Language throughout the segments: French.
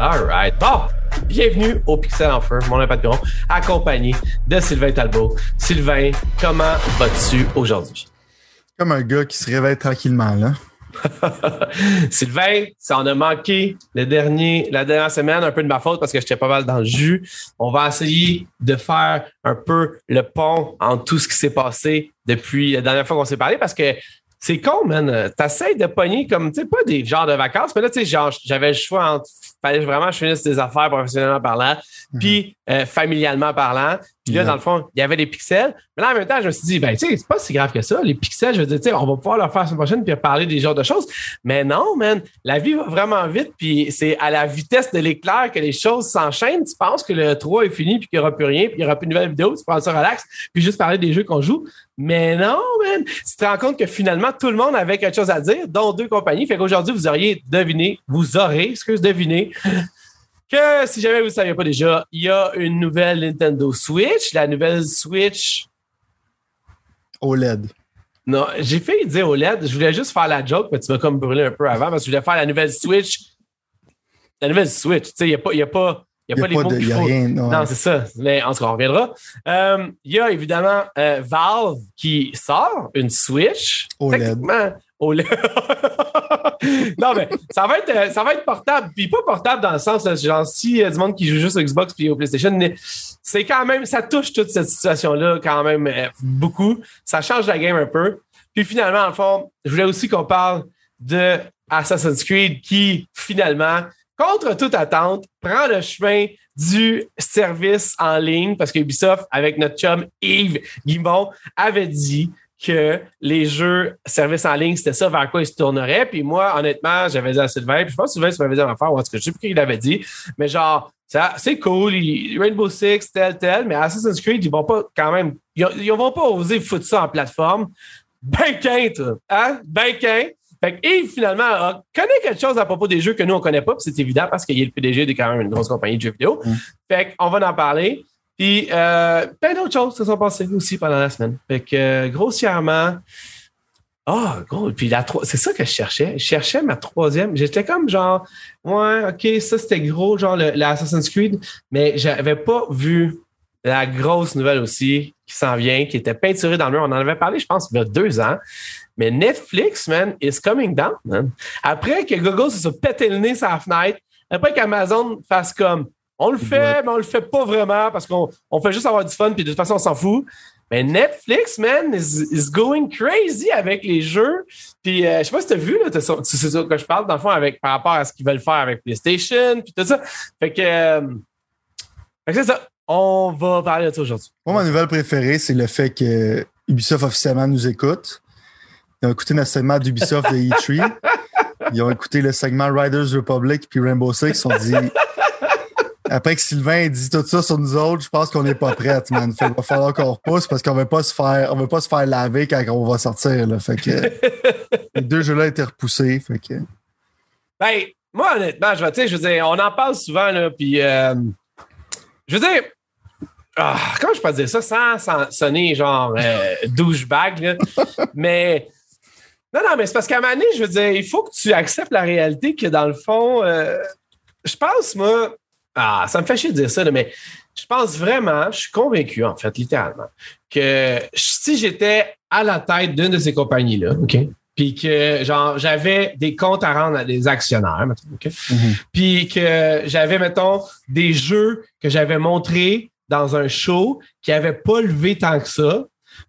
All right. Bon, bienvenue au Pixel en feu, mon impact accompagné de Sylvain Talbot. Sylvain, comment vas-tu aujourd'hui? Comme un gars qui se réveille tranquillement, là. Sylvain, ça en a manqué le dernier, la dernière semaine, un peu de ma faute parce que j'étais pas mal dans le jus. On va essayer de faire un peu le pont entre tout ce qui s'est passé depuis la dernière fois qu'on s'est parlé parce que c'est con, man. T'essayes de pogner comme, tu sais, pas des genres de vacances, mais là, tu sais, genre, j'avais le choix entre fallait vraiment que je finisse des affaires professionnellement parlant, mhm. puis euh, familialement parlant. Puis là, dans le fond, il y avait des pixels. Mais là, en même temps, je me suis dit, ben, tu sais, c'est pas si grave que ça. Les pixels, je veux dire, tu sais, on va pouvoir leur faire la semaine prochaine puis parler des genres de choses. Mais non, man, la vie va vraiment vite, puis c'est à la vitesse de l'éclair que les choses s'enchaînent. Tu penses que le 3 est fini, puis qu'il n'y aura plus rien, puis il n'y aura plus de nouvelles vidéos, tu prends ça relax, puis juste parler des jeux qu'on joue. Mais non, man, tu te rends compte que finalement, tout le monde avait quelque chose à dire, dont deux compagnies. Fait qu'aujourd'hui, vous auriez deviné, vous aurez, excuse, deviné, que si jamais vous ne saviez pas déjà, il y a une nouvelle Nintendo Switch, la nouvelle Switch OLED. Non, j'ai fait dire OLED. Je voulais juste faire la joke, mais tu m'as comme brûlé un peu avant parce que je voulais faire la nouvelle Switch. La nouvelle Switch. Tu sais, il n'y a pas. Y a pas a, les mots qu'il faut. Rien, non, non c'est ça. Mais en tout cas, on reviendra. Euh, il y a évidemment euh, Valve qui sort une Switch. OLED. Non, mais ça va être, euh, ça va être portable. Puis pas portable dans le sens, genre, si y a du monde qui joue juste au Xbox puis au PlayStation, c'est quand même, ça touche toute cette situation-là quand même euh, beaucoup. Ça change la game un peu. Puis finalement, en fond, je voulais aussi qu'on parle de Assassin's Creed qui, finalement, contre toute attente, prend le chemin du service en ligne parce que Ubisoft, avec notre chum Yves Guimont, avait dit que les jeux services en ligne, c'était ça vers quoi ils se tourneraient. Puis moi, honnêtement, j'avais dit à Sylvain, puis je pense que Sylvain, ça m'avait dit en faire, ou en tout cas, je sais plus qui il avait dit, mais genre, c'est cool, Rainbow Six, tel, tel, mais Assassin's Creed, ils vont pas quand même, ils, ils vont pas oser foutre ça en plateforme. Ben quinte, hein? Ben quinte. Fait que finalement, connaît quelque chose à propos des jeux que nous, on connaît pas, puis c'est évident parce qu'il est le PDG de quand même une grosse compagnie de jeux vidéo. Mm. Fait qu'on va en parler. Puis euh, plein d'autres choses se sont passées aussi pendant la semaine. Fait que grossièrement, ah, oh, gros, puis la c'est ça que je cherchais. Je cherchais ma troisième. J'étais comme genre, ouais, ok, ça c'était gros, genre l'Assassin's Creed, mais j'avais pas vu la grosse nouvelle aussi qui s'en vient, qui était peinturée dans le mur. On en avait parlé, je pense, il y a deux ans. Mais Netflix, man, is coming down, man. Après que Google se soit pété le nez sur fenêtre, après qu'Amazon fasse comme on le fait, mais on le fait pas vraiment parce qu'on on fait juste avoir du fun, puis de toute façon, on s'en fout. Mais Netflix, man, is, going crazy avec les jeux. Puis, euh, je sais pas si tu as vu, là, c'est ça que je parle, dans le fond, avec, par rapport à ce qu'ils veulent faire avec PlayStation, puis tout ça. Fait que, euh, fait que c'est ça. On va parler de ça aujourd'hui. Moi, ma nouvelle préférée, c'est le fait que Ubisoft officiellement nous écoute. Ils ont écouté notre segment d'Ubisoft de E3. Ils ont écouté le segment Riders Republic puis Rainbow Six. Ils se sont dit après que Sylvain dit tout ça sur nous autres, je pense qu'on n'est pas prêts, man. il va falloir qu'on repousse parce qu'on ne veut pas se faire, laver quand on va sortir, là. Fait que, les deux jeux-là étaient repoussés, fait que. Ben, moi, honnêtement, je, je veux dire, on en parle souvent, là, puis, euh, je veux dire, ah, comment je peux dire ça sans, sonner genre euh, douchebag, là? mais, non, non, mais c'est parce qu'à un moment donné, je veux dire, il faut que tu acceptes la réalité que dans le fond, euh, je pense, moi, ah, ça me fait chier de dire ça, mais je pense vraiment, je suis convaincu, en fait, littéralement, que si j'étais à la tête d'une de ces compagnies-là, OK? Puis que, genre, j'avais des comptes à rendre à des actionnaires? Mm-hmm. Puis que j'avais, mettons, des jeux que j'avais montrés dans un show qui n'avaient pas levé tant que ça,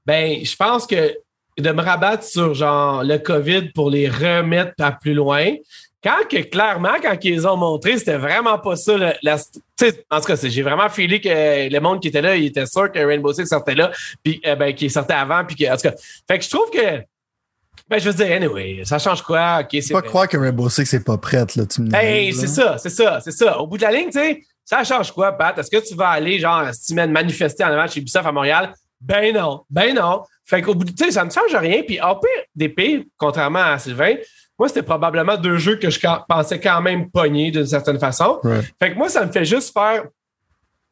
ben, je pense que de me rabattre sur, genre, le COVID pour les remettre à plus loin, quand que clairement, quand ils ont montré, c'était vraiment pas ça. La, en tout cas, j'ai vraiment filé que le monde qui était là, il était sûr que Rainbow Six sortait là, puis euh, ben, qu'il sortait avant, puis que, en tout cas, fait que je trouve que ben, je veux dire, anyway, ça change quoi? Ok, c'est pas croire que Rainbow Six n'est pas prête, là, tu me Hey, c'est ça, c'est ça, c'est ça. Au bout de la ligne, tu sais, ça change quoi, Pat? Est-ce que tu vas aller, genre, tu manifester en avant chez Ubisoft à Montréal? Ben non, ben non. Fait qu'au bout de, tu sais, ça ne change rien. Puis, en pire des pires, contrairement à Sylvain, moi, c'était probablement deux jeux que je pensais quand même pogner d'une certaine façon. Fait que moi, ça me fait juste faire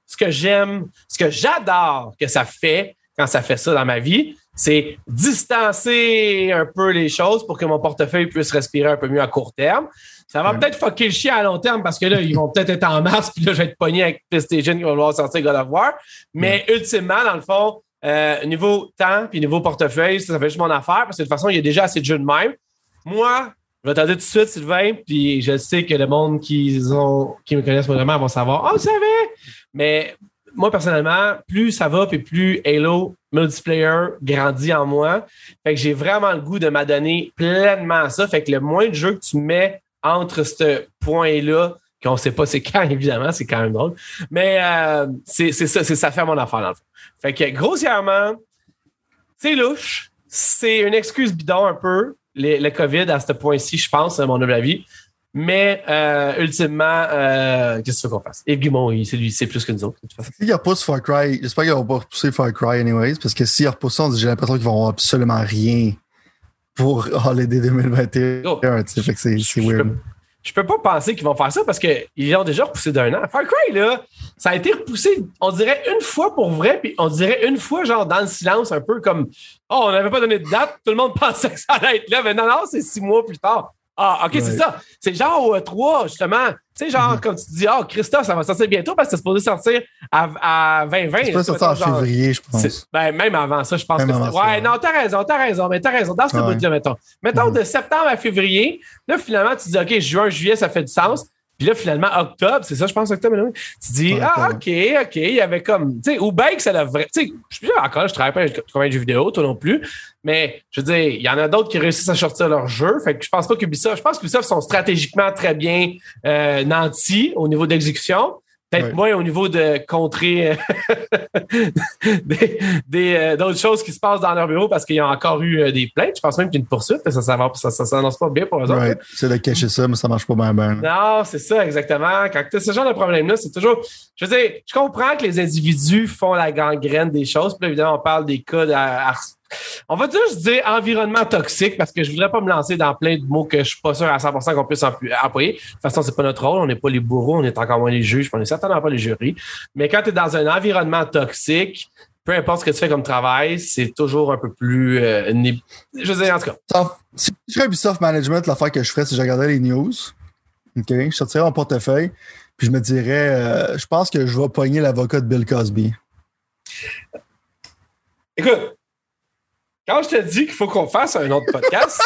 ce que j'aime, ce que j'adore que ça fait quand ça fait ça dans ma vie, c'est distancer un peu les choses pour que mon portefeuille puisse respirer un peu mieux à court terme. Ça va Ouais. peut-être fucker le chien à long terme parce que là, ils vont peut-être être en mars, puis là, je vais être pogné avec PlayStation qui va vouloir sortir God of War. Mais ultimement, dans le fond, euh, niveau temps puis niveau portefeuille, ça, ça fait juste mon affaire parce que de toute façon, il y a déjà assez de jeux de même. Moi, je vais t'en dire tout de suite, Sylvain, puis je sais que le monde qui, ont, qui me connaissent vraiment vont savoir. Ah, vous savez! Mais moi, personnellement, plus ça va, puis plus Halo multiplayer grandit en moi. Fait que j'ai vraiment le goût de m'adonner pleinement à ça. Fait que le moins de jeux que tu mets entre ce point-là, qu'on sait pas c'est quand, évidemment, c'est quand même drôle. Mais euh, c'est ça, ça fait mon affaire dans le fond. Fait que grossièrement, c'est louche. C'est une excuse bidon un peu, les- le COVID à ce point-ci, je pense, à mon humble avis. Mais euh, ultimement, euh, qu'est-ce que tu veux qu'on fasse? Yves Guimond, il- c'est lui, c'est plus que nous autres. S'il repousse Far Cry, j'espère qu'ils vont pas repousser Far Cry anyways, parce que s'ils repoussent ça, j'ai l'impression qu'ils vont absolument rien pour Holiday 2021. Oh. fait que c'est weird. peux- Je peux pas penser qu'ils vont faire ça parce qu'ils l'ont déjà repoussé d'un an. Far Cry, là, ça a été repoussé, on dirait une fois pour vrai, puis on dirait une fois, genre, dans le silence, un peu comme Oh, on n'avait pas donné de date, tout le monde pensait que ça allait être là, mais non, non, c'est six mois plus tard. Ah, OK, c'est ça. C'est genre au 3, justement. Tu sais, genre, comme tu dis, ah, Christophe, ça va sortir bientôt parce que c'est supposé sortir à, à 2020. C'est pas sorti en Genre, février, je c'est- pense. Ben, même avant ça, je pense Même que ça, Ouais, ouais. non, t'as raison, t'as raison, mais t'as raison. Dans ce Ouais. bout-là, mettons. Mettons Mhm. de septembre à février, là, finalement, tu dis, OK, juin, juillet, ça fait du sens. Puis là, finalement, octobre, c'est ça, je pense, octobre? Tu dis, Ouais, ah. OK, OK, il y avait comme, tu sais, ou bien que ça devrait, tu sais, je pas, encore, je travaille pas avec combien de jeux vidéo, toi non plus, mais je veux dire, il y en a d'autres qui réussissent à sortir leur jeu, fait que je pense pas qu'Ubisoft, je pense qu'Ubisoft sont stratégiquement très bien euh, nantis au niveau d'exécution. Peut-être Ouais. moins au niveau de contrer euh, des, des, euh, d'autres choses qui se passent dans leur bureau parce qu'il y a encore eu euh, des plaintes. Je pense même qu'il y a une poursuite. Ça, ça, va- ça, ça s'annonce pas bien pour eux autres. C'est de cacher ça, mais ça marche pas bien. Non, c'est ça, exactement. Quand tu as ce genre de problème-là, c'est toujours. Je veux dire, je comprends que les individus font la gangrène des choses. Puis là, évidemment, on parle des cas de har- On va juste dire environnement toxique parce que je voudrais pas me lancer dans plein de mots que je suis pas sûr à 100% qu'on puisse employer. De toute façon, c'est pas notre rôle. On n'est pas les bourreaux, on est encore moins les juges, on est certainement pas les jurys. Mais quand tu es dans un environnement toxique, peu importe ce que tu fais comme travail, c'est toujours un peu plus. euh, né- je veux dire, en tout cas. Si je serais Ubisoft Management, l'affaire que je ferais, c'est que je regardais les news. OK? Je sortirais mon portefeuille, puis je me dirais, euh, je pense que je vais pogner l'avocat de Bill Cosby. Écoute, quand je te dis qu'il faut qu'on fasse un autre podcast,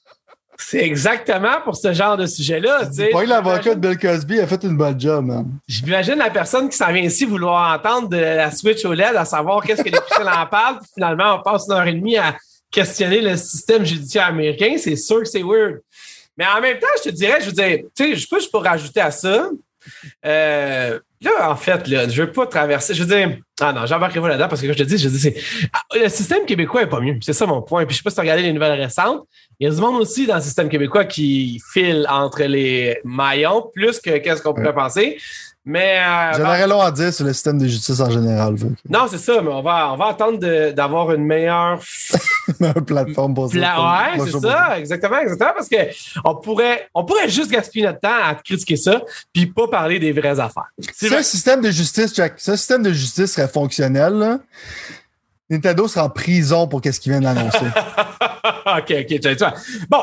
c'est exactement pour ce genre de sujet-là. sais. Pogner l'avocat de Bill Cosby a fait une bonne job, man. J'imagine la personne qui s'en vient ici vouloir entendre de la Switch OLED, à savoir qu'est-ce que les pixels en parlent, puis finalement, on passe une heure et demie à questionner le système judiciaire américain. C'est sûr que c'est weird. Mais en même temps, je te dirais, je veux dire, tu sais, je peux juste pour rajouter à ça. Euh, là, en fait, là, je veux pas traverser. Je veux dire, ah non, j'embarquerai pas là-dedans parce que quand je te dis, je dis, c'est. Ah, le système québécois est pas mieux. C'est ça mon point. Puis je sais pas si tu as regardé les nouvelles récentes. Il y a du monde aussi dans le système québécois qui file entre les maillons plus que qu'est-ce qu'on pourrait penser. Mais. euh, J'en aurais long à dire sur le système de justice en général. fait non, c'est ça, mais on va, on va attendre d'avoir une meilleure une plateforme pour ça. Pla- ouais, c'est ça, exactement, exactement, parce que on pourrait, on pourrait juste gaspiller notre temps à critiquer ça, puis pas parler des vraies affaires. Si un système de justice, Jack, un système de justice serait fonctionnel, là, Nintendo serait en prison pour qu'est-ce qu'il vient d'annoncer. ok, ok, tu vois. Bon.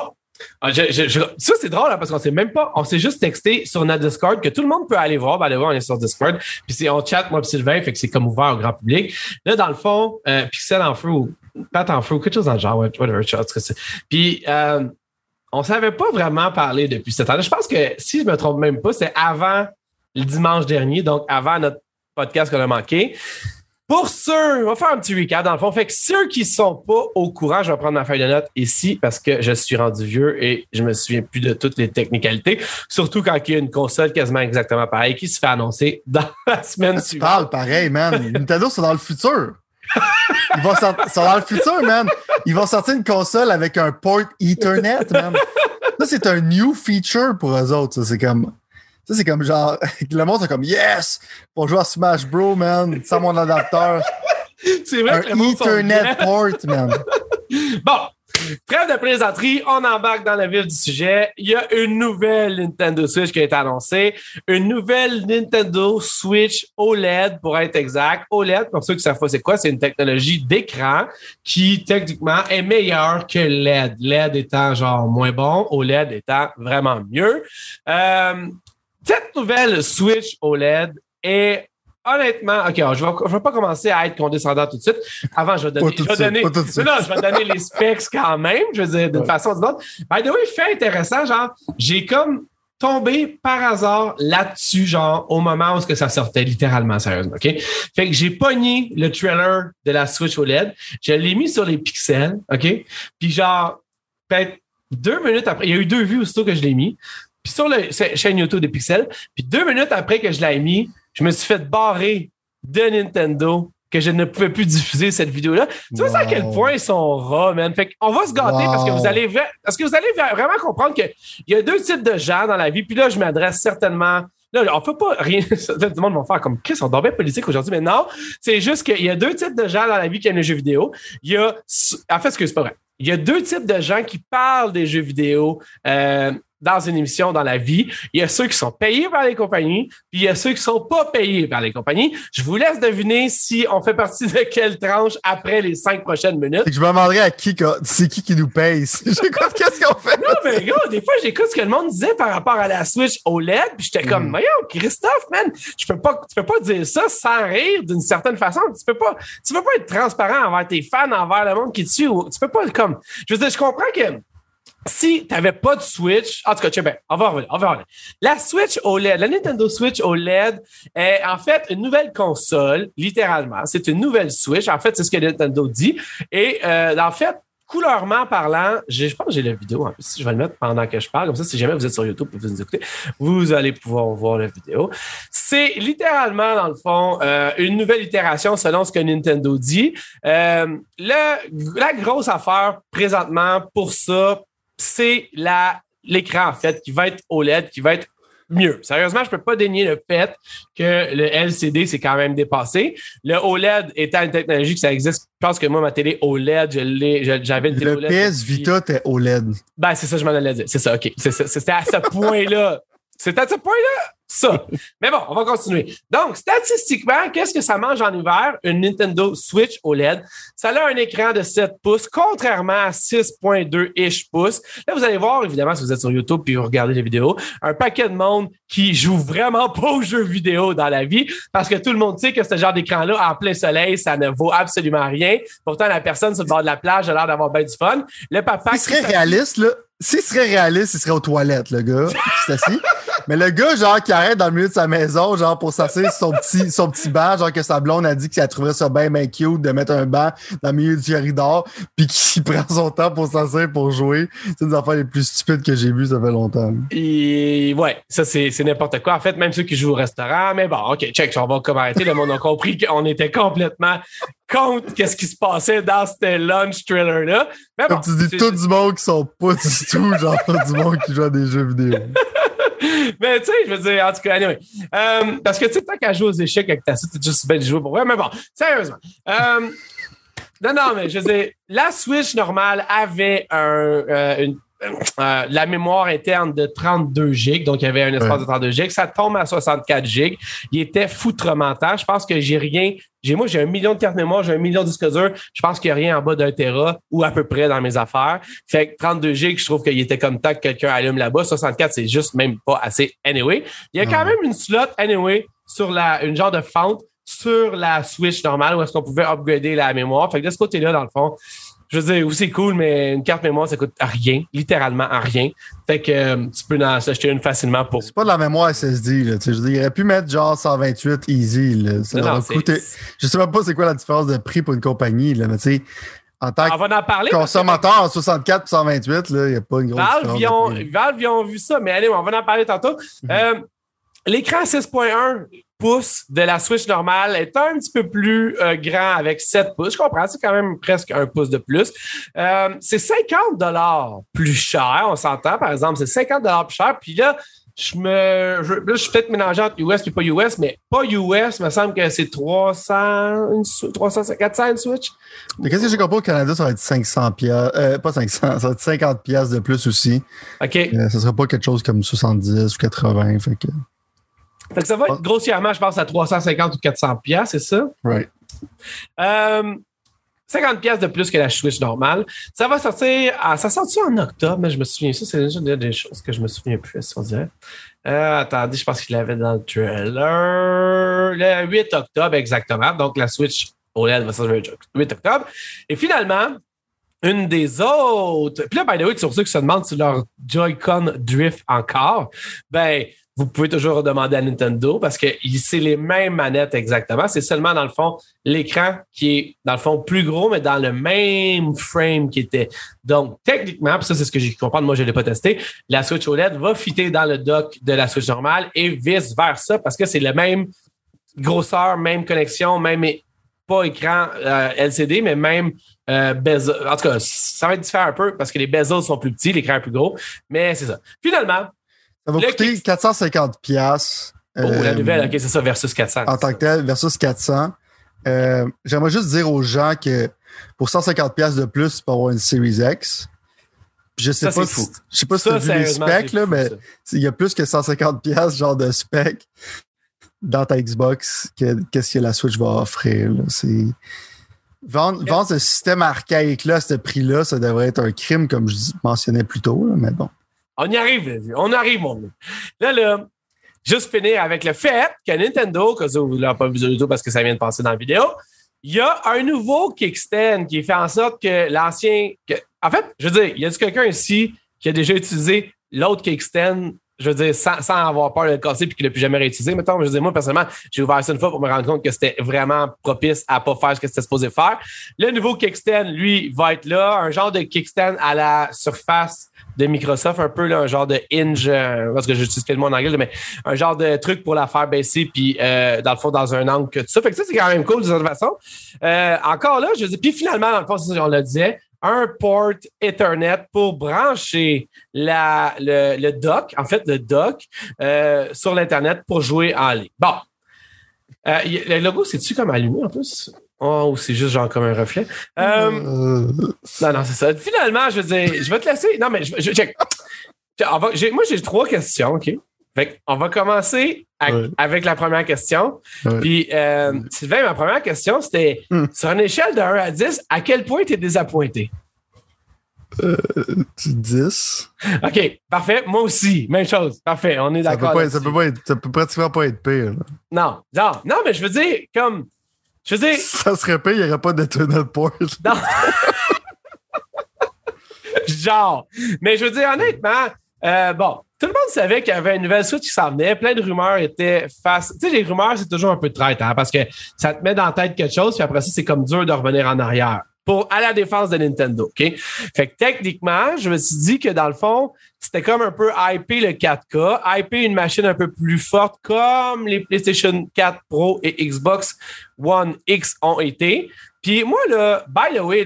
Ah, ça, c'est drôle, hein, parce qu'on sait même pas, on s'est juste texté sur notre Discord que tout le monde peut aller voir. Ben, voir, on est sur Discord. Puis c'est, on chat, moi et Sylvain, fait que c'est comme ouvert au grand public. Là, dans le fond, euh, Pixel en feu Pat en feu, quelque chose dans le genre, whatever, c'est. Puis, euh, on savait pas vraiment parler depuis cette année. Je pense que, si je me trompe même pas, c'est avant le dimanche dernier, donc avant notre podcast qu'on a manqué. Pour ceux, on va faire un petit recap dans le fond. Fait que ceux qui sont pas au courant, je vais prendre ma feuille de notes ici parce que je suis rendu vieux et je me souviens plus de toutes les technicalités. Surtout quand il y a une console quasiment exactement pareille qui se fait annoncer dans la semaine Tu suivante. parles pareil, man. Nintendo, c'est dans le futur. Ils vont sortir, c'est dans le futur, man. Ils vont sortir une console avec un port Ethernet, man. Ça, c'est un new feature pour eux autres. ça. C'est comme, ça, c'est comme genre, le monde, c'est comme, yes! Pour jouer à Smash Bro, man, sans mon adapteur. C'est vrai Un que le monde Ethernet port, man. Bon, Trêve de plaisanterie, on embarque dans le vif du sujet. Il y a une nouvelle Nintendo Switch qui a été annoncée. Une nouvelle Nintendo Switch OLED, pour être exact. OLED, pour ceux qui savent pas c'est quoi, c'est une technologie d'écran qui, techniquement, est meilleure que LED. LED étant genre moins bon, OLED étant vraiment mieux. Euh, cette nouvelle Switch OLED est honnêtement, OK, je vais, vais pas commencer à être condescendant tout de suite. Avant, je vais donner, je vais donner, non, je vais donner les specs quand même, je veux dire, d'une façon ou d'une autre. By the way, fait intéressant, genre, j'ai comme tombé par hasard là-dessus, genre, au moment où ce que ça sortait, littéralement, sérieusement, OK? Fait que j'ai pogné le trailer de la Switch OLED, je l'ai mis sur les pixels, OK? Puis genre, peut-être deux minutes après, il y a eu deux vues aussitôt que je l'ai mis, puis sur la chaîne YouTube de Pixels, puis deux minutes après que je l'ai mis, je me suis fait barrer de Nintendo que je ne pouvais plus diffuser cette vidéo-là. Tu vois à quel point ils sont rats, man. Fait qu'on va se gâter parce que vous allez parce que vous allez vraiment comprendre qu'il y a deux types de gens dans la vie. Puis là, je m'adresse certainement. Là, on peut pas rien. Tout le monde va faire comme Chris, on dort bien politique aujourd'hui, mais non. C'est juste qu'il y a deux types de gens dans la vie qui aiment les jeux vidéo. Il y a. En fait, ce que c'est pas vrai. Il y a deux types de gens qui parlent des jeux vidéo. Euh, dans une émission dans la vie. Il y a ceux qui sont payés par les compagnies, puis il y a ceux qui sont pas payés par les compagnies. Je vous laisse deviner si on fait partie de quelle tranche après les cinq prochaines minutes. Je me demanderais à qui, c'est qui qui nous paye. J'écoute qu'est-ce qu'on fait. Non, mais gars, des fois, j'écoute ce que le monde disait par rapport à la Switch OLED, puis j'étais comme, mm. voyons, Christophe, man, je peux pas, tu peux pas dire ça sans rire d'une certaine façon. Tu peux pas, tu peux pas être transparent envers tes fans, envers le monde qui te suit. Tu peux pas, comme, je veux dire, je comprends que si tu n'avais pas de Switch, en tout cas, ben, on va revenir, on va revenir. La Switch OLED, la Nintendo Switch OLED est en fait une nouvelle console, littéralement. C'est une nouvelle Switch. En fait, c'est ce que Nintendo dit. Et euh, en fait, couleurement parlant, je pense que j'ai la vidéo en plus. Je vais le mettre pendant que je parle. Comme ça, si jamais vous êtes sur YouTube et vous nous écoutez, vous allez pouvoir voir la vidéo. C'est littéralement, dans le fond, euh, une nouvelle itération selon ce que Nintendo dit. Euh, le, la grosse affaire présentement pour ça, c'est l'écran, en fait, qui va être OLED, qui va être mieux. Sérieusement, je peux pas dénier le fait que le LCD s'est quand même dépassé. Le OLED étant une technologie que ça existe, je pense que moi, ma télé OLED, j'avais une télé le PS Vita était OLED. Ben, c'est ça, je m'en allais dire. C'est ça, OK. C'était à ce point-là. C'était à ce point-là ça. Mais bon, on va continuer. Donc, statistiquement, qu'est-ce que ça mange en hiver? Une Nintendo Switch OLED. Ça a un écran de 7 pouces, contrairement à 6.2-ish pouces. Là, vous allez voir, évidemment, si vous êtes sur YouTube puis vous regardez les vidéos, un paquet de monde qui joue vraiment pas aux jeux vidéo dans la vie parce que tout le monde sait que ce genre d'écran-là, en plein soleil, ça ne vaut absolument rien. Pourtant, la personne sur le bord de la plage a l'air d'avoir bien du fun. Le papa... Il serait réaliste, là. S'il serait réaliste, il serait aux toilettes, le gars. Mais le gars, genre, qui arrête dans le milieu de sa maison, genre, pour s'asseoir son petit, son petit banc, genre, que sa blonde a dit qu'elle trouverait ça bien, bien cute de mettre un banc dans le milieu du corridor, puis qui prend son temps pour s'asseoir pour jouer. C'est une des affaires les plus stupides que j'ai vues, ça fait longtemps. Et ouais, ça, c'est n'importe quoi. En fait, même ceux qui jouent au restaurant, mais bon, OK, check, on va comme arrêter. Le monde a compris qu'on était complètement qu'est-ce qui se passait dans ce lunch trailer-là. Comme tu dis, tout du monde qui sont pas du tout, genre, du monde qui joue à des jeux vidéo. mais tu sais, je veux dire, en tout cas, anyway. Euh, parce que tu sais, tant qu'à jouer aux échecs avec ta suite, tu juste belle jouer pour vrai. Mais bon, sérieusement. Euh, non, non, mais je veux dire, la Switch normale avait un, euh, une euh, la mémoire interne de 32 gigs, donc il y avait un espace de 32 gigs. Ça tombe à 64 gigs. Il était foutrement tard. Je pense que j'ai rien. J'ai moi, j'ai un million de cartes mémoire, j'ai un million de disques durs. Je pense qu'il n'y a rien en bas d'un Tera ou à peu près dans mes affaires. Fait que 32 gigs, je trouve qu'il était comme tant que quelqu'un allume là-bas. 64, c'est juste même pas assez anyway. Il y a quand même une slot anyway sur la, une genre de fente sur la Switch normale où est-ce qu'on pouvait upgrader la mémoire. Fait que de ce côté-là, dans le fond, je veux dire, c'est cool, mais une carte mémoire, ça coûte rien, littéralement à rien. Fait que euh, tu peux en acheter une facilement pour. C'est pas de la mémoire SSD, là. Je veux dire, il aurait pu mettre genre 128 easy, là. Ça non, coûté. Je sais même pas c'est quoi la différence de prix pour une compagnie, là, mais tu sais. En tant on va en parler consommateur en 64 128, il n'y a pas une grosse Valve, différence. Valve, ils ont vu ça, mais allez, on va en parler tantôt. Mhm. euh, L'écran 6.1 pouces de la Switch normale est un petit peu plus euh, grand avec 7 pouces. Je comprends, c'est quand même presque un pouce de plus. Euh, c'est 50 dollars plus cher, on s'entend par exemple, c'est 50 dollars plus cher. Puis là, je me. Je, là, je suis peut-être mélangé entre US et pas US, mais pas US, il me semble que c'est 300, une, 300, 400 une Switch. Mais qu'est-ce que j'ai compris au Canada, ça va être 500 piastres, euh, pas 500, ça va être 50 piastres de plus aussi. OK. Euh, ça sera pas quelque chose comme 70 ou 80, fait que. Fait que ça va être grossièrement, je pense, à 350 ou 400 piastres, c'est ça? Right. Euh, 50 pièces de plus que la Switch normale. Ça va sortir, à, ça sort en octobre, mais je me souviens, ça c'est déjà des choses que je me souviens plus, si on dirait. Euh, attendez, je pense qu'il l'avait dans le trailer. Le 8 octobre, exactement. Donc, la Switch OLED va sortir le 8 octobre. Et finalement, une des autres. Puis là, by the way, sur ceux qui se demandent si leur Joy-Con drift encore, ben, vous pouvez toujours demander à Nintendo parce que c'est les mêmes manettes exactement. C'est seulement, dans le fond, l'écran qui est, dans le fond, plus gros, mais dans le même frame qui était. Donc, techniquement, puis ça, c'est ce que j'ai compris, moi, je ne l'ai pas testé, la Switch OLED va fitter dans le dock de la Switch normale et vice-versa parce que c'est la même grosseur, même connexion, même pas écran euh, LCD, mais même euh, bezel. En tout cas, ça va être différent un peu parce que les bezels sont plus petits, l'écran est plus gros, mais c'est ça. Finalement, ça va coûter 450 pièces. Oh, la nouvelle, OK, c'est ça, versus 400. En tant que tel, versus 400. Euh, J'aimerais juste dire aux gens que pour 150 pièces de plus, tu peux avoir une Series X. Je sais ça, pas si, je sais pas si tu as vu les specs, là, mais il y a plus que 150 pièces genre de specs dans ta Xbox qu'est-ce que, la Switch va offrir. C'est vendre, vendre ce système archaïque-là à ce prix-là, ça devrait être un crime, comme je mentionnais plus tôt, là, mais bon. On y arrive, on arrive, mon gars. Là, là, juste finir avec le fait que Nintendo, que vous ne l'avez pas vu du tout parce que ça vient de passer dans la vidéo, il y a un nouveau kickstand qui fait en sorte que l'ancien. En fait, je veux dire, il y a quelqu'un ici qui a déjà utilisé l'autre kickstand je veux dire, sans, avoir peur de le casser puis qu'il n'a plus jamais réutilisé. Mettons, je veux dire, moi, personnellement, j'ai ouvert ça une fois pour me rendre compte que c'était vraiment propice à pas faire ce que c'était supposé faire. Le nouveau kickstand, lui, va être là, un genre de kickstand à la surface de Microsoft, un peu là, un genre de hinge, euh, parce que j'utilise tellement en anglais, mais un genre de truc pour la faire baisser, puis euh, dans le fond, dans un angle que tout ça. Fait que ça, c'est quand même cool de cette façon. Euh, encore là, je dis, puis finalement, dans le fond, on le disait, un port Ethernet pour brancher la, le, le dock, en fait, le dock sur l'Internet pour jouer en ligne. Bon. Le logo, c'est-tu comme allumé en plus? Oh, ou c'est juste genre comme un reflet? Euh, non, non, c'est ça. Finalement, je veux dire, je vais te laisser. Non, mais je, je check. moi, j'ai trois questions, OK? Fait on va commencer avec la première question. Puis, euh, Sylvain, ma première question, c'était Hmm. sur une échelle de 1 à 10, à quel point tu es désappointé? Euh, 10. OK, parfait. Moi aussi, même chose. Parfait, on est Ça peut, d'accord. pas être- ça, peut pas être- ça peut pratiquement pas être pire. là. Non, non, non, mais je veux dire, comme. Je veux dire, Ça serait pire, il n'y aurait pas d'Ethernet port. non. genre. Mais je veux dire, honnêtement, euh, bon, tout le monde savait qu'il y avait une nouvelle Switch qui s'en venait. Plein de rumeurs étaient face. Tu sais, les rumeurs, c'est toujours un peu traite, hein, parce que ça te met dans la tête quelque chose, puis après ça, c'est comme dur de revenir en arrière. Pour, à la défense de Nintendo, OK? Fait que techniquement, je me suis dit que dans le fond, c'était comme un peu hyper le 4K, hyper une machine un peu plus forte comme les PlayStation 4 Pro et Xbox One X ont été. Puis moi, là, by the way,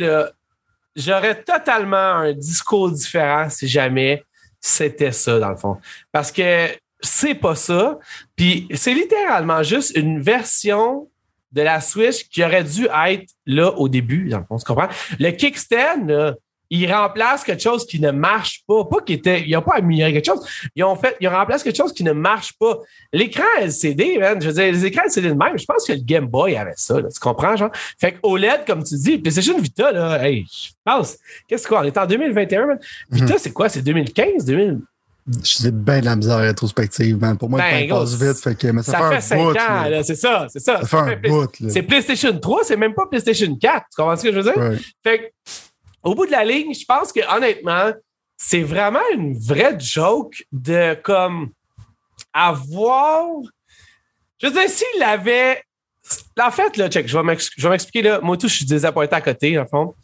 j'aurais totalement un discours différent si jamais c'était ça, dans le fond. Parce que c'est pas ça. Puis c'est littéralement juste une version de la Switch qui aurait dû être là au début, dans le fond, tu comprends? Le kickstand, là, il remplace quelque chose qui ne marche pas. Pas qu'il était. Ils n'ont pas amélioré quelque chose. Ils ont fait. Ils remplacent quelque chose qui ne marche pas. L'écran LCD, man, je veux dire, les écrans LCD de même, je pense que le Game Boy avait ça, là, tu comprends, genre? Fait que OLED, comme tu dis, PlayStation Vita, là, hey, je pense. Qu'est-ce qu'on est en 2021, man? Vita, c'est quoi? C'est 2015, 2000? J'ai bien de la misère rétrospective, man. Pour moi, Ben, le temps passe vite. Fait que, mais ça, Ça, fait un 5 bout. ans, là. c'est ça, c'est ça. Ça fait un bout. C'est PlayStation 3, c'est même pas PlayStation 4. Tu comprends ce que je veux dire? Ouais. Fait que, au bout de la ligne, je pense que honnêtement, c'est vraiment une vraie joke de comme avoir. Je veux dire, s'il avait. En fait, là, check, je vais m'expliquer là. Moi, tout, je suis désappointé à côté, en fond.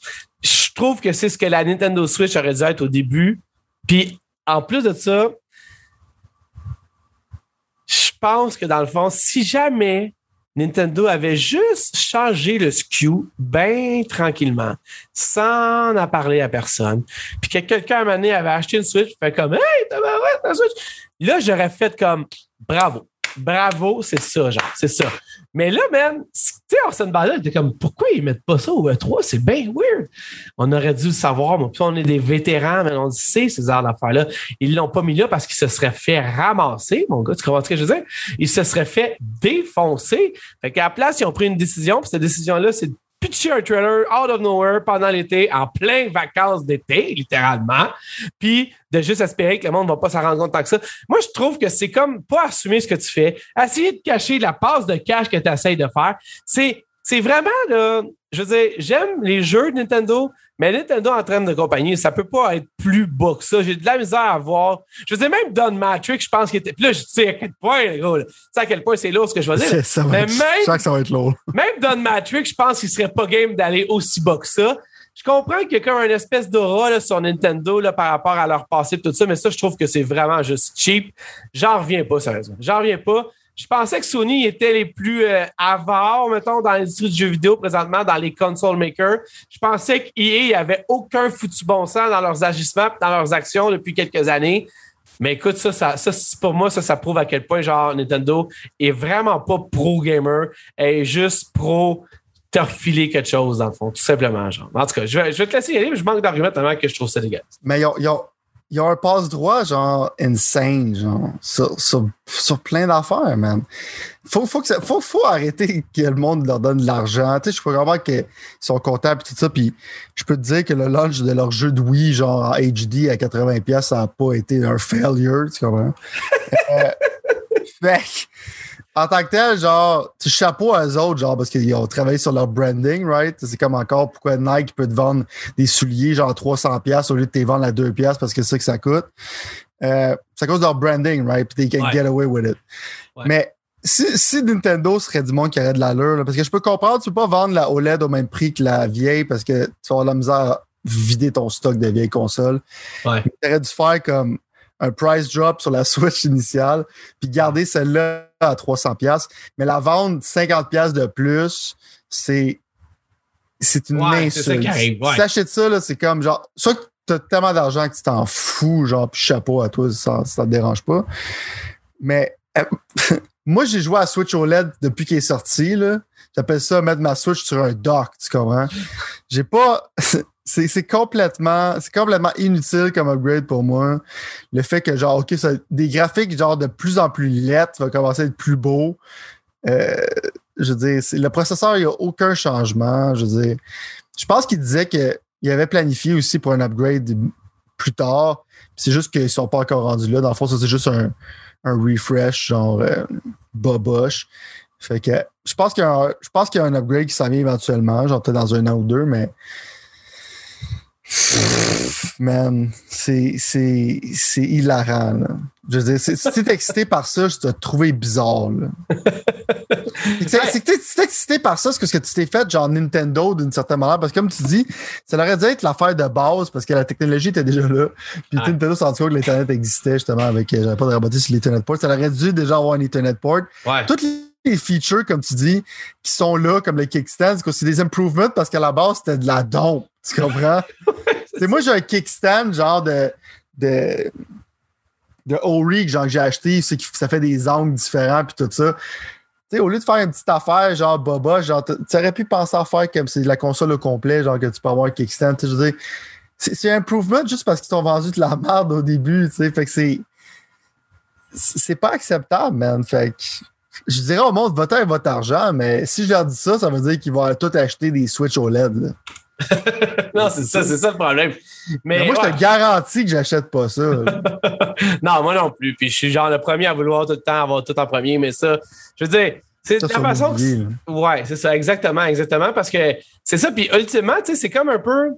Je trouve que c'est ce que la Nintendo Switch aurait dû être au début. Puis, en plus de ça, je pense que dans le fond, si jamais Nintendo avait juste changé le SKU bien tranquillement, sans en parler à personne. Puis que quelqu'un à un moment donné avait acheté une Switch, fait comme Hey, t'as la Switch? Là, j'aurais fait comme bravo. Bravo, c'est ça, genre, c'est ça. Mais là, man, tu sais, Arsène Ballard était comme, pourquoi ils mettent pas ça au E3? C'est bien weird. On aurait dû le savoir. Puis on est des vétérans, mais on sait ces arts d'affaires-là. Ils l'ont pas mis là parce qu'ils se seraient fait ramasser, mon gars. Tu comprends ce que je veux dire? Ils se seraient fait défoncer. Fait qu'à la place, ils ont pris une décision. Puis cette décision-là, c'est pitcher un trailer out of nowhere pendant l'été, en plein vacances d'été, littéralement, puis de juste espérer que le monde ne va pas s'en rendre compte tant que ça. Moi, je trouve que c'est comme pas assumer ce que tu fais, essayer de cacher la passe de cash que tu essayes de faire. C'est, c'est vraiment, là, je veux dire, j'aime les jeux de Nintendo, mais Nintendo en train de compagnie, ça peut pas être plus bas que ça. J'ai de la misère à voir. Je veux dire, même Don Matrix, je pense qu'il était. Puis là, je sais à quel point, gros, tu sais à quel point c'est lourd ce que je vais dire. Ça va être, même, je sens que ça va être lourd. Même Don Matrix, je pense qu'il serait pas game d'aller aussi bas que ça. Je comprends qu'il y a comme une espèce d'aura sur Nintendo là, par rapport à leur passé et tout ça, mais ça, je trouve que c'est vraiment juste cheap. J'en reviens pas, sérieusement. J'en reviens pas. Je pensais que Sony était les plus euh, avares, mettons, dans l'industrie du jeu vidéo présentement, dans les console makers. Je pensais qu'EA avait aucun foutu bon sens dans leurs agissements, dans leurs actions depuis quelques années. Mais écoute, ça, ça, ça pour moi, ça, ça prouve à quel point genre Nintendo est vraiment pas pro gamer, elle est juste pro te refiler quelque chose dans le fond, tout simplement. Genre. En tout cas, je vais, je vais te laisser y aller, mais je manque d'arguments tellement que je trouve ça dégueulasse. Mais il y a, il y a un passe-droit, genre, insane, genre, sur, sur, sur plein d'affaires, man. Faut, faut, que ça, faut, faut arrêter que le monde leur donne de l'argent. Tu sais, je peux vraiment qu'ils sont contents et tout ça. Puis je peux te dire que le launch de leur jeu de Wii, genre, en HD à 80$, ça n'a pas été un failure, tu comprends? euh, fait en tant que tel, genre, tu chapeau à eux autres, genre, parce qu'ils ont travaillé sur leur branding, right? C'est comme encore pourquoi Nike peut te vendre des souliers, genre 300$ au lieu de te vendre à 2$ parce que c'est ça que ça coûte. Euh, c'est à cause de leur branding, right? Puis they can get away with it. Mais si, si, Nintendo serait du monde qui aurait de l'allure, parce que je peux comprendre, tu peux pas vendre la OLED au même prix que la vieille parce que tu vas avoir la misère à vider ton stock de vieilles consoles. Ouais. Tu aurais dû faire comme un price drop sur la Switch initiale, puis garder celle-là à 300$, mais la vendre 50$ de plus, c'est c'est une ouais, insulte. Si t'achètes ça, là, c'est comme genre, soit que t'as tellement d'argent que tu t'en fous, genre, puis chapeau à toi, ça, ça te dérange pas. Mais euh, moi, j'ai joué à Switch OLED depuis qu'il est sorti, là. J'appelle ça mettre ma Switch sur un dock, tu comprends? J'ai pas. c'est complètement complètement inutile comme upgrade pour moi. Le fait que genre OK, des graphiques genre de plus en plus lettres va commencer à être plus beau. Euh, je veux dire, le processeur, il n'y a aucun changement. Je veux dire, je pense qu'il disait qu'il avait planifié aussi pour un upgrade plus tard. C'est juste qu'ils ne sont pas encore rendus là. Dans le fond, ça, c'est juste un, un, refresh, genre euh, boboche. Fait que je pense qu'il y, y, a un upgrade qui s'en vient éventuellement, genre peut-être dans un an ou deux, mais Man, c'est, hilarant. Là. Je veux dire, si t'es excité par ça, je t'ai trouvé bizarre. que t'es excité par ça, c'est que ce que tu t'es fait, genre Nintendo, d'une certaine manière, parce que comme tu dis, ça aurait dû être l'affaire de base, parce que la technologie était déjà là. Puis ouais. Nintendo compte que l'Internet existait, justement, avec, euh, j'avais pas de raboter sur l'Ethernet port. Ça aurait dû déjà avoir un Ethernet port. Ouais. Toutes les features, comme tu dis, qui sont là, comme le kickstand, c'est des improvements parce qu'à la base, c'était de la dompe. Tu comprends? c'est moi, j'ai un kickstand, genre de, de, de O-Rig, genre que j'ai acheté, c'est que ça fait des angles différents, puis tout ça. Tu sais, au lieu de faire une petite affaire, genre Boba, genre, tu aurais pu penser à faire comme c'est de la console au complet, genre que tu peux avoir un kickstand. Je veux dire, c'est un improvement juste parce qu'ils t'ont vendu de la merde au début, tu sais. Fait que c'est. C'est pas acceptable, man. Fait que je dirais au monde, votez votre argent, mais si je leur dis ça, ça veut dire qu'ils vont tout acheter des Switch OLED. Là. non, c'est ça, c'est ça le problème. Mais, mais moi, ouais. je te garantis que j'achète pas ça. non, moi non plus. Puis je suis genre le premier à vouloir tout le temps avoir tout en premier, mais ça, je veux dire, c'est la façon que. Ouais, c'est ça, exactement, exactement. Parce que c'est ça. Puis ultimement, tu sais, c'est comme un peu.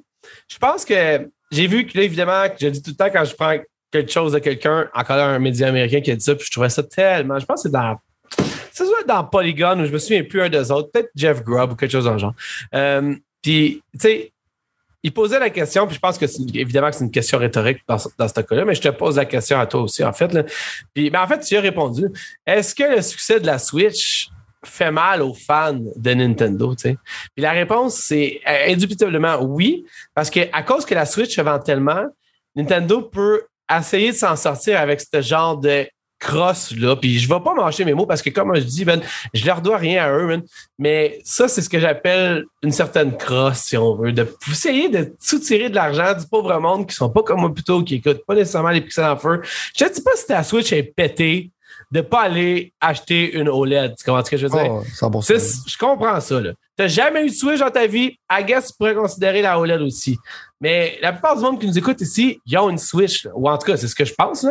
Je pense que j'ai vu que là, évidemment, que je dis tout le temps quand je prends quelque chose de quelqu'un, encore un média américain qui a dit ça, puis je trouvais ça tellement. Je pense que c'est dans c'est soit dans Polygon ou je me souviens plus un des autres, peut-être Jeff Grubb ou quelque chose dans le genre. Euh, puis, tu sais, il posait la question, puis je pense que c'est évidemment que c'est une question rhétorique dans, ce cas-là, mais je te pose la question à toi aussi, en fait. Là. Puis, ben, en fait, tu as répondu. Est-ce que le succès de la Switch fait mal aux fans de Nintendo, tu sais? Puis la réponse, c'est euh, indubitablement oui, parce que à cause que la Switch se vend tellement, Nintendo peut essayer de s'en sortir avec ce genre de crosse là. Puis je vais pas mâcher mes mots parce que comme je dis, ben, je leur dois rien à eux. Mais ça, c'est ce que j'appelle une certaine crosse, si on veut, de essayer de soutirer de l'argent du pauvre monde qui sont pas comme moi plutôt, qui écoutent pas nécessairement les pixels en feu. Je ne sais pas si ta Switch est pétée de pas aller acheter une OLED. Tu comprends ce que je veux dire? Oh, je comprends ça. Tu n'as jamais eu de Switch dans ta vie, I guess tu pourrais considérer la OLED aussi. Mais la plupart du monde qui nous écoute ici, ils ont une Switch. Ou en tout cas, c'est ce que je pense.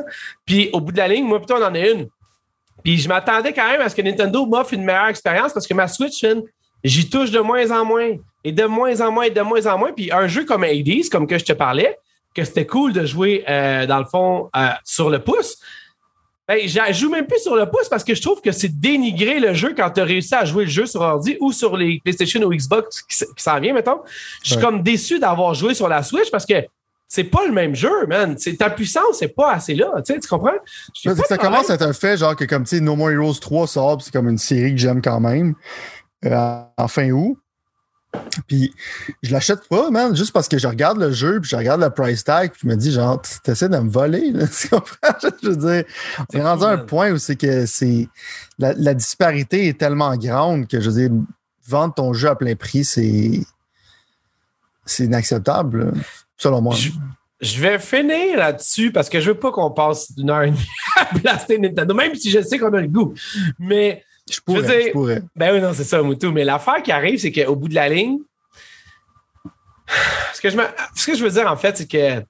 Puis au bout de la ligne, moi plutôt, on en a une. Puis je m'attendais quand même à ce que Nintendo m'offre une meilleure expérience parce que ma Switch, j'y touche de moins en moins. Et de moins en moins et de moins en moins. Puis un jeu comme Hades, comme que je te parlais, que c'était cool de jouer, euh, dans le fond, euh, sur le pouce. Ben, je joue même plus sur le pouce parce que je trouve que c'est dénigrer le jeu quand tu as réussi à jouer le jeu sur ordi ou sur les PlayStation ou Xbox qui, s'en vient, mettons. Je suis comme déçu d'avoir joué sur la Switch parce que c'est pas le même jeu, man. ta puissance, c'est pas assez là. Tu comprends? ça commence à être un fait, genre que comme tu sais, No More Heroes 3 sort, c'est comme une série que j'aime quand même. Euh, en fin août. Puis je l'achète pas, man, juste parce que je regarde le jeu, puis je regarde le price tag, puis je me dis, genre, tu essaies de me voler, là, tu comprends? Je veux dire, on est rendu à un point où c'est que c'est. La, disparité est tellement grande que, je veux dire, vendre ton jeu à plein prix, c'est. C'est inacceptable, selon moi. Je, vais finir là-dessus parce que je veux pas qu'on passe une heure et demie à blaster Nintendo, même si je sais qu'on a le goût. Mais je pourrais, je, pourrais. Ben oui, non, c'est ça, Moutou. Mais l'affaire qui arrive, c'est qu'au bout de la ligne, ce que je, ce que je veux dire, en fait, c'est que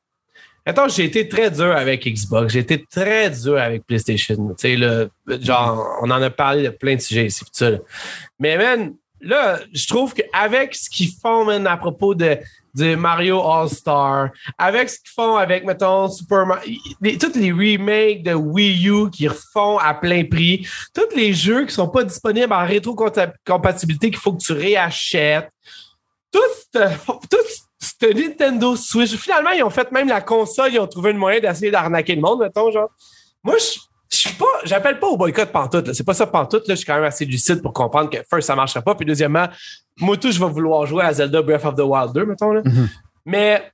Attends, j'ai été très dur avec Xbox, j'ai été très dur avec PlayStation. Tu sais, genre, on en a parlé de plein de sujets ici, tout ça. Mais, man, là, je trouve qu'avec ce qu'ils font, man, à propos de, de Mario All-Star, avec ce qu'ils font avec, mettons, Super Mario, tous les remakes de Wii U qu'ils refont à plein prix, tous les jeux qui sont pas disponibles en rétrocompatibilité qu'il faut que tu réachètes, tout, tout ce Nintendo Switch, finalement, ils ont fait même la console, ils ont trouvé une moyen d'essayer d'arnaquer le monde, mettons, genre. Moi, je je suis pas, j'appelle pas au boycott pantoute. C'est pas ça pantoute. Là. Je suis quand même assez lucide pour comprendre que first, ça marchera pas. Puis deuxièmement, moi tout, je vais vouloir jouer à Zelda Breath of the Wild 2, mettons. Là. Mm-hmm. Mais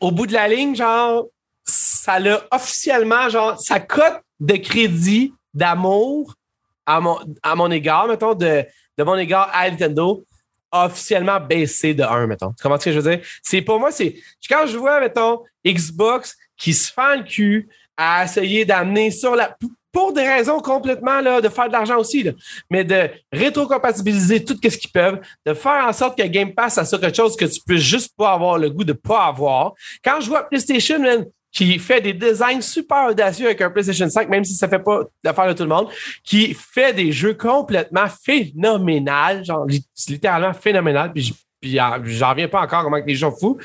au bout de la ligne, genre, ça l'a officiellement, genre, sa cote de crédit d'amour à mon, à mon égard, mettons, de, de mon égard à Nintendo, a officiellement baissé de 1, mettons. Tu comprends ce que je veux dire? C'est pour moi, c'est quand je vois, mettons, Xbox qui se fait le cul à essayer d'amener sur la. Pour des raisons complètement là, de faire de l'argent aussi, mais de rétrocompatibiliser tout ce qu'ils peuvent, de faire en sorte que Game Pass ça quelque chose que tu peux juste pas avoir le goût de pas avoir. Quand je vois PlayStation, qui fait des designs super audacieux avec un PlayStation 5, même si ça fait pas l'affaire de tout le monde, qui fait des jeux complètement phénoménal, genre littéralement phénoménal, puis, j'en reviens pas encore comment les gens fous.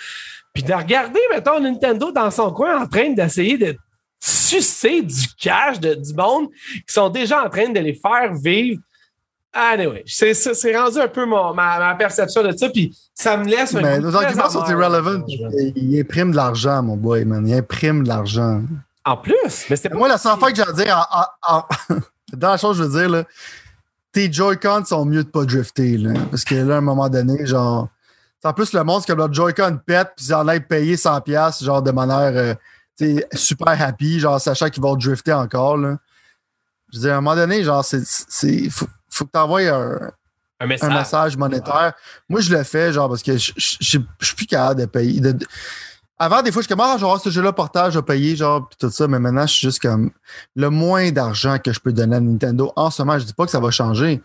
Puis de regarder, mettons, Nintendo dans son coin en train d'essayer de sucer du cash de, du monde qui sont déjà en train de les faire vivre. Anyway, c'est, c'est rendu un peu mon, ma, ma, perception de ça, puis ça me laisse un Mais nos arguments sont irrelevant. Il imprime de l'argent, mon boy, man. Il imprime de l'argent. En plus, mais c'était Moi, la seule fois que j'ai à dire, dans la chose, je veux dire, là, tes Joy-Con sont mieux de pas drifter, là. Parce que là, à un moment donné, genre. En plus, le monde, c'est que leur Joy-Con pète, puis ils en aillent payer 100$, genre de manière. Euh, super happy, genre, sachant qu'ils vont drifter encore. Là. Je veux dire, à un moment donné, genre, c'est. Faut, faut que tu envoies un, un, message. monétaire. Moi, je le fais, genre, parce que je, je, suis plus capable de payer. avant, des fois, je suis comme, ah, genre, ce jeu-là, portage, à payer, genre, pis tout ça, mais maintenant, je suis juste comme, le moins d'argent que je peux donner à Nintendo en ce moment, je dis pas que ça va changer,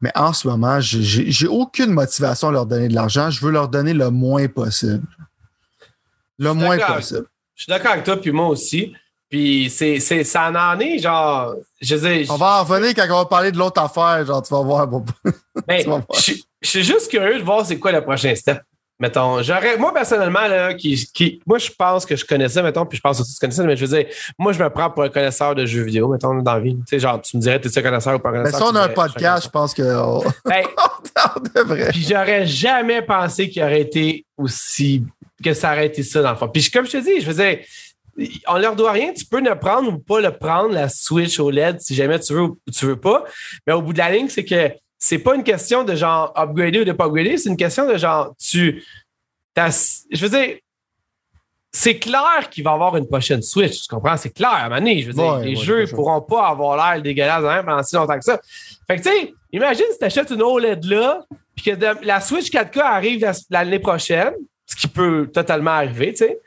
mais en ce moment, j'ai aucune motivation à leur donner de l'argent. Je veux leur donner le moins possible. Le moins possible. Je suis d'accord avec toi, puis moi aussi. Puis c'est, c'est, ça en est, genre, je sais. On va en revenir quand on va parler de l'autre affaire, genre, tu vas voir. Ben, je, suis juste curieux de voir c'est quoi le prochain step. Mettons, j'aurais, moi personnellement, là, qui, qui, moi je pense que je connaissais, mettons, puis je pense aussi que tu connaissais, mais je veux dire, moi je me prends pour un connaisseur de jeux vidéo, mettons, dans la vie. Tu sais, genre, tu me dirais, t'es-tu un connaisseur ou pas connaisseur? Mais si on a un podcast, je pense que. Ben, devrait. Puis j'aurais jamais pensé qu'il aurait été aussi que ça été ça dans le fond. Puis comme je te dis, je faisais on leur doit rien. Tu peux ne prendre ou pas le prendre, la Switch OLED, si jamais tu veux ou tu veux pas. Mais au bout de la ligne, c'est que c'est pas une question de genre upgrader ou de pas upgrader, c'est une question de genre tu. Je veux dire, c'est clair qu'il va y avoir une prochaine Switch, tu comprends? C'est clair, à un Je veux dire, les jeux ne pourront pas avoir l'air dégueulasse hein, pendant si longtemps que ça. Fait que, tu sais, imagine si tu achètes une OLED là, puis que la Switch 4K arrive l'année prochaine, ce qui peut totalement arriver, tu sais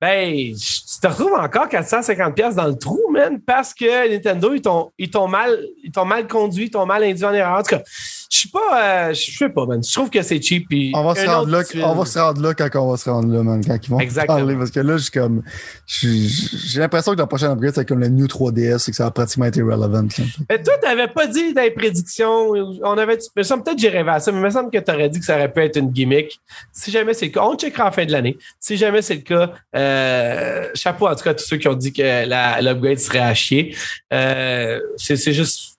ben, tu te retrouves encore 450$ dans le trou, man, parce que Nintendo, ils t'ont mal, mal conduit, ils t'ont mal induit en erreur. En tout cas, je suis pas, euh, je sais pas, man. Je trouve que c'est cheap. on va, se rendre là, on va se rendre là quand on va se rendre là, man, quand ils vont Exactement. parler. Parce que là, je comme, j'ai l'impression que la prochaine upgrade, c'est comme le New 3DS et que ça va pratiquement être irrelevant. Mais toi, t'avais pas dit dans les prédictions, on avait, peut-être j'ai rêvé à ça, mais il me semble que tu aurais dit que ça aurait pu être une gimmick. Si jamais c'est le cas, on checkera en fin de l'année. Si jamais c'est le cas, euh, chapeau en tout cas à tous ceux qui ont dit que l'upgrade serait à chier. Euh, c'est juste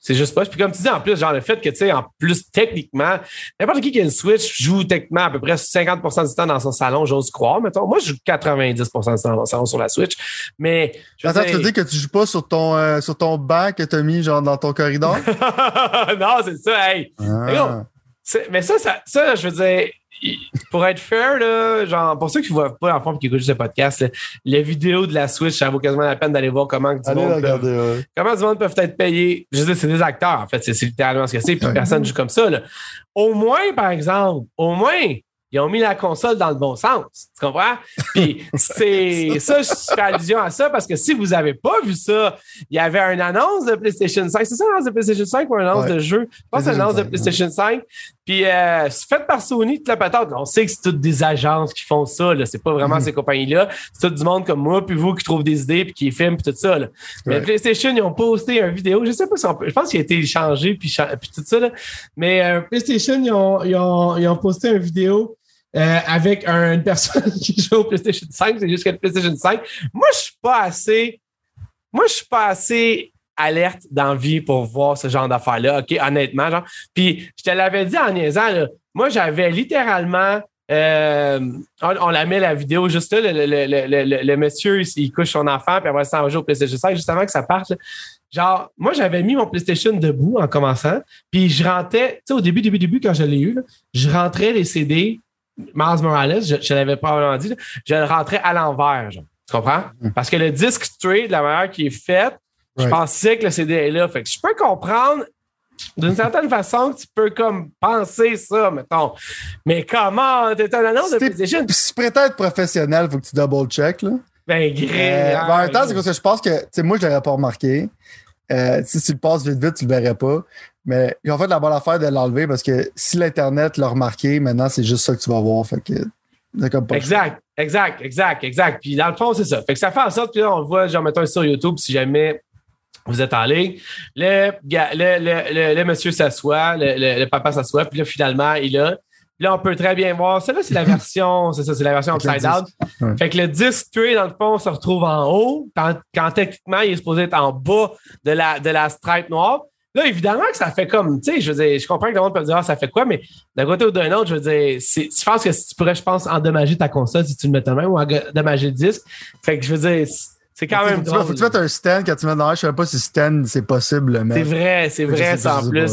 c'est juste pas. Puis comme tu dis, en plus, genre le fait que, tu sais, en plus, techniquement, n'importe qui qui a une Switch joue techniquement à peu près 50% du temps dans son salon, j'ose croire, mettons. Moi, je joue 90 du temps dans mon salon sur la Switch. Mais. Attends, tu veux dire que tu joues pas sur ton, euh, sur ton banc que tu as mis, genre, dans ton corridor? non, c'est ça, hey. Ah. Mais ça, ça, ça, je veux dire, pour être fair, là, genre, pour ceux qui ne voient pas en fond et qui écoutent ce podcast, les vidéos de la Switch, ça vaut quasiment la peine d'aller voir comment du monde peuvent, comment du monde peuvent être payés. Je veux dire, c'est des acteurs, en fait, c'est littéralement ce que c'est, puis personne ne joue comme ça. Là. Au moins, par exemple, au moins, ils ont mis la console dans le bon sens. Tu comprends? Puis c'est ça, je fais allusion à ça parce que si vous n'avez pas vu ça, il y avait une annonce de PlayStation 5. C'est ça l'annonce de PlayStation 5 ou une annonce de jeu? Je pense que c'est une annonce de PlayStation 5. Puis euh, c'est fait par Sony, toute la patate. On sait que c'est toutes des agences qui font ça. Là. C'est pas vraiment mm-hmm. ces compagnies-là. C'est tout du monde comme moi, puis vous qui trouvent des idées, puis qui filment, puis tout ça. Là. Mais PlayStation, ils ont posté une vidéo. Je sais pas si on peut. Je pense qu'il a été changé, puis, puis tout ça. Là. Mais euh, PlayStation, ils ont, ils, ont, ils ont posté une vidéo euh, avec une personne qui joue au PlayStation 5, c'est juste que le PlayStation 5. Moi, je suis pas assez. Moi, je suis pas assez alerte d'envie pour voir ce genre d'affaires-là. OK, honnêtement, genre. Puis, je te l'avais dit en niaisant, moi, j'avais littéralement. Euh, on, la met la vidéo juste là, le, monsieur, il, couche son enfant, puis après ça, on joue au PlayStation 5, juste avant que ça parte. Genre, moi, j'avais mis mon PlayStation debout en commençant, puis je rentrais, tu sais, au début, début, début, quand je l'ai eu, je rentrais les CD Miles Morales, je ne l'avais pas vraiment dit, je le rentrais à l'envers. Tu comprends? Mm. Parce que le disque tray, de la manière qui est faite, je pensais que le CD est là. Fait que je peux comprendre d'une certaine façon que tu peux comme penser ça, mettons. Mais comment? T'es un annonce de PlayStation? Si tu prétends être professionnel, il faut que tu double-check, là. Ben, gré. Euh, en même temps, c'est parce que je pense que, tu sais, moi, je l'aurais pas remarqué. Euh, si tu le passes vite, vite, tu le verrais pas. Mais ils ont fait la bonne affaire de l'enlever parce que si l'Internet l'a remarqué, maintenant, c'est juste ça que tu vas voir. Fait que, exact, exact, exact, exact. Puis dans le fond, c'est ça. Fait que ça fait en sorte que là, on le voit, genre, mettons sur YouTube, si jamais vous êtes en ligne, le, le, le, monsieur s'assoit, le, papa s'assoit, puis là, finalement, il a. Là, on peut très bien voir. Ça, là, c'est la version, c'est ça, c'est la version upside down. Fait que le disque dans le fond, se retrouve en haut, quand, quand techniquement, il est supposé être en bas de la, de la stripe noire. Là, évidemment que ça fait comme, tu sais, je veux dire, je comprends que le monde peut dire, ah, ça fait quoi, mais d'un côté ou d'un autre, je veux dire, je pense que tu pourrais, je pense, endommager ta console si tu le mets ta main ou endommager le disque. Fait que je veux dire, c'est quand même. Faut, faut que tu mettes un stand quand tu mets dans l'air. Je sais pas si stand c'est possible, mais. C'est vrai, c'est vrai, ça en plus.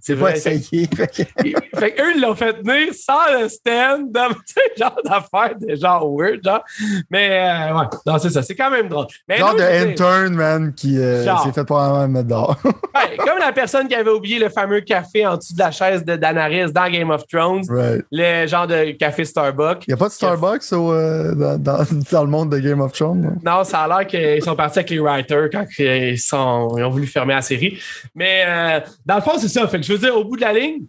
C'est vrai. essayer. fait qu'eux, ils l'ont fait tenir sans le stand, dans, genre d'affaires de genre weird, genre. Mais, euh, ouais, non, c'est ça. C'est quand même drôle. Mais genre de intern, man, qui euh, s'est fait probablement mettre dehors. ouais, comme la personne qui avait oublié le fameux café en dessous de la chaise de Danaris dans Game of Thrones. Le genre de café Starbucks. Il n'y a pas de Starbucks au, euh, dans, dans, dans, le monde de Game of Thrones? Non, non ça a l'air qu'ils sont partis avec les writers quand ils, ont voulu fermer la série. Mais euh, dans le fond, c'est ça. Je veux dire, au bout de la ligne,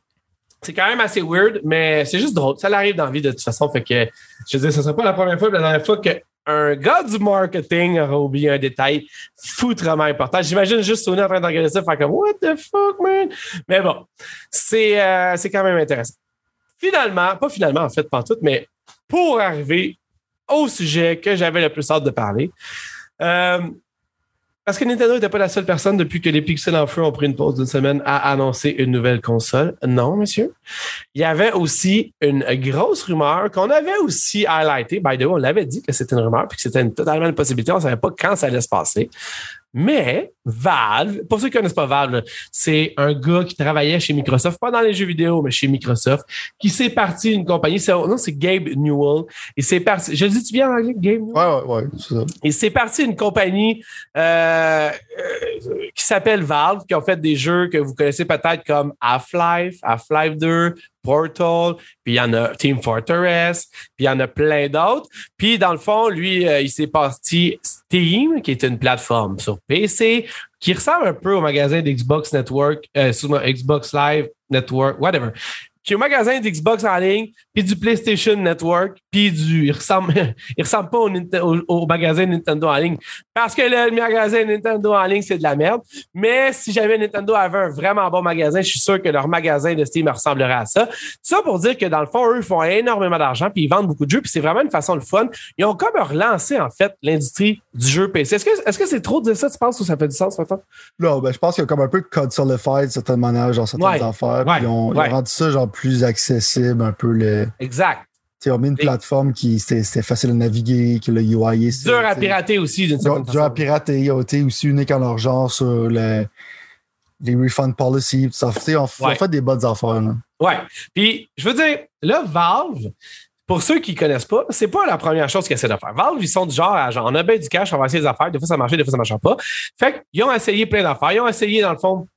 c'est quand même assez weird, mais c'est juste drôle. Ça l'arrive dans la vie de toute façon. Fait que je veux dire, ce ne sera pas la première fois, mais la dernière fois qu'un gars du marketing aura oublié un détail foutrement important. J'imagine juste Sony en train d'organiser ça, faire comme What the fuck, man? Mais bon, c'est euh, quand même intéressant. Finalement, pas finalement en fait, pas tout, mais pour arriver au sujet que j'avais le plus hâte de parler, euh, parce que Nintendo n'était pas la seule personne depuis que les Pixels en feu ont pris une pause d'une semaine à annoncer une nouvelle console. Non, monsieur. Il y avait aussi une grosse rumeur qu'on avait aussi highlighté. By the way, on l'avait dit que c'était une rumeur puis que c'était totalement une possibilité. On ne savait pas quand ça allait se passer. Mais Valve, pour ceux qui ne connaissent pas Valve, c'est un gars qui travaillait chez Microsoft, pas dans les jeux vidéo, mais chez Microsoft, qui s'est parti d'une compagnie. Non, c'est Gabe Newell. Et c'est parti. Je le dis-tu bien en anglais, Gabe Newell? Ouais, ouais, ouais. C'est ça. Et c'est parti d'une compagnie euh, euh, qui s'appelle Valve, qui ont fait des jeux que vous connaissez peut-être comme Half-Life, Half-Life 2, Portal, puis il y en a Team Fortress, puis il y en a plein d'autres. Puis dans le fond, lui, euh, il s'est parti Steam, qui est une plateforme sur PC, qui ressemble un peu au magasin d'Xbox Network, euh, Xbox Live Network, whatever est un magasin d'Xbox en ligne, puis du PlayStation Network, puis du. Il ressemble, il ressemble pas au, au, au, magasin Nintendo en ligne. Parce que le magasin Nintendo en ligne, c'est de la merde. Mais si jamais Nintendo avait un vraiment bon magasin, je suis sûr que leur magasin de Steam ressemblerait à ça. Ça pour dire que dans le fond, eux, ils font énormément d'argent, puis ils vendent beaucoup de jeux, puis c'est vraiment une façon de fun. Ils ont comme relancé, en fait, l'industrie du jeu PC. Est-ce que c'est trop de dire ça, tu penses, ou ça fait du sens, maintenant? Non, ben, je pense qu'il y a comme un peu de code sur le fight, certaines manières, genre certaines Ouais. affaires. Ouais. Puis on, Ouais. ils ont rendu ça genre plus accessible, un peu le. Exact. On mis une Et- plateforme qui c'était facile à naviguer, que le UI est. Dur à pirater aussi, d'une Dur, à pirater. Ils ont été aussi uniques en leur genre sur le- les refund policy. Ça, on, Ouais. on fait des bonnes affaires. Là. Ouais. Puis, je veux dire, là, Valve, pour ceux qui connaissent pas, c'est pas la première chose qu'ils essaient de faire. Valve, ils sont du genre à genre, on a bien du cash, on va essayer des affaires. Des fois, ça marche, des fois, ça marche pas. Fait qu'ils ont essayé plein d'affaires. Ils ont essayé, dans le fond,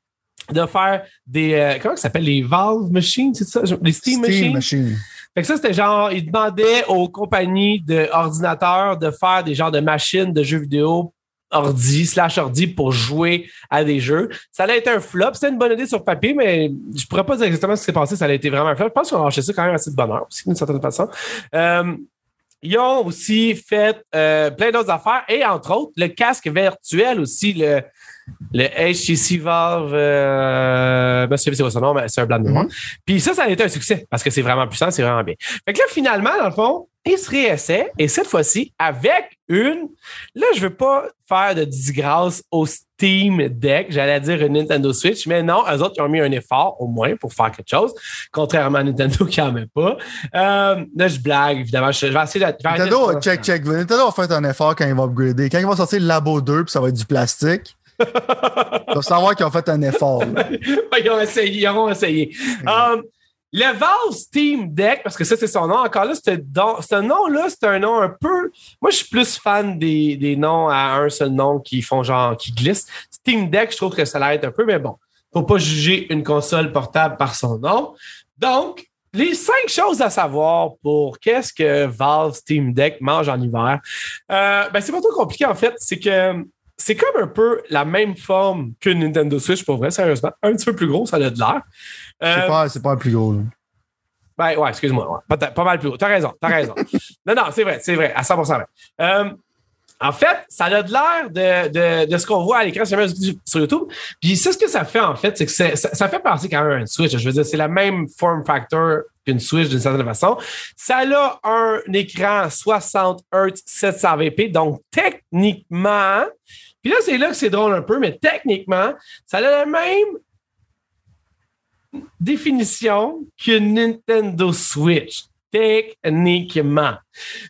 de faire des. euh, comment ça s'appelle? Les Valve Machines, c'est ça? Les Steam, Machines? Machine. Fait que ça, c'était genre, ils demandaient aux compagnies d'ordinateurs de faire des genres de machines de jeux vidéo ordi, slash ordi pour jouer à des jeux. Ça allait être un flop. C'était une bonne idée sur papier, mais je pourrais pas dire exactement ce qui s'est passé. Ça allait été vraiment un flop. Je pense qu'on a lâché ça quand même assez de bonheur aussi, d'une certaine façon. Euh, ils ont aussi fait euh, plein d'autres affaires et entre autres, le casque virtuel aussi, le, le HTC Valve, euh, ben, c'est pas son nom, mais c'est un blanc de mémoire. Puis ça, ça a été un succès parce que c'est vraiment puissant, c'est vraiment bien. Fait que là, finalement, dans le fond, ils se réessaient et cette fois-ci, avec une. Là, je veux pas faire de disgrâce au Steam Deck, j'allais dire une Nintendo Switch, mais non, eux autres, ils ont mis un effort au moins pour faire quelque chose, contrairement à Nintendo qui en met pas. Euh, là, je blague, évidemment. Je, vais essayer de. arrêter Nintendo, check, check. Nintendo va faire un effort quand ils vont upgrader. Quand ils vont sortir le Labo 2, puis ça va être du plastique, ils vont savoir qu'ils ont fait un effort. ils ont essayé, ils auront essayé. Um, le Valve Steam Deck, parce que ça, c'est son nom. Encore là, don- ce nom-là, c'est un nom un peu. Moi, je suis plus fan des, des noms à un seul nom qui font genre, qui glissent. Steam Deck, je trouve que ça l'aide un peu, mais bon, faut pas juger une console portable par son nom. Donc, les cinq choses à savoir pour qu'est-ce que Valve Steam Deck mange en hiver. Euh, ben, c'est pas trop compliqué, en fait. C'est que c'est comme un peu la même forme qu'une Nintendo Switch, pour vrai, sérieusement. Un petit peu plus gros, ça a de l'air. C'est Euh, pas, c'est pas un plus gros. là. ben, ouais, excuse-moi. ouais. Pas, pas mal plus haut. T'as raison, t'as raison. non, non, c'est vrai, c'est vrai, à 100 vrai. Euh, en fait, ça a de l'air de, de, de ce qu'on voit à l'écran sur YouTube. Puis ça, ce que ça fait, en fait, c'est que c'est- ça, ça fait penser quand même à une Switch. Je veux dire, c'est la même form factor qu'une Switch d'une certaine façon. Ça a un écran 60 Hz 720p, donc techniquement, puis là, c'est là que c'est drôle un peu, mais techniquement, ça a la même définition qu'une Nintendo Switch, techniquement.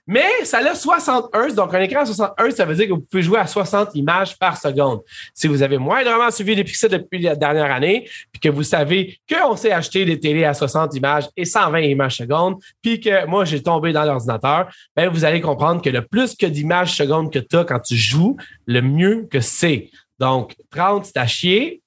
Mais ça a 60 Hz, donc un écran à 60 Hz, ça veut dire que vous pouvez jouer à 60 images par seconde. Si vous avez moindrement suivi les pixels depuis la dernière année, puis que vous savez qu'on s'est acheté des télés à 60 images et 120 images secondes, puis que moi j'ai tombé dans l'ordinateur, ben vous allez comprendre que le plus que d'images secondes que tu as quand tu joues, le mieux que c'est. Donc, 30, c'est à chier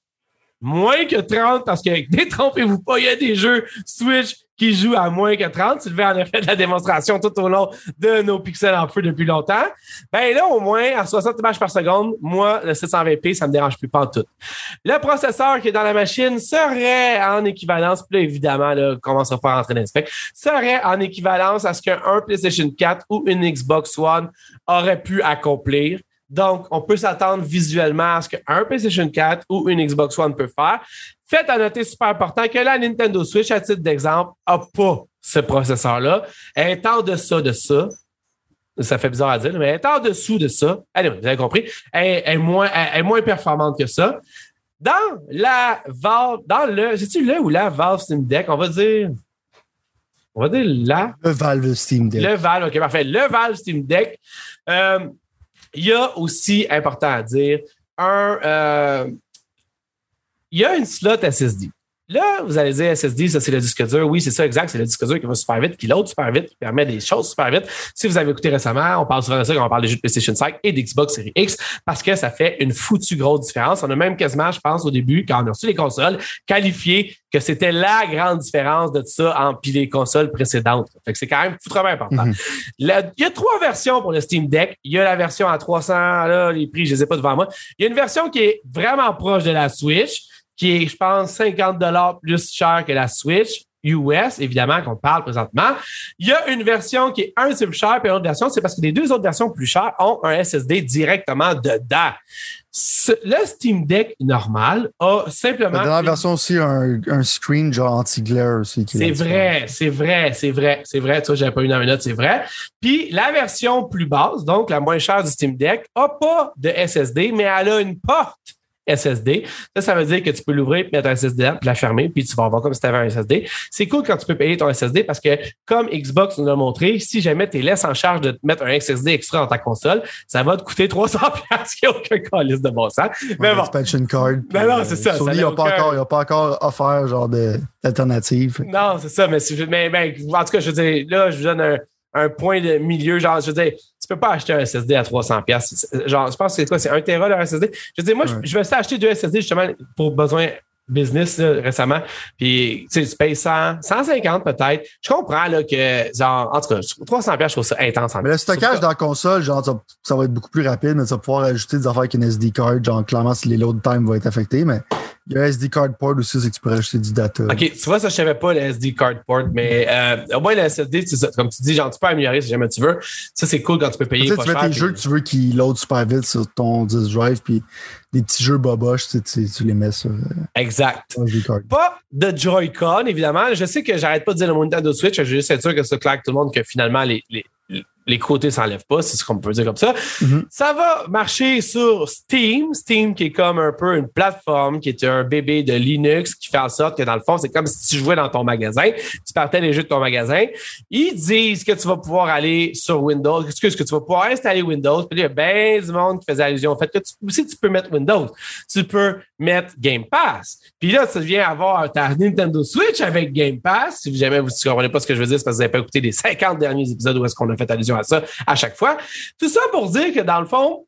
moins que 30 parce que détrompez-vous pas, il y a des jeux Switch qui jouent à moins que 30. Sylvain en a fait de la démonstration tout au long de nos pixels en feu depuis longtemps. Ben là, au moins, à 60 images par seconde, moi, le 720p, ça me dérange plus pas en tout. Le processeur qui est dans la machine serait en équivalence, là, évidemment, là, à rentrer dans le spec, serait en équivalence à ce qu'un PlayStation 4 ou une Xbox One aurait pu accomplir. Donc, on peut s'attendre visuellement à ce qu'un PlayStation 4 ou une Xbox One peut faire. Faites à noter, super important, que la Nintendo Switch, à titre d'exemple, n'a pas ce processeur-là. Elle est en deçà de ça. Ça fait bizarre à dire, mais elle est en dessous de ça. Allez, vous avez compris. Elle, est moins, elle est moins performante que ça. Dans la Valve, dans le, c'est-tu le ou la Valve Steam Deck, on va dire, on va dire la. Le Valve Steam Deck. Le Valve, OK, parfait. Le Valve Steam Deck. Euh, il y a aussi, important à dire, un, euh, il y a une slot SSD. Là, vous allez dire SSD, ça c'est le disque dur. Oui, c'est ça, exact. C'est le disque dur qui va super vite, qui load super vite, qui permet des choses super vite. Si vous avez écouté récemment, on parle souvent de ça quand on parle des jeux de PlayStation 5 et d'Xbox Series X parce que ça fait une foutue grosse différence. On a même quasiment, je pense, au début, quand on a reçu les consoles, qualifié que c'était la grande différence de ça en puis les consoles précédentes. Fait que c'est quand même foutrement important. Mhm. il y a trois versions pour le Steam Deck. Il y a la version à 300, là, les prix, je les ai pas devant moi. Il y a une version qui est vraiment proche de la Switch qui est, je pense, 50 dollars plus cher que la Switch. US, évidemment, qu'on parle présentement. Il y a une version qui est un peu chère, puis une autre version, c'est parce que les deux autres versions plus chères ont un SSD directement dedans. le Steam Deck normal a simplement. La version aussi, un, un screen genre anti-glare aussi. C'est vrai, c'est vrai, c'est vrai, c'est vrai. Tu vois, j'avais pas eu dans minute, c'est vrai. Puis la version plus basse, donc la moins chère du Steam Deck, a pas de SSD, mais elle a une porte SSD. Ça, ça veut dire que tu peux l'ouvrir, mettre un SSD puis la fermer, puis tu vas avoir comme si tu avais un SSD. C'est cool quand tu peux payer ton SSD parce que, comme Xbox nous l'a montré, si jamais tu laisses en charge de te mettre un SSD extra dans ta console, ça va te coûter 300 pièces qui a aucun calice de bon sens. Mais bon. Expansion card. Mais non, c'est ça. Sony n'a pas, encore, pas encore offert genre d'alternative. Non, c'est ça. Mais, mais, mais, en tout cas, je veux dire, là, je vous donne un, un point de milieu. Genre, je veux dire, tu peux pas acheter un SSD à 300 pièces. Genre, je pense que c'est quoi? C'est un Tera le SSD. Je veux dire, moi, je, je vais acheter deux SSD justement pour besoin business récemment. Puis tu payes 100, 150 peut-être. Je comprends là, que, genre, en tout cas, 300 je trouve ça intense. mais le stockage dans la console, genre, ça, va être beaucoup plus rapide, mais tu vas pouvoir ajouter des affaires avec une SD card. Genre, clairement, si les load time vont être affectés, mais il y a un SD card port aussi, c'est que tu peux rajouter du data. OK, tu vois, ça, je savais pas le SD card port, mais euh, au moins le SSD, comme tu dis, genre, tu peux améliorer si jamais tu veux. Ça, c'est cool quand tu peux payer. Tu sais, tu mets tes jeux que tu veux qui load super vite sur ton disc drive, puis des petits jeux boboches, tu, tu, les mets sur. Euh, exact. Pas de Joy-Con, évidemment. Je sais que j'arrête pas de dire le Nintendo Switch. Je veux juste être sûr que ça claque tout le monde que finalement, les, les, les côtés s'enlèvent pas, c'est ce qu'on peut dire comme ça. Mm-hmm. Ça va marcher sur Steam. Steam qui est comme un peu une plateforme, qui est un bébé de Linux, qui fait en sorte que dans le fond, c'est comme si tu jouais dans ton magasin, tu partais les jeux de ton magasin. Ils disent que tu vas pouvoir aller sur Windows, excuse, que tu vas pouvoir installer Windows. Puis il y a bien du monde qui faisait allusion au fait que tu, aussi tu peux mettre Windows. Tu peux mettre Game Pass. Puis là, tu viens avoir ta Nintendo Switch avec Game Pass. Si jamais vous ne comprenez pas ce que je veux dire, c'est parce que vous n'avez pas écouté les 50 derniers épisodes où est-ce qu'on a fait allusion à ça à chaque fois. Tout ça pour dire que dans le fond,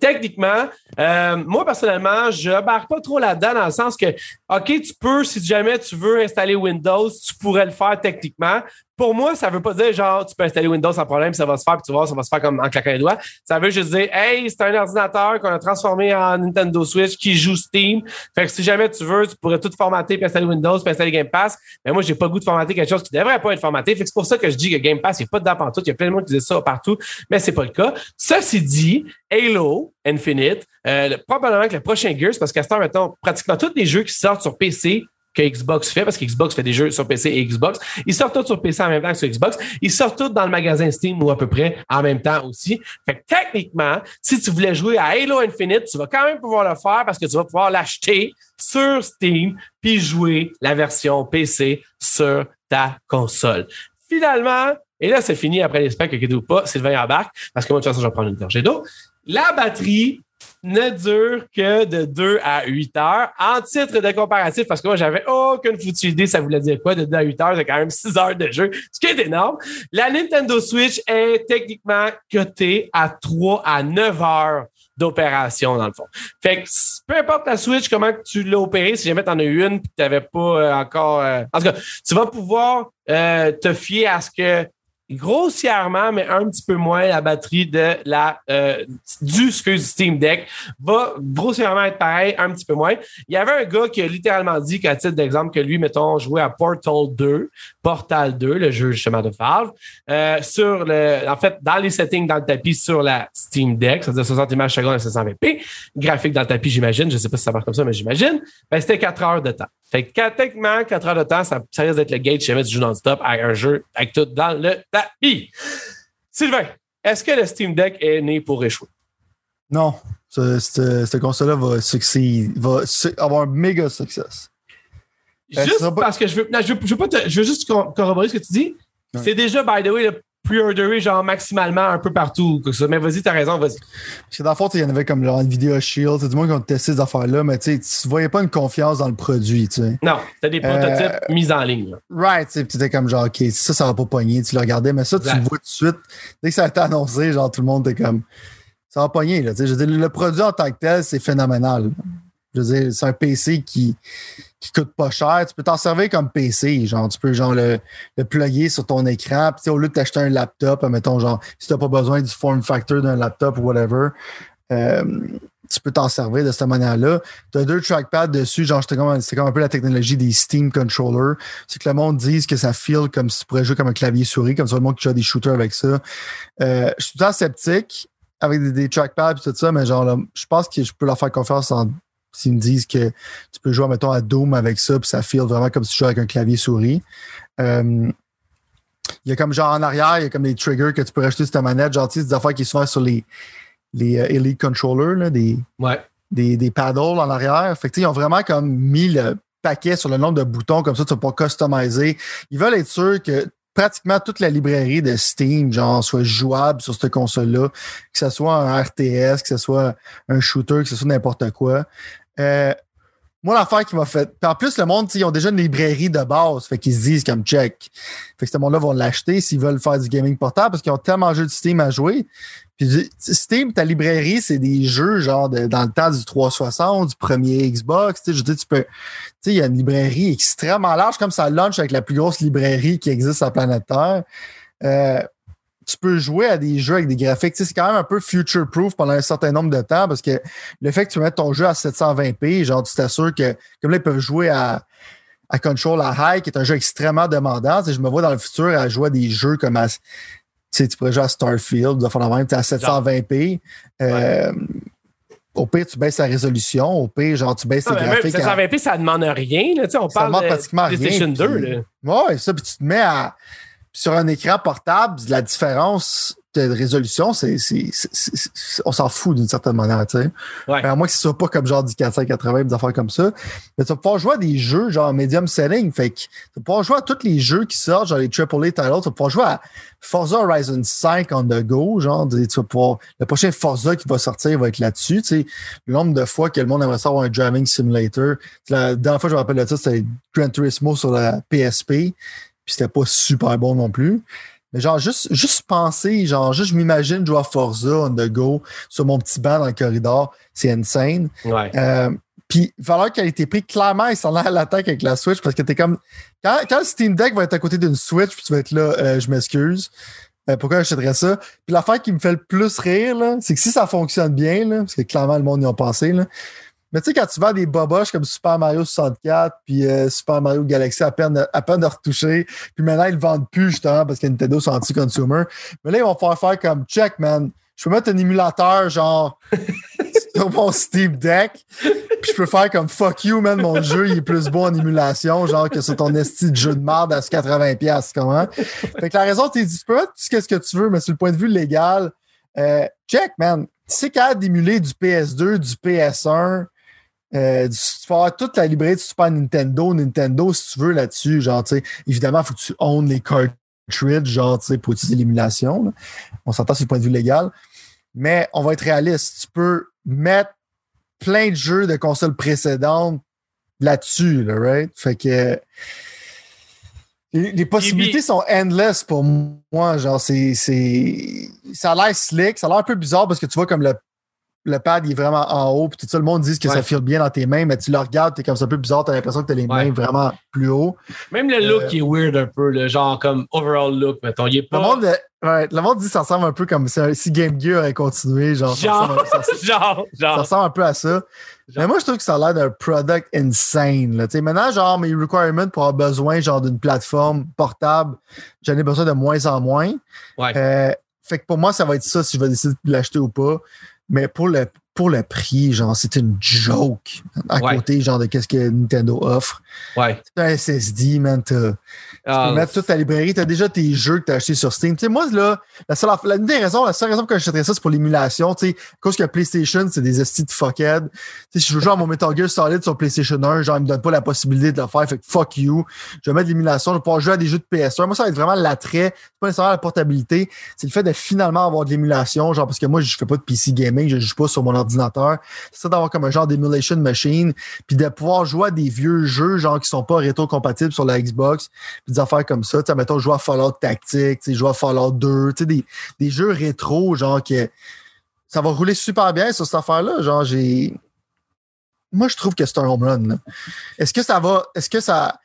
techniquement, euh, moi personnellement, je barre pas trop là-dedans dans le sens que, OK, tu peux, si jamais tu veux installer Windows, tu pourrais le faire techniquement pour moi, ça veut pas dire genre tu peux installer Windows sans problème, ça va se faire, puis tu vois, ça va se faire comme en claquant les doigts. Ça veut juste dire Hey, c'est un ordinateur qu'on a transformé en Nintendo Switch qui joue Steam. Fait que si jamais tu veux, tu pourrais tout formater puis installer Windows, puis installer Game Pass. Mais moi, j'ai pas le goût de formater quelque chose qui devrait pas être formaté. Fait que c'est pour ça que je dis que Game Pass, il n'y a pas de dents tout. Il y a plein de monde qui disent ça partout, mais c'est pas le cas. Ceci dit, Halo Infinite, euh, probablement que le prochain Gears, parce qu'à ce temps, maintenant, pratiquement tous les jeux qui sortent sur PC que Xbox fait, parce que Xbox fait des jeux sur PC et Xbox. Ils sortent tous sur PC en même temps que sur Xbox. Ils sortent tous dans le magasin Steam ou à peu près en même temps aussi. Fait que techniquement, si tu voulais jouer à Halo Infinite, tu vas quand même pouvoir le faire parce que tu vas pouvoir l'acheter sur Steam puis jouer la version PC sur ta console. Finalement, et là, c'est fini après les specs, que ou pas, Sylvain embarque, parce que moi, de toute façon, je vais prendre une gorgée d'eau. La batterie ne dure que de 2 à 8 heures. En titre de comparatif, parce que moi, j'avais aucune foutue idée, ça voulait dire quoi, de 2 à 8 heures, c'est quand même 6 heures de jeu, ce qui est énorme. La Nintendo Switch est techniquement cotée à 3 à 9 heures d'opération, dans le fond. Fait que peu importe la Switch, comment tu l'as opérée, si jamais tu en as une et que tu n'avais pas euh, encore... Euh, en tout cas, tu vas pouvoir euh, te fier à ce que grossièrement, mais un petit peu moins la batterie de la euh, du Steam Deck va grossièrement être pareil, un petit peu moins. Il y avait un gars qui a littéralement dit qu'à titre d'exemple que lui, mettons, jouait à Portal 2, Portal 2, le jeu justement de Valve, euh, sur le, en fait, dans les settings dans le tapis sur la Steam Deck, c'est-à-dire 60 images secondes à 720p, graphique dans le tapis, j'imagine, je sais pas si ça marche comme ça, mais j'imagine, ben, c'était 4 heures de temps. Fait que techniquement, 4 heures de temps, ça, risque d'être le gate jamais tu joues non-stop à un jeu avec tout dans le tapis. Sylvain, est-ce que le Steam Deck est né pour échouer? Non. Ce- ce- Cette console-là va, va su- avoir un méga succès. Euh, Juste ça pas- parce que je veux, non, je veux, je veux pas te- je veux juste cor- corroborer ce que tu dis. Ouais. C'est déjà, by the way, le pre-orderé genre maximalement un peu partout. quoi que soit. Mais vas-y, t'as raison, vas-y. Parce que dans le fond, il y en avait comme genre une vidéo Shield, c'est du monde qui ont testé ces affaires-là, mais tu sais, tu voyais pas une confiance dans le produit, tu sais. Non, t'as des Euh, prototypes mis en ligne. là. Right, tu sais, puis tu étais comme genre, OK, ça, ça va pas pogner, tu le regardais, mais ça, tu le vois tout de suite. Dès que ça a été annoncé, genre, tout le monde était comme, ça va pogner, là. Je veux dire, le produit en tant que tel, c'est phénoménal. Je veux dire, c'est un PC qui, qui coûte pas cher. Tu peux t'en servir comme PC. Genre, tu peux genre le, le plugger sur ton écran. Puis, tu au lieu de t'acheter un laptop, mettons, genre, si t'as pas besoin du form factor d'un laptop ou whatever, euh, tu peux t'en servir de cette manière-là. Tu as deux trackpads dessus, genre, c'était comme, c'est comme un peu la technologie des Steam Controllers. C'est que le monde dise que ça feel comme si tu pourrais jouer comme un clavier souris, comme ça, le monde qui des shooters avec ça. Euh, je suis tout le temps sceptique avec des, des trackpads et tout ça, mais genre, là, je pense que je peux leur faire confiance en s'ils me disent que tu peux jouer, mettons, à Doom avec ça, puis ça feel vraiment comme si tu jouais avec un clavier souris. Euh, il y a comme genre en arrière, il y a comme des triggers que tu peux rajouter sur ta manette, genre, tu sais, des affaires qui sont souvent sur les, les euh, Elite Controllers, là, des, Ouais. des, des paddles en arrière. Fait que, ils ont vraiment comme mis le paquet sur le nombre de boutons, comme ça, tu vas pas customiser. Ils veulent être sûrs que pratiquement toute la librairie de Steam, genre, soit jouable sur cette console-là, que ce soit un RTS, que ce soit un shooter, que ce soit n'importe quoi. Euh, moi, l'affaire qui m'a fait. Puis en plus, le monde, ils ont déjà une librairie de base. Fait qu'ils se disent comme check. Fait que ce monde-là vont l'acheter s'ils veulent faire du gaming portable parce qu'ils ont tellement de jeux de Steam à jouer. Puis Steam, ta librairie, c'est des jeux genre dans le temps du 360, du premier Xbox. Je dire, tu peux. Tu sais, il y a une librairie extrêmement large, comme ça launch avec la plus grosse librairie qui existe sur la planète Terre. Euh, tu peux jouer à des jeux avec des graphiques. Tu sais, c'est quand même un peu future-proof pendant un certain nombre de temps parce que le fait que tu mettes ton jeu à 720p, genre, tu t'assures que, comme là, ils peuvent jouer à, à Control à High, qui est un jeu extrêmement demandant. Tu sais, je me vois dans le futur à jouer à des jeux comme à, tu sais, tu pourrais jouer à Starfield, de même, à 720p. Euh, Au pire, tu baisses la résolution. Au pire, genre, tu baisses Non, tes mais même graphiques. à- 720p, ça demande rien. Là, on Ça parle demande de rien, PlayStation puis- 2. Là. Ouais, ça, puis tu te mets à. Sur un écran portable, la différence de résolution, c'est, c'est, c'est- c'est- c'est- on s'en fout d'une certaine manière, tu sais. Ouais. À moins que ce soit pas comme genre du 480, des affaires comme ça. Mais tu vas pouvoir jouer à des jeux genre medium setting. Fait que tu vas pouvoir jouer à tous les jeux qui sortent, genre les AAA titles. Tu vas pouvoir jouer à Forza Horizon 5 on the go. Genre, tu vas pouvoir. Le prochain Forza qui va sortir va être là-dessus. Tu sais, le nombre de fois que le monde aimerait savoir un driving simulator. La dernière fois, je me rappelle de ça, c'était Gran Turismo sur la PSP. Puis c'était pas super bon non plus. Mais genre, juste, juste penser, genre, juste je m'imagine jouer à Forza on the go sur mon petit banc dans le corridor. C'est insane. Ouais. Euh, puis, valeur qualité-prix, clairement, ils s'en allent à l'attaque avec la Switch parce que t'es comme. Quand, quand le Steam Deck va être à côté d'une Switch, puis tu vas être là, euh, je m'excuse. Euh, pourquoi j'achèterais ça? Puis l'affaire qui me fait le plus rire, c'est que si ça fonctionne bien, là, parce que clairement le monde y a pensé, là, mais tu sais, quand tu vends des boboches comme Super Mario 64 puis euh, Super Mario Galaxy à peine, à peine de retoucher, puis maintenant ils le vendent plus justement parce que Nintendo sont anti-consumer. Mais là, ils vont faire faire comme check, man. Je peux mettre un émulateur genre sur mon Steam Deck, puis je peux faire comme fuck you, man, mon jeu il est plus bon en émulation, genre que c'est ton esti de jeu de merde à 80$, comment? Fait que la raison, c'est que tu peux mettre tout ce que- tu veux, mais sur le point de vue légal, euh, check, man. Tu sais capable d'émuler du PS2, du PS1, euh, tu vas avoir toute la librairie de Super Nintendo, Nintendo, si tu veux, là-dessus. Genre, tu sais, évidemment, il faut que tu owns les cartridges, genre, tu sais, pour utiliser l'émulation. On s'entend sur le point de vue légal. Mais on va être réaliste. Tu peux mettre plein de jeux de consoles précédentes là-dessus, là, right? Fait que les, possibilités Puis- sont endless pour moi. Genre, c'est, ça a l'air slick, ça a l'air un peu bizarre parce que tu vois comme le, le pad il est vraiment en haut, puis tout ça, le monde dit que Ouais. ça file bien dans tes mains, mais tu le regardes, t'es comme ça un peu bizarre, t'as l'impression que t'as les Ouais. mains vraiment plus haut. Même le look Euh, il est weird un peu, le genre comme overall look, mettons. Il est Le pas. monde, euh, ouais, le monde dit que ça ressemble un peu comme si, Game Gear avait continué, genre, ça Genre, ressemble- ça- genre, Ça genre. ressemble un peu à ça. Mais moi, je trouve que ça a l'air d'un product insane. Là. Maintenant, genre, mes requirements pour avoir besoin genre d'une plateforme portable, j'en ai besoin de moins en moins. Ouais. Euh, fait que pour moi, ça va être ça si je vais décider de l'acheter ou pas. Mais pour le pour le prix, genre, c'est une joke à côté, genre, de qu'est-ce que Nintendo offre. Ouais. C'est un SSD, man. Tu peux ah. mettre toute ta librairie. Tu as déjà tes jeux que tu as achetés sur Steam. Tu sais, moi, là, la seule, la, la, raison, la seule raison que j'achèterais ça, c'est pour l'émulation. Tu sais, cause que PlayStation, c'est des SSD de fuckhead. Tu sais, si je veux jouer à mon Metal Gear Solid sur PlayStation 1, genre, ils me donnent pas la possibilité de le faire. Fait que fuck you. Je vais mettre l'émulation. Je vais pouvoir jouer à des jeux de PS1. Moi, ça va être vraiment l'attrait. C'est pas nécessairement la portabilité. C'est le fait de finalement avoir de l'émulation. Genre, parce que moi, je fais pas de PC gaming. Je joue pas sur mon ordinateur. C'est ça d'avoir comme un genre d'émulation machine, puis de pouvoir jouer à des vieux jeux, genre qui sont pas rétro-compatibles sur la Xbox, puis des affaires comme ça. Tu sais, mettons, jouer à Fallout Tactique, tu jouer à Fallout 2, tu sais, des, des jeux rétro, genre que ça va rouler super bien sur cette affaire-là. Genre, j'ai. Moi, je trouve que c'est un home run. Est-ce que ça va. Est-ce que ça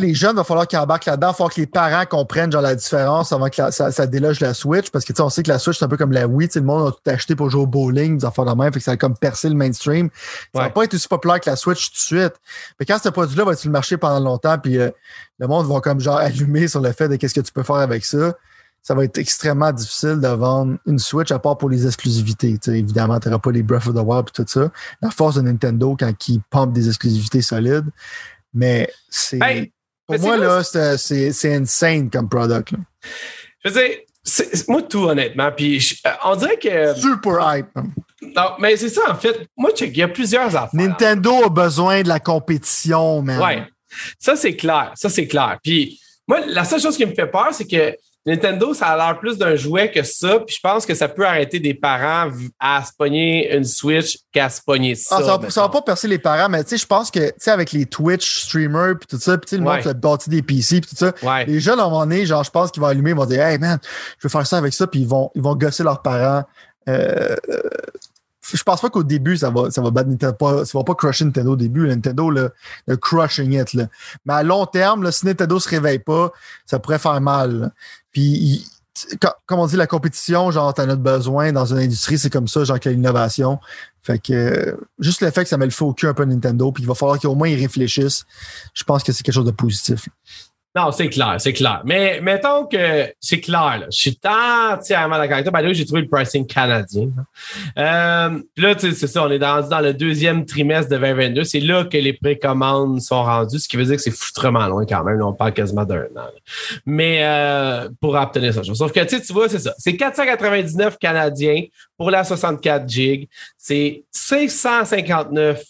les jeunes, il va falloir qu'ils embarquent là-dedans. Il va falloir que les parents comprennent genre, la différence avant que ça, déloge la Switch. Parce que on sait que la Switch, c'est un peu comme la Wii. Le monde a tout acheté pour jouer au bowling, des affaires de même. Fait que ça a comme percé le mainstream. Ça va pas être aussi populaire que la Switch tout de suite. Mais quand ce produit-là va être sur le marché pendant longtemps, puis euh, le monde va comme genre allumer sur le fait de qu'est-ce que tu peux faire avec ça, ça va être extrêmement difficile de vendre une Switch à part pour les exclusivités. évidemment, tu n'auras pas les Breath of the Wild et tout ça. La force de Nintendo quand ils pompent des exclusivités solides. Mais c'est. Pour moi, là, c'est insane comme product. Je veux dire, moi, tout honnêtement. Puis euh, on dirait que. Super hype. Non, mais c'est ça, en fait. Moi, il y a plusieurs affaires. Nintendo a besoin de la compétition, man. Ouais. Ça, c'est clair. Ça, c'est clair. Puis moi, la seule chose qui me fait peur, c'est que Nintendo, ça a l'air plus d'un jouet que ça. Puis je pense que ça peut arrêter des parents à se pogner une Switch qu'à se pogner ça. Ah, ça, va, va pas percer les parents, mais tu sais, je pense que, tu sais, avec les Twitch streamers puis tout ça, puis le monde qui a bâti des PC puis tout ça, les jeunes, à un moment donné, genre, je pense qu'ils vont allumer, ils vont dire, hey man, je veux faire ça avec ça, puis ils vont, ils vont gosser leurs parents. Euh, je pense pas qu'au début, ça va, ça va battre Nintendo, pas, ça va pas crusher Nintendo au début. Nintendo, le, crushing it, là. Mais à long terme, là, si Nintendo se réveille pas, ça pourrait faire mal. Puis, comme on dit, la compétition, genre, t'en as besoin dans une industrie, c'est comme ça, genre, qu'il y a l'innovation. Fait que, juste le fait que ça met le feu au cul un peu Nintendo, puis il va falloir qu'au moins ils réfléchissent, je pense que c'est quelque chose de positif. Non, c'est clair, c'est clair. Mais mettons que c'est clair, là. Je suis entièrement d'accord avec toi. Ben là, j'ai trouvé le pricing canadien. Euh, puis là, c'est ça, on est dans, dans le deuxième trimestre de 2022. C'est là que les précommandes sont rendues, ce qui veut dire que c'est foutrement loin quand même. on parle quasiment d'un an. Mais euh, pour obtenir ça. Sauf que tu vois, c'est ça. C'est 499 canadiens pour la 64 gigs. C'est 559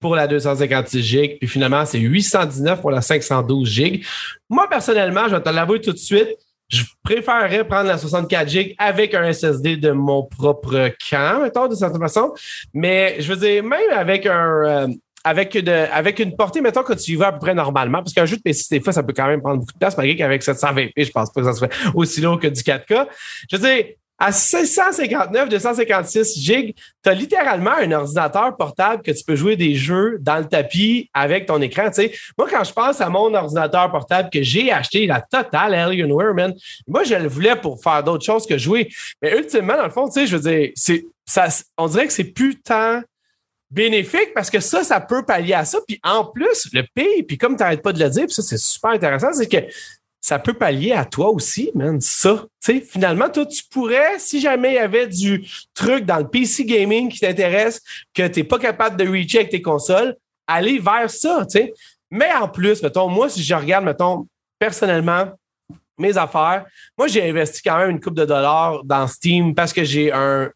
pour la 256 GB, puis finalement, c'est 819 pour la 512 GB. Moi, personnellement, je vais te l'avouer tout de suite, je préférerais prendre la 64 GB avec un SSD de mon propre camp, mettons, de certaine façon. Mais je veux dire, même avec. Euh, avec une portée, mettons, que tu y vas à peu près normalement, parce qu'un jeu de PC, des fois, ça peut quand même prendre beaucoup de place, malgré qu'avec 720p, je pense pas que ça soit aussi long que du 4K. Je veux dire, à 659, 256 gigs, tu as littéralement un ordinateur portable que tu peux jouer des jeux dans le tapis avec ton écran. sais. Moi, quand je pense à mon ordinateur portable que j'ai acheté, la Total Alienware, man, moi, je le voulais pour faire d'autres choses que jouer. Mais ultimement, dans le fond, je veux dire, ça, on dirait que c'est plus tant bénéfique parce que ça, ça peut pallier à ça. Puis en plus, le pays, puis comme tu n'arrêtes pas de le dire, puis ça, c'est super intéressant, c'est que ça peut pallier à toi aussi, man. Ça, finalement, toi, tu pourrais, si jamais il y avait du truc dans le PC gaming qui t'intéresse, que tu n'es pas capable de reacher avec tes consoles, aller vers ça. Mais en plus, mettons, moi, si je regarde, mettons, personnellement, mes affaires, moi, j'ai investi quand même une coupe de dollars dans Steam parce que j'ai un,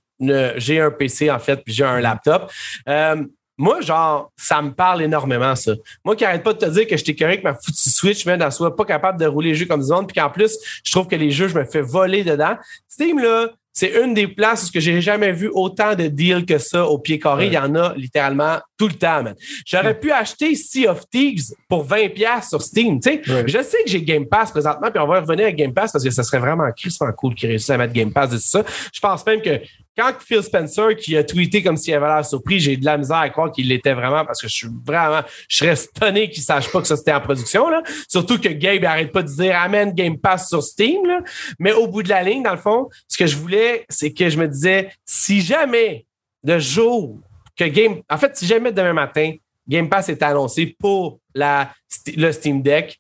j'ai un PC, en fait, puis j'ai un laptop. Euh, moi, genre, ça me parle énormément, ça. Moi qui arrête pas de te dire que je t'ai avec ma foutue Switch, mais dans soit pas capable de rouler les jeux comme du monde, puis qu'en plus, je trouve que les jeux, je me fais voler dedans. Steam, là, c'est une des places où j'ai jamais vu autant de deals que ça au pied carré. Il y en a littéralement tout le temps, man. J'aurais pu acheter Sea of Thieves pour 20$ sur Steam, tu sais. Je sais que j'ai Game Pass présentement, puis on va revenir à Game Pass parce que ça serait vraiment crispant cool qu'ils réussissent à mettre Game Pass de ça. Je pense même que quand Phil Spencer, qui a tweeté comme s'il avait l'air surpris, j'ai de la misère à croire qu'il l'était vraiment parce que je suis vraiment, je serais stonné qu'il sache pas que ça c'était en production, là. Surtout que Gabe arrête pas de dire amène Game Pass sur Steam, là. Mais au bout de la ligne, dans le fond, ce que je voulais, c'est que je me disais, si jamais de jour que Game, en fait, si jamais demain matin, Game Pass est annoncé pour la, le Steam Deck,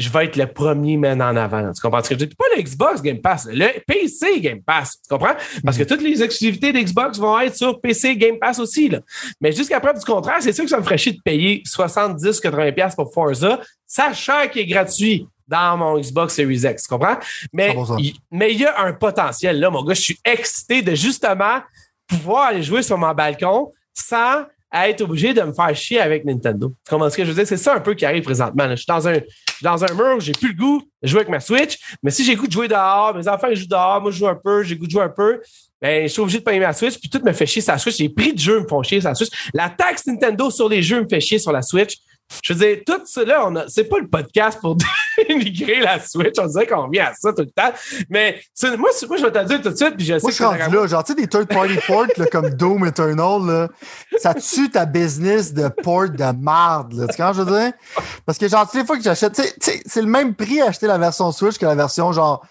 je vais être le premier man en avant. Tu comprends ce que je dis? Pas le Xbox Game Pass, le PC Game Pass. Tu comprends? Parce que toutes les exclusivités d'Xbox vont être sur PC Game Pass aussi. Là. Mais jusqu'à preuve du contraire, c'est sûr que ça me ferait chier de payer 70-80$ pour Forza, sachant qu'il est gratuit dans mon Xbox Series X. Tu comprends? Mais il, mais il y a un potentiel là, mon gars. Je suis excité de justement pouvoir aller jouer sur mon balcon sans à être obligé de me faire chier avec Nintendo. Comment ce que je veux dire? C'est ça un peu qui arrive présentement. Je suis dans un, dans un mur, j'ai plus le goût de jouer avec ma Switch, mais si j'ai goût de jouer dehors, mes enfants jouent dehors, moi je joue un peu, j'ai goût de jouer un peu, ben, je suis obligé de payer ma Switch, puis tout me fait chier la Switch. Les prix de jeux me font chier sur la Switch. La taxe Nintendo sur les jeux me fait chier sur la Switch. Je veux dire, tout cela, on a, c'est pas le podcast pour dénigrer la Switch. On dirait qu'on revient à ça tout le temps. Mais moi, moi, je vais te dire tout de suite, puis je sais moi, je suis rendu là. Genre, tu sais, des third-party ports comme Doom Eternal, là, ça tue ta business de port de marde. Là. Tu comprends je veux dire? Parce que, genre, toutes les fois que j'achète, tu sais, c'est le même prix à acheter la version Switch que la version, genre,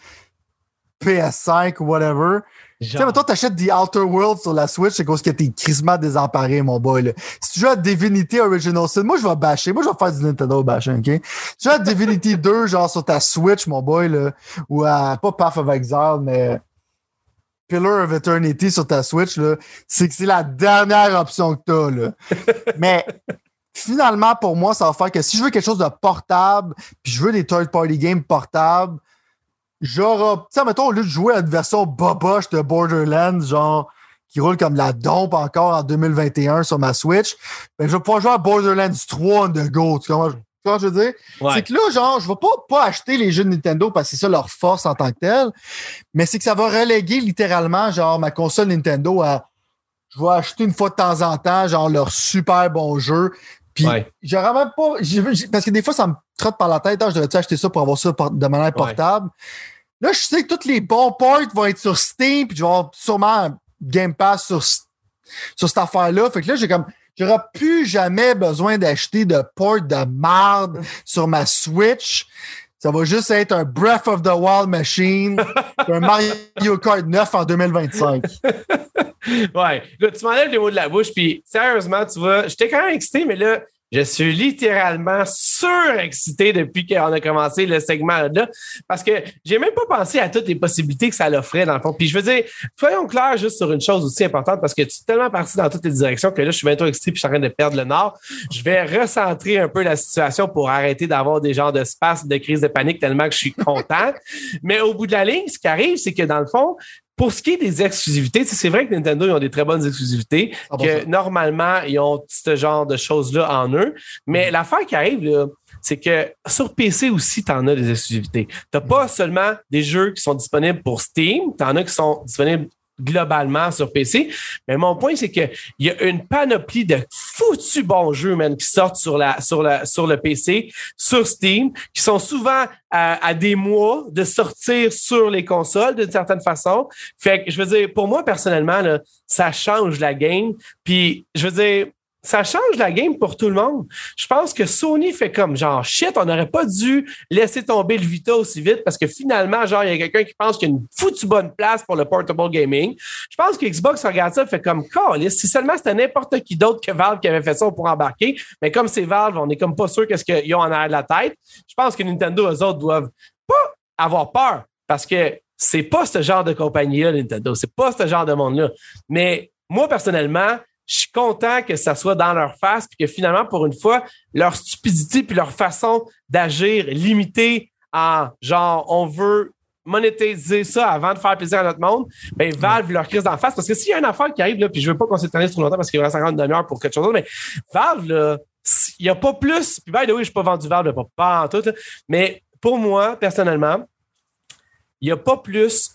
PS5 ou whatever. Tu sais, toi, t'achètes The Outer World sur la Switch, c'est cause que t'es crissement désemparé, mon boy, là. Si tu joues à Divinity Original Sin, moi, je vais bâcher. Moi, je vais faire du Nintendo bashing, OK? Si tu joues à Divinity 2, genre, sur ta Switch, mon boy, là, ou à, pas Path of Exile, mais Pillar of Eternity sur ta Switch, là, c'est que c'est la dernière option que t'as, là. mais, finalement, pour moi, ça va faire que si je veux quelque chose de portable, puis je veux des third-party games portables, genre, tu sais, mettons, au lieu de jouer à une version boboche de Borderlands, genre, qui roule comme la dompe encore en 2021 sur ma Switch, ben, je vais pouvoir jouer à Borderlands 3 on the go. Tu vois, je veux dire? C'est que là, genre, je vais pas, pas acheter les jeux de Nintendo parce que c'est ça leur force en tant que telle, mais c'est que ça va reléguer littéralement, genre, ma console Nintendo à je vais acheter une fois de temps en temps, genre, leur super bon jeu. Puis, j'aurais même pas. Parce que des fois, ça me trotte par la tête. Ah, je devrais acheter ça pour avoir ça de manière portable? Là, je sais que tous les bons ports vont être sur Steam, puis je vais avoir sûrement Game Pass sur, sur cette affaire-là. Fait que là, j'ai comme. J'aurais plus jamais besoin d'acheter de port de marde sur ma Switch. Ça va juste être un Breath of the Wild machine, un Mario Kart 9 en 2025. ouais. Là, tu m'enlèves les mots de la bouche, puis sérieusement, tu vois, j'étais quand même excité, mais là, je suis littéralement surexcité depuis qu'on a commencé le segment-là parce que j'ai même pas pensé à toutes les possibilités que ça l'offrait dans le fond. Puis je veux dire, soyons clairs juste sur une chose aussi importante parce que tu es tellement parti dans toutes les directions que là, je suis bientôt excité puis je suis en train de perdre le nord. Je vais recentrer un peu la situation pour arrêter d'avoir des genres de space, de crise de panique tellement que je suis content. Mais au bout de la ligne, ce qui arrive, c'est que dans le fond, pour ce qui est des exclusivités, c'est vrai que Nintendo, ils ont des très bonnes exclusivités, ah, que normalement, ils ont ce genre de choses-là en eux. Mais mm. l'affaire qui arrive, c'est que sur PC aussi, tu en as des exclusivités. Tu n'as pas seulement des jeux qui sont disponibles pour Steam, tu en as qui sont disponibles globalement sur PC. Mais mon point, c'est qu'il y a une panoplie de foutus bons jeux, man, qui sortent sur la, sur la, sur le PC, sur Steam, qui sont souvent à, des mois de sortir sur les consoles d'une certaine façon. Fait que, je veux dire, pour moi, personnellement, ça change la game. Puis, je veux dire, ça change la game pour tout le monde. Je pense que Sony fait comme genre shit, on n'aurait pas dû laisser tomber le Vita aussi vite parce que finalement, genre, il y a quelqu'un qui pense qu'il y a une foutue bonne place pour le portable gaming. Je pense que Xbox regarde ça fait comme si seulement c'était n'importe qui d'autre que Valve qui avait fait ça pour embarquer. Mais comme c'est Valve, on est comme pas sûr qu'est-ce qu'ils ont en arrière de la tête. Je pense que Nintendo, eux autres, doivent pas avoir peur parce que c'est pas ce genre de compagnie-là, Nintendo. C'est pas ce genre de monde-là. Mais moi, personnellement, je suis content que ça soit dans leur face, puis que finalement, pour une fois, leur stupidité puis leur façon d'agir limitée en genre, on veut monétiser ça avant de faire plaisir à notre monde, ben Valve leur crise d'en face. Parce que s'il y a une affaire qui arrive, là, puis je veux pas qu'on s'éternise trop longtemps parce qu'il reste 50 demi-heure pour quelque chose d'autre, mais Valve, là, il n'y a pas plus. Puis, by the way, je suis pas vendu Valve, pas, pas en tout. mais pour moi, personnellement, il n'y a pas plus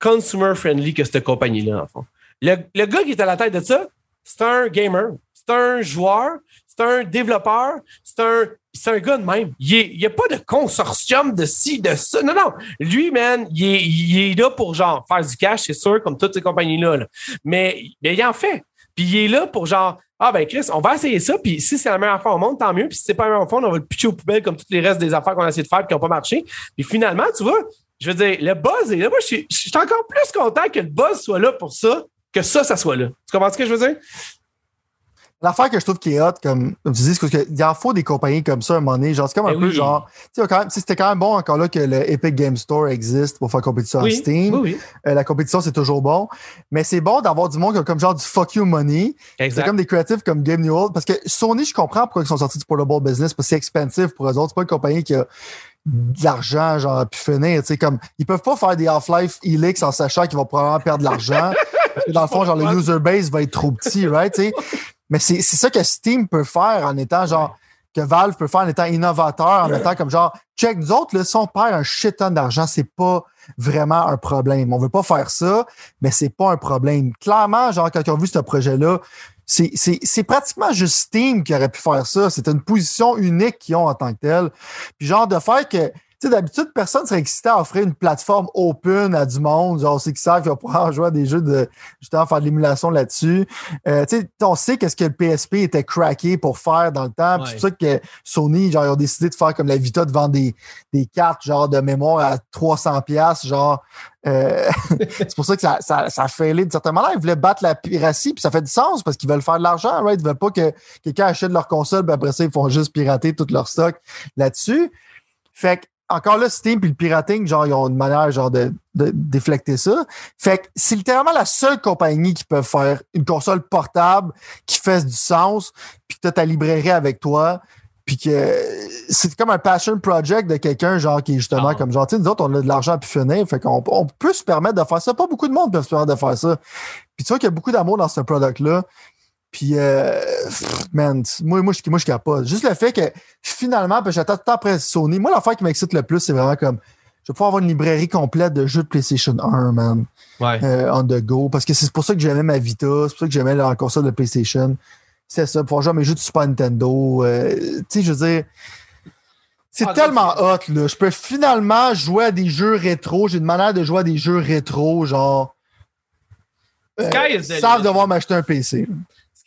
consumer friendly que cette compagnie-là, en fond. Le, le, gars qui est à la tête de ça, c'est un gamer, c'est un joueur, c'est un développeur, c'est un, c'est un gars de même. Il n'y a pas de consortium de ci, de ça. Non, non. Lui, man, il est, là pour genre faire du cash, c'est sûr, comme toutes ces compagnies-là. Mais, il en fait. Puis il est là pour genre, ah ben Chris, on va essayer ça, puis si c'est la meilleure affaire au monde, tant mieux. Puis si c'est pas la meilleure affaire, on va le pitcher aux poubelles comme toutes les restes des affaires qu'on a essayé de faire qui n'ont pas marché. Puis finalement, tu vois, je veux dire, le buzz est là. Moi, je suis, je suis encore plus content que le buzz soit là pour ça que ça, ça soit là. Tu comprends ce que je veux dire? L'affaire que je trouve qui est hot, comme, comme tu dis, c'est qu'il en faut des compagnies comme ça à un moment donné. Genre, c'est comme un Eh peu oui. genre. Tu sais, c'était quand même bon encore là que le Epic Game Store existe pour faire compétition Oui, en Steam. oui, oui. Euh, la compétition, c'est toujours bon. Mais c'est bon d'avoir du monde qui a comme genre du fuck you money. C'est comme des créatifs comme Game Newell. Parce que Sony, je comprends pourquoi ils sont sortis du portable business, parce que c'est expensive pour eux autres. C'est pas une compagnie qui a de l'argent, genre, à pu finir. Tu sais, comme, ils peuvent pas faire des Half-Life Helix en sachant qu'ils vont probablement perdre de l'argent. parce que dans le fond, genre, le user base va être trop petit, right? Mais c'est ça que Steam peut faire en étant genre, que Valve peut faire en étant innovateur, en étant comme genre, check, nous autres, là, si on perd un shit ton d'argent, c'est pas vraiment un problème. On veut pas faire ça, mais c'est pas un problème. Clairement, genre, quand ils ont vu ce projet-là, c'est- pratiquement juste Steam qui aurait pu faire ça. C'est une position unique qu'ils ont en tant que telle. Puis genre de faire que, sais, d'habitude, personne serait excité à offrir une plateforme open à du monde. Genre, c'est qu'ils savent qu'ils vont pouvoir jouer à des jeux de, justement, faire de l'émulation là-dessus. Euh, tu sais, on sait qu'est-ce que le PSP était craqué pour faire dans le temps. Ouais. C'est pour ça que Sony, genre, ils ont décidé de faire comme la Vita de vendre des, des cartes, genre, de mémoire à 300 pièces genre. euh, c'est pour ça que ça, ça, ça a failli d'une certaine manière. Ils voulaient battre la piratie, puis ça fait du sens parce qu'ils veulent faire de l'argent, right? Ils veulent pas que quelqu'un achète leur console, puis après ça, ils font juste pirater tout leur stock là-dessus. Fait que, encore là, Steam puis le pirating, genre, ils ont une manière, genre, de, de déflecter ça. Fait que c'est littéralement la seule compagnie qui peut faire une console portable qui fasse du sens, puis que tu as ta librairie avec toi, puis que c'est comme un passion project de quelqu'un, genre, qui est justement Ah. comme, genre, tu sais, nous autres, on a de l'argent à pu finir, fait qu'on on peut se permettre de faire ça. Pas beaucoup de monde peut se permettre de faire ça. Puis tu vois qu'il y a beaucoup d'amour dans ce product-là. Puis, euh, man, moi, moi, je, moi, je capote. Juste le fait que finalement, j'attends temps après Sony. Moi, l'affaire qui m'excite le plus, c'est vraiment comme, je vais pouvoir avoir une librairie complète de jeux de PlayStation 1, man, Ouais. euh, on the go. Parce que c'est pour ça que j'aimais ma Vita, c'est pour ça que j'aimais la console de PlayStation. C'est ça, pour jouer à mes jeux de Super Nintendo. euh, tu sais, je veux dire, c'est Ah, tellement hot, là. Je peux finalement jouer à des jeux rétro. J'ai une manière de jouer à des jeux rétro, genre. euh, sans devoir m'acheter un PC.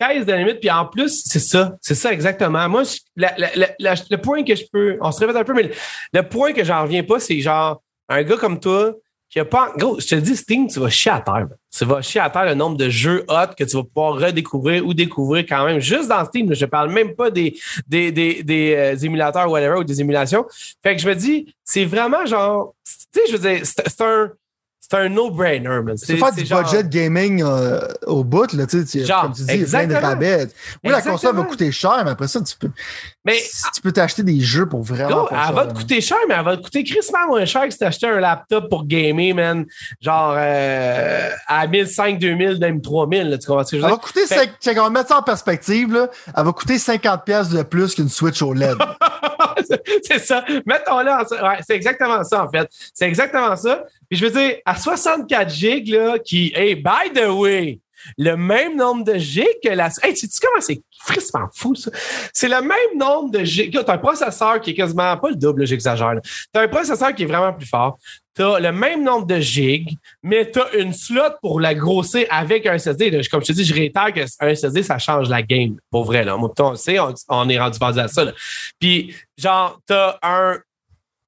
Sky is the limit. Puis en plus, c'est ça. C'est ça exactement. Moi, le point que je peux. On se répète un peu, mais le, point que j'en reviens pas, c'est genre un gars comme toi qui a pas. Gros, je te dis, Steam, tu vas chier à terre. Tu vas chier à terre le nombre de jeux hot que tu vas pouvoir redécouvrir ou découvrir quand même. Juste dans Steam, je parle même pas des, des, des, des, euh, émulateurs, whatever, ou des émulations. Fait que je me dis, c'est vraiment genre. Tu sais, je veux dire, c'est un. C'est un no-brainer, man. Tu peux faire du genre- budget gaming euh, au bout, là, tu sais, Genre, comme tu dis, il y a plein de rabais. Oui, la console va coûter cher, mais après ça, tu peux, Mais tu peux t'acheter des jeux pour vraiment. Gros, pas elle va te coûter cher, mais elle va te coûter crissement moins cher que si t'achetais un laptop pour gamer, man. Genre euh, à 1500-2000, même 3000, là, tu comprends ce que je veux Elle va dire? coûter, Fait- cinq- check, on va mettre ça en perspective, là. Elle va coûter 50$ piastres de plus qu'une Switch OLED. c'est ça. Mettons-le en. Ouais, c'est exactement ça, en fait. C'est exactement ça. Puis je veux dire, à 64 gigs, là, qui, hey, by the way, le même nombre de gigs que la. Hey, sais-tu comment c'est frissement fou, ça? C'est le même nombre de gigs. T'as un processeur qui est quasiment pas le double, j'exagère. T'as un processeur qui est vraiment plus fort. T'as le même nombre de gigs, mais t'as une slot pour la grossir avec un SSD. Comme je te dis, je réitère qu'un SSD, ça change la game. Pour vrai, là. Moi, on sait, on, est rendu à ça. Puis, genre, t'as un,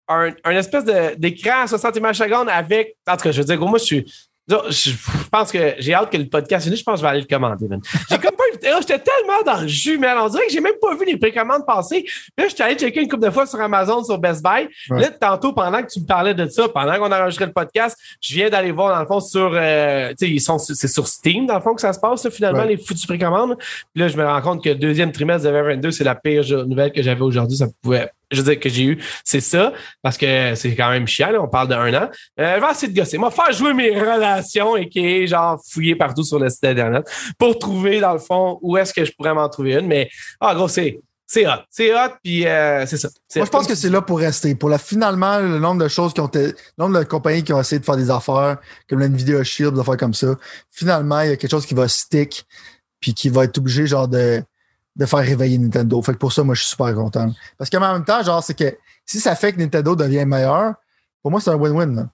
un, un espèce d'écran à 60 images secondes avec. En tout cas, je veux dire, moi, je suis. Je pense que j'ai hâte que le podcast finisse. Je pense que je vais aller le commander, man. J'ai comme pas eu. oh, J'étais tellement dans le jus, man. On dirait que j'ai même pas vu les précommandes passer. Là, je suis allé checker une couple de fois sur Amazon, sur Best Buy. Ouais. Là, tantôt, pendant que tu me parlais de ça, pendant qu'on enregistrait le podcast, je viens d'aller voir, dans le fond, sur. euh, tu sais, ils sont. C'est sur Steam, dans le fond, que ça se passe, là, finalement, Ouais. les foutus précommandes. Puis là, je me rends compte que le deuxième trimestre de 2022, c'est la pire nouvelle que j'avais aujourd'hui. Ça pouvait. Je veux dire que j'ai eu, c'est ça, parce que c'est quand même chiant, là, on parle d'un an. Euh, je vais essayer de gosser. Moi, faire jouer mes relations et qui est genre fouiller partout sur le site internet pour trouver, dans le fond, où est-ce que je pourrais m'en trouver une. Mais, en gros, c'est, c'est hot. C'est hot, puis euh, c'est ça. Moi, je pense que c'est là pour rester. Pour la, finalement, le nombre de choses qui ont été, le nombre de compagnies qui ont essayé de faire des affaires, comme la Nvidia Shield, des affaires comme ça. Finalement, il y a quelque chose qui va stick, puis qui va être obligé, genre, de, de faire réveiller Nintendo. Fait que pour ça, moi, je suis super content. Parce qu'en même temps, genre, c'est que si ça fait que Nintendo devient meilleur, pour moi, c'est un win-win, là.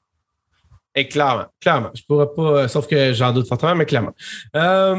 Et clairement, clairement. Je pourrais pas, euh, sauf que j'en doute fortement, mais clairement. Euh,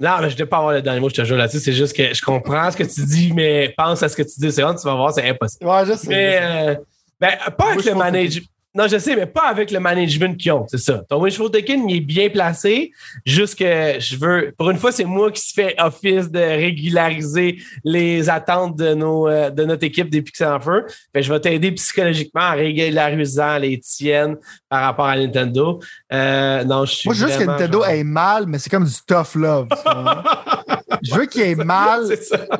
non, mais je ne vais pas avoir le dernier mot, je te jure là-dessus. C'est juste que je comprends ce que tu dis, mais pense à ce que tu dis. C'est tu vas voir, c'est impossible. Ouais, je sais. Mais, euh, ben, pas avec le management. Non, je sais, mais pas avec le management qu'ils ont, c'est ça. Ton wishful thinking, il est bien placé. Juste que je veux, pour une fois, c'est moi qui se fait office de régulariser les attentes de nos, euh, de notre équipe des Pixel en feu. Fait je vais t'aider psychologiquement en régularisant les tiennes par rapport à Nintendo. Euh, non, je suis Moi, juste que Nintendo genre... ait mal, mais c'est comme du tough love. je veux qu'il ait mal.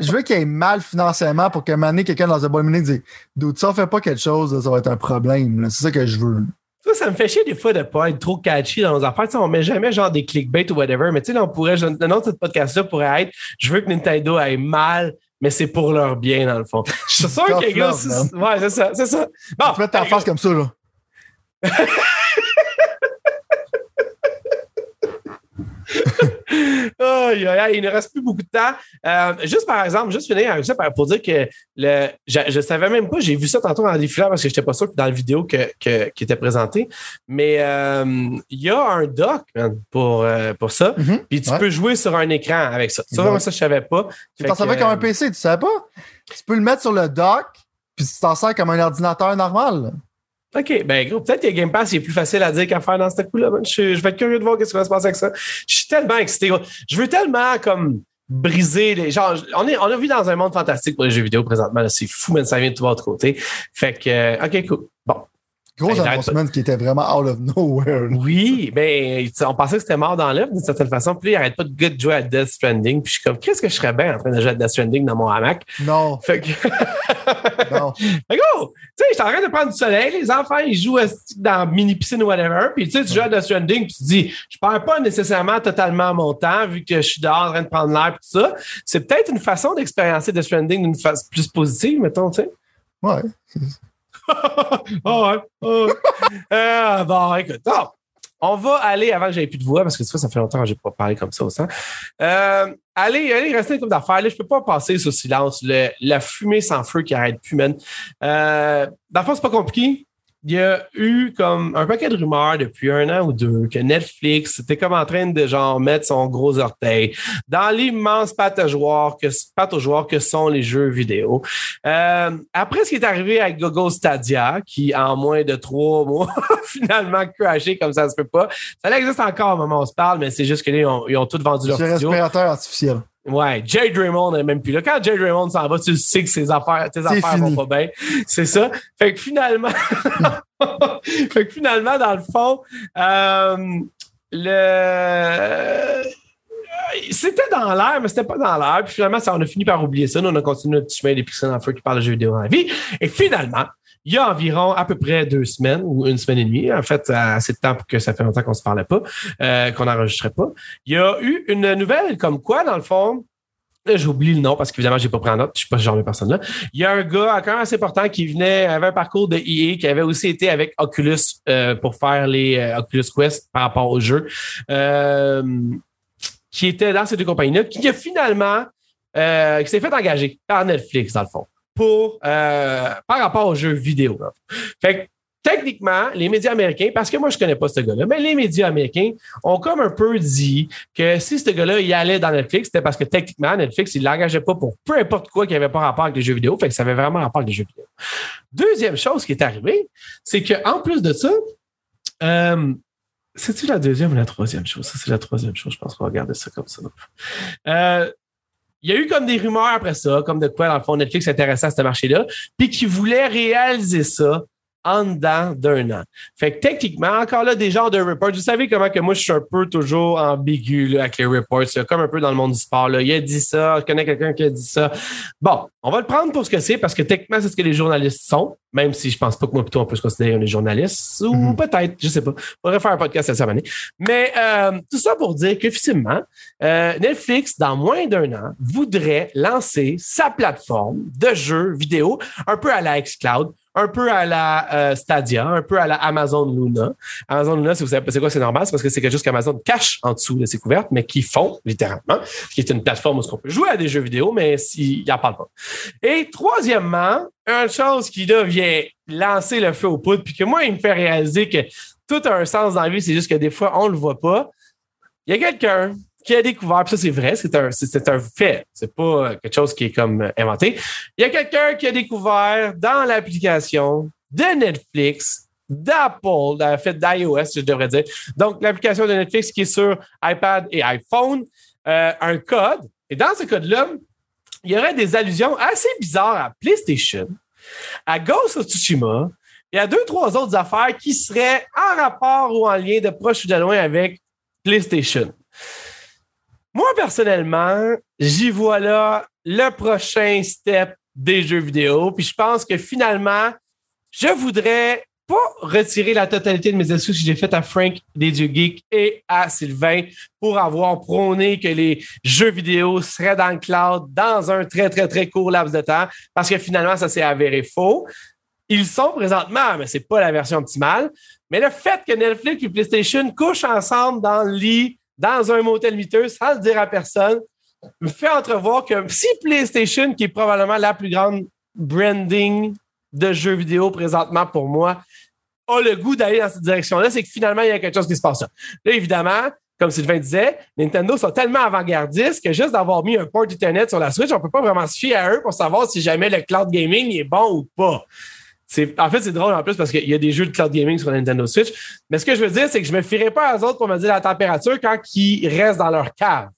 Je veux qu'il ait mal financièrement pour moment donné, quelqu'un dans un bon minute dise Dude, ça fait pas quelque chose, ça va être un problème. C'est ça que je veux. Ça, ça me fait chier des fois de pas être trop catchy dans nos affaires. Tu sais, on met jamais genre des clickbait ou whatever, mais tu sais, on pourrait, le nom de ce podcast-là pourrait être Je veux que Nintendo aille mal, mais c'est pour leur bien, dans le fond. Je suis sûr love, aussi- Ouais, c'est ça, c'est ça. Bon, tu mets ta face comme ça, là. Il ne reste plus beaucoup de temps. Euh, juste par exemple, juste finir avec ça par- pour dire que le, je, je savais même pas, j'ai vu ça tantôt dans le défilé parce que j'étais pas sûr que dans la vidéo que, que- qui était présentée. Mais euh, il y a un doc pour, euh, pour ça. Mhm. Puis tu Ouais. peux jouer sur un écran avec ça. Ça, vraiment, ça, je savais pas. Tu t'en servais comme un PC, tu savais pas? Tu peux le mettre sur le dock, puis tu t'en sers comme un ordinateur normal. OK, ben gros, peut-être que Game Pass est plus facile à dire qu'à faire dans ce coup-là. Je, vais être curieux de voir ce qui va se passer avec ça. Je suis tellement excité. gros. Je veux tellement comme briser les. Genre, on, est, on a vu dans un monde fantastique pour les jeux vidéo présentement. C'est fou, mais ça vient de tout autre côté. Fait que, euh, OK, cool. Bon. Gros announcement qui était vraiment out of nowhere. Oui, ben, on pensait que c'était mort dans l'œuf d'une certaine façon. Puis là, il arrête pas de good jouer à Death Stranding. Puis je suis comme, qu'est-ce que je serais bien en train de jouer à Death Stranding dans mon hamac? Non, Fait que. non. Mais gros, tu sais, je suis en train de prendre du soleil, les enfants, ils jouent à- dans mini-piscine ou whatever, puis tu sais, tu joues à Death Stranding, puis tu te dis, je perds pas nécessairement totalement mon temps, vu que je suis dehors en train de prendre l'air, puis tout ça. C'est peut-être une façon d'expériencer Death Stranding d'une façon plus positive, mettons, tu sais. Ouais. oh ouais. Euh, bon, écoute, on va aller, avant que j'aie plus de voix, parce que tu ça fait longtemps que j'ai pas parlé comme ça au. Euh, allez, allez, restez couple d'affaires. Là, je peux pas passer sous silence. Le- la fumée sans feu qui arrête plus, man. Euh, dans le fond, c'est pas compliqué. Il y a eu comme un paquet de rumeurs depuis un an ou deux que Netflix était comme en train de genre mettre son gros orteil dans l'immense pataugeoire que, pataugeoire que sont les jeux vidéo. Euh, après ce qui est arrivé avec Google Stadia, qui en moins de trois mois finalement crashé comme ça se peut pas. Ça existe encore au moment où on se parle, mais c'est juste que là, ils ont, ils ont tous vendu leur C'est studio. respirateur artificiel. Ouais, Jade Raymond n'est même plus là. Quand Jade Raymond s'en va, tu le sais que ses affaires, tes affaires fini. vont pas bien. C'est ça. Fait que finalement, fait que finalement, dans le fond, euh, le c'était dans l'air, mais c'était pas dans l'air. Puis finalement, ça, on a fini par oublier ça. Nous, on a continué notre chemin des pixels en feu qui parlent de jeux vidéo dans la vie. Et finalement, il y a environ à peu près deux semaines ou une semaine et demie, en fait, assez de temps pour que ça fait longtemps qu'on se parlait pas, euh, qu'on n'enregistrait pas. Il y a eu une nouvelle comme quoi, dans le fond, j'oublie le nom parce qu'évidemment, j'ai pas pris en note. Je suis pas ce genre de personne-là. Il y a un gars même assez important qui venait, avait un parcours de EA, qui avait aussi été avec Oculus euh, pour faire les euh, Oculus Quest par rapport au jeu. Euh, qui était dans ces deux compagnies-là, qui a finalement, euh, qui s'est fait engager par Netflix, dans le fond, euh, par rapport aux jeux vidéo. Fait que, techniquement, les médias américains, parce que moi, je connais pas ce gars-là, mais les médias américains ont comme un peu dit que si ce gars-là, il allait dans Netflix, c'était parce que techniquement, Netflix, il l'engageait pas pour peu importe quoi qui avait pas rapport avec les jeux vidéo. Fait que ça avait vraiment rapport avec les jeux vidéo. Deuxième chose qui est arrivée, c'est qu'en plus de ça, euh, c'est-tu la deuxième ou la troisième chose? Ça, c'est la troisième chose. Je pense qu'on va regarder ça comme ça. Euh, il y a eu comme des rumeurs après ça, comme de quoi, dans le fond, Netflix s'intéressait à ce marché-là, puis qui voulait réaliser ça en dedans d'un an. Fait que techniquement, encore là, des genres de reports. Vous savez comment que moi, je suis un peu toujours ambigu là, avec les reports. là, comme un peu dans le monde du sport. Là. Il a dit ça, je connais quelqu'un qui a dit ça. Bon, on va le prendre pour ce que c'est, parce que techniquement, c'est ce que les journalistes sont, même si je pense pas que moi, plutôt, on peut se considérer comme des journalistes, ou Mhm. peut-être, je sais pas. Faudrait faire un podcast cette semaine. Mais euh, tout ça pour dire qu'effectivement, euh, Netflix, dans moins d'un an, voudrait lancer sa plateforme de jeux vidéo, un peu à la xCloud, un peu à la euh, Stadia, un peu à la Amazon Luna. Amazon Luna, si vous savez pas c'est quoi, c'est normal, c'est parce que c'est quelque chose qu'Amazon cache en dessous de ses couvertes, mais qui font littéralement, qui est une plateforme où on peut jouer à des jeux vidéo, mais s'il n'en parle pas. Et troisièmement, une chose qui là vient lancer le feu aux poudres, puis que moi, il me fait réaliser que tout a un sens dans la vie, c'est juste que des fois, on le voit pas. Il y a quelqu'un qui a découvert, puis ça c'est vrai, c'est un, c'est, un fait, c'est pas quelque chose qui est comme inventé. Il y a quelqu'un qui a découvert dans l'application de Netflix d'Apple, en fait d'iOS, je devrais dire. Donc, l'application de Netflix qui est sur iPad et iPhone, euh, un code. Et dans ce code-là, il y aurait des allusions assez bizarres à PlayStation, à Ghost of Tsushima et à deux, trois autres affaires qui seraient en rapport ou en lien de proche ou de loin avec PlayStation. Moi, personnellement, j'y vois là le prochain step des jeux vidéo. Puis je pense que finalement, je voudrais pas retirer la totalité de mes excuses que j'ai faites à Frank des Dieux Geeks et à Sylvain pour avoir prôné que les jeux vidéo seraient dans le cloud dans un très, très, très court laps de temps parce que finalement, ça s'est avéré faux. Ils sont présentement, mais c'est pas la version optimale. Mais le fait que Netflix et PlayStation couchent ensemble dans le lit, dans un motel miteux, sans le dire à personne, me fait entrevoir que si PlayStation, qui est probablement la plus grande branding de jeux vidéo présentement pour moi, a le goût d'aller dans cette direction-là, c'est que finalement, il y a quelque chose qui se passe là. Là, évidemment, comme Sylvain disait, Nintendo sont tellement avant-gardistes que juste d'avoir mis un port Ethernet sur la Switch, on peut pas vraiment se fier à eux pour savoir si jamais le cloud gaming est bon ou pas. En fait, c'est drôle en plus parce qu'il y a des jeux de cloud gaming sur Nintendo Switch. Mais ce que je veux dire, c'est que je me fierai pas aux autres pour me dire la température quand ils restent dans leur cave.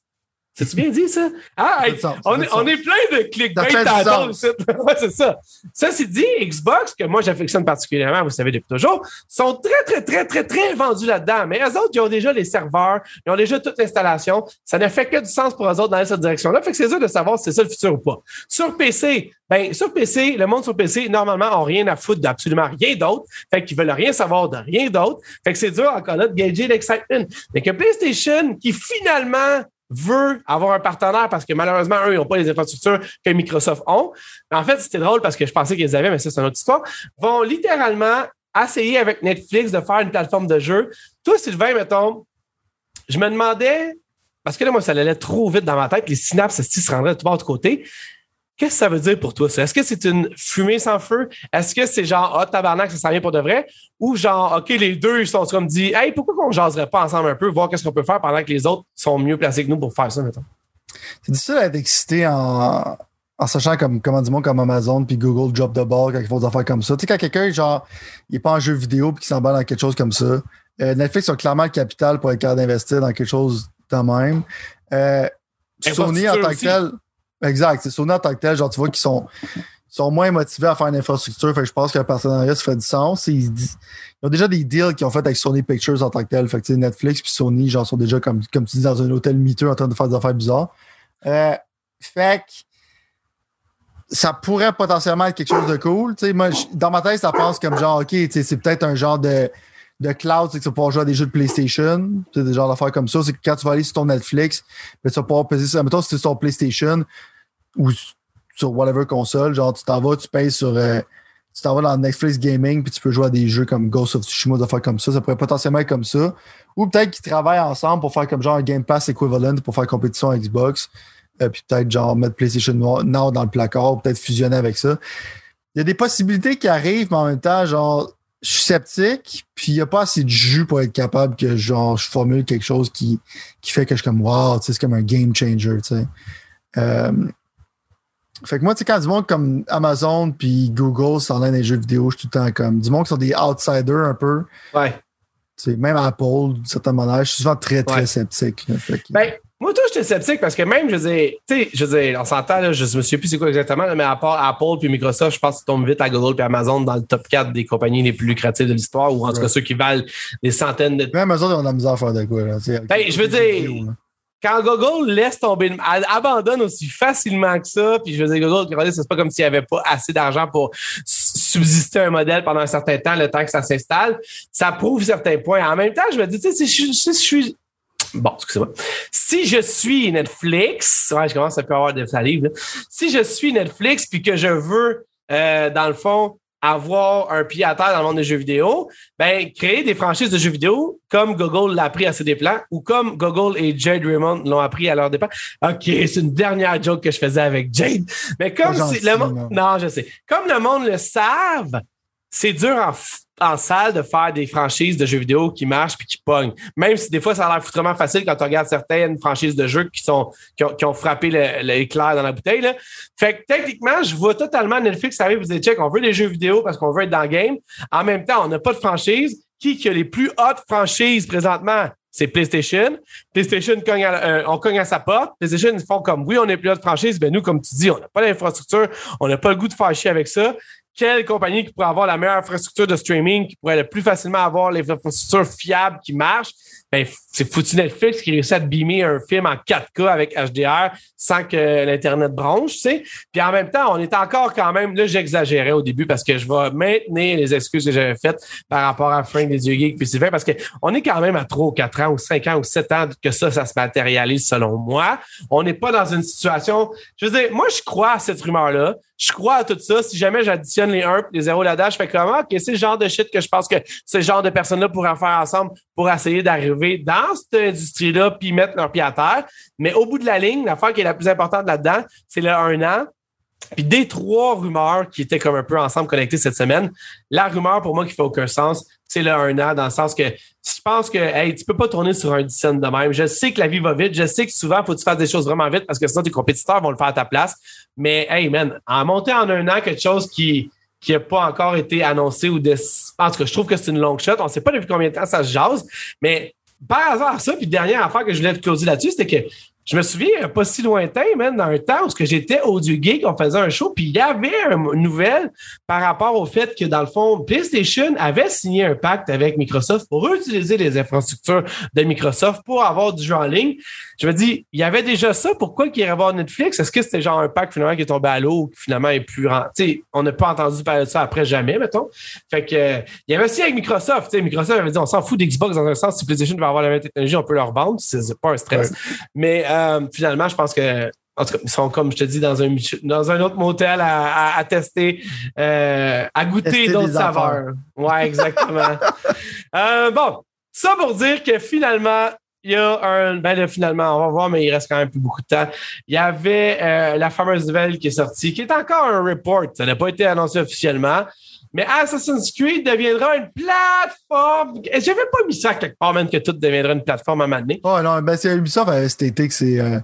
C'est-tu bien dit, ça? Ah, on, est, on, est, plein de clickbait tantôt. ouais, c'est ça. Ça, c'est dit, Xbox, que moi, j'affectionne particulièrement, vous savez depuis toujours, sont très, très, très, très, très vendus là-dedans. Mais eux autres, ils ont déjà les serveurs, ils ont déjà toute l'installation. Ça ne fait que du sens pour eux autres dans cette direction-là. Fait que c'est dur de savoir si c'est ça le futur ou pas. Sur PC, ben, sur PC, le monde sur PC, normalement, ont rien à foutre d'absolument rien d'autre. Fait qu'ils veulent rien savoir de rien d'autre. Fait que c'est dur encore là de gager l'excitement. Mais que PlayStation, qui finalement veut avoir un partenaire parce que malheureusement, eux, ils n'ont pas les infrastructures que Microsoft ont. Mais en fait, c'était drôle parce que je pensais qu'ils avaient, mais ça, c'est une autre histoire. Vont littéralement essayer avec Netflix de faire une plateforme de jeu. Toi, Sylvain, mettons, je me demandais, parce que là, moi, ça allait trop vite dans ma tête, les synapses, se rendraient de tout bord de côté? Qu'est-ce que ça veut dire pour toi, ça? Est-ce que c'est une fumée sans feu? Est-ce que c'est genre, ah, tabarnak, ça s'en vient pour de vrai? Ou genre, OK, les deux, ils sont comme dit, hey, pourquoi qu'on jaserait pas ensemble un peu, voir qu'est-ce qu'on peut faire pendant que les autres sont mieux placés que nous pour faire ça, mettons? C'est difficile d'être excité en, en sachant comme, comment du monde comme Amazon puis Google drop the ball quand ils font des affaires comme ça. Tu sais, quand quelqu'un, genre, il n'est pas en jeu vidéo puis qu'il s'emballe dans quelque chose comme ça, euh, Netflix a clairement le capital pour être capable d'investir dans quelque chose de même. Euh, Sony en tant que tel. Exact. C'est Sony en tant que tel, genre, tu vois qu'ils sont, sont moins motivés à faire une infrastructure. Fait que je pense que le partenariat, ça fait du sens. Ils, ont déjà des deals qu'ils ont fait avec Sony Pictures en tant que tel. Fait que Netflix puis Sony, genre, sont déjà, comme, comme tu dis, dans un hôtel miteux en train de faire des affaires bizarres. Euh, fait que ça pourrait potentiellement être quelque chose de cool. moi, dans ma tête, ça pense comme genre, OK, c'est peut-être un genre de, de cloud, c'est que tu vas jouer à des jeux de PlayStation. C'est des genres d'affaires comme ça. C'est que quand tu vas aller sur ton Netflix, ben, tu vas pouvoir peser sur. Mettons, si c'est sur PlayStation ou sur whatever console, genre tu t'en vas, tu payes sur. Euh, tu t'en vas dans Netflix Gaming, puis tu peux jouer à des jeux comme Ghost of Tsushima, des affaires comme ça. Ça pourrait potentiellement être comme ça. Ou peut-être qu'ils travaillent ensemble pour faire comme genre un Game Pass equivalent pour faire compétition à Xbox. Euh, puis peut-être genre mettre PlayStation Now dans le placard, ou peut-être fusionner avec ça. Il y a des possibilités qui arrivent, mais en même temps, genre, je suis sceptique, puis il n'y a pas assez de jus pour être capable que genre je formule quelque chose qui, qui fait que je suis comme wow, c'est comme un game changer, tu sais. Euh, fait que moi, tu sais, quand du monde comme Amazon puis Google s'en des jeux vidéo, je suis tout le temps comme du monde qui sont des outsiders un peu. Ouais. Tu sais, même Apple, d'une certaine manière, je suis souvent très, très sceptique. Ben, moi, toi, j'étais sceptique parce que même, je disais, tu sais, je disais, on s'entend, là, je me souviens plus c'est quoi exactement, mais à part Apple puis Microsoft, je pense qu'ils tombent vite à Google puis Amazon dans le top 4 des compagnies les plus lucratives de l'histoire, ou en tout cas ceux qui valent des centaines de. Mais Amazon, de la misère à faire de quoi, là. Ben, je veux dire. Quand Google laisse tomber, abandonne aussi facilement que ça, puis je veux dire, Google, c'est pas comme s'il n'y avait pas assez d'argent pour subsister un modèle pendant un certain temps, le temps que ça s'installe, ça prouve certains points. En même temps, je me dis, tu sais, si je suis Bon, excusez-moi. Si je suis Netflix, ouais, je commence à plus avoir de salive, Si je suis Netflix puis que je veux, euh, dans le fond, avoir un pied à terre dans le monde des jeux vidéo, ben, créer des franchises de jeux vidéo comme Google l'a appris à ses dépens ou comme Google et Jade Raymond l'ont appris à leur dépens. OK, c'est une dernière joke que je faisais avec Jade. Mais comme si le monde, non, je sais. Comme le monde le savent, c'est dur en, en salle de faire des franchises de jeux vidéo qui marchent puis qui pognent. Même si des fois, ça a l'air foutrement facile quand tu regardes certaines franchises de jeux qui sont qui ont, frappé l'éclair dans la bouteille. Là. Fait que techniquement, je vois totalement Netflix arrive, vous dites check, on veut des jeux vidéo parce qu'on veut être dans le game. En même temps, on n'a pas de franchise. Qui, qui a les plus hautes franchises présentement? c'est PlayStation. PlayStation, euh, on cogne à sa porte. PlayStation, ils font comme, oui, on est plus de franchise. Ben, nous, comme tu dis, on n'a pas d'infrastructure. On n'a pas le goût de faire chier avec ça quelle compagnie qui pourrait avoir la meilleure infrastructure de streaming, qui pourrait le plus facilement avoir les infrastructures fiables qui marchent, ben, c'est foutu Netflix qui réussit à beamer un film en 4K avec HDR sans que l'Internet bronche, tu sais. Puis en même temps, on est encore quand même, là, j'exagérais au début parce que je vais maintenir les excuses que j'avais faites par rapport à Frank des Dieux Geeks puis Sylvain parce qu'on est quand même à 3 ou 4 ans ou 5 ans ou 7 ans que ça, ça se matérialise selon moi. On n'est pas dans une situation, je veux dire, moi, je crois à cette rumeur-là. Je crois à tout ça. Si jamais j'additionne les 1 et les 0 là-dedans, je fais comment? OK, c'est le genre de shit que je pense que ce genre de personnes-là pourraient faire ensemble pour essayer d'arriver dans cette industrie-là puis mettre leur pied à terre. Mais au bout de la ligne, l'affaire qui est la plus importante là-dedans, c'est le un an. Puis des trois rumeurs qui étaient comme un peu ensemble connectées cette semaine, la rumeur pour moi qui fait aucun sens, c'est le un an dans le sens que je pense que hey, tu peux pas tourner sur un dizaine de même. Je sais que la vie va vite, je sais que souvent faut que tu fasses des choses vraiment vite parce que sinon tes compétiteurs vont le faire à ta place. Mais hey man, en monter en un an quelque chose qui qui n'a pas encore été annoncé ou de... En tout cas, je trouve que c'est une longue shot. On ne sait pas depuis combien de temps ça se jase, mais par hasard, ça, puis dernière affaire que je voulais te closer là-dessus, c'était que je me souviens, pas si lointain, même dans un temps où j'étais audio geek, on faisait un show, puis il y avait une nouvelle par rapport au fait que, dans le fond, PlayStation avait signé un pacte avec Microsoft pour utiliser les infrastructures de Microsoft pour avoir du jeu en ligne. Je me dis, il y avait déjà ça, pourquoi qu'il irait voir Netflix? Est-ce que c'était genre un pacte finalement qui est tombé à l'eau qui finalement est plus... sais, on n'a pas entendu parler de ça après jamais, mettons. Fait que, il y avait aussi avec Microsoft. sais, Microsoft avait dit, on s'en fout d'Xbox dans un sens, si PlayStation va avoir la même technologie, on peut leur vendre, c'est pas un stress. Mais euh, finalement, je pense que en tout cas, ils sont, comme je te dis, dans un, dans un autre motel à, tester, euh, à goûter d'autres saveurs. Ouais, exactement. Euh, bon, ça pour dire que finalement, il y a un. Ben là, finalement, on va voir, mais il reste quand même plus beaucoup de temps. Il y avait la fameuse nouvelle qui est sortie, qui est encore un report. Ça n'a pas été annoncé officiellement. Mais Assassin's Creed deviendra une plateforme. J'avais pas mis ça quelque part, même que tout deviendra une plateforme à un moment donné. Oh non, ben c'est Ubisoft avait cet été que c'est euh,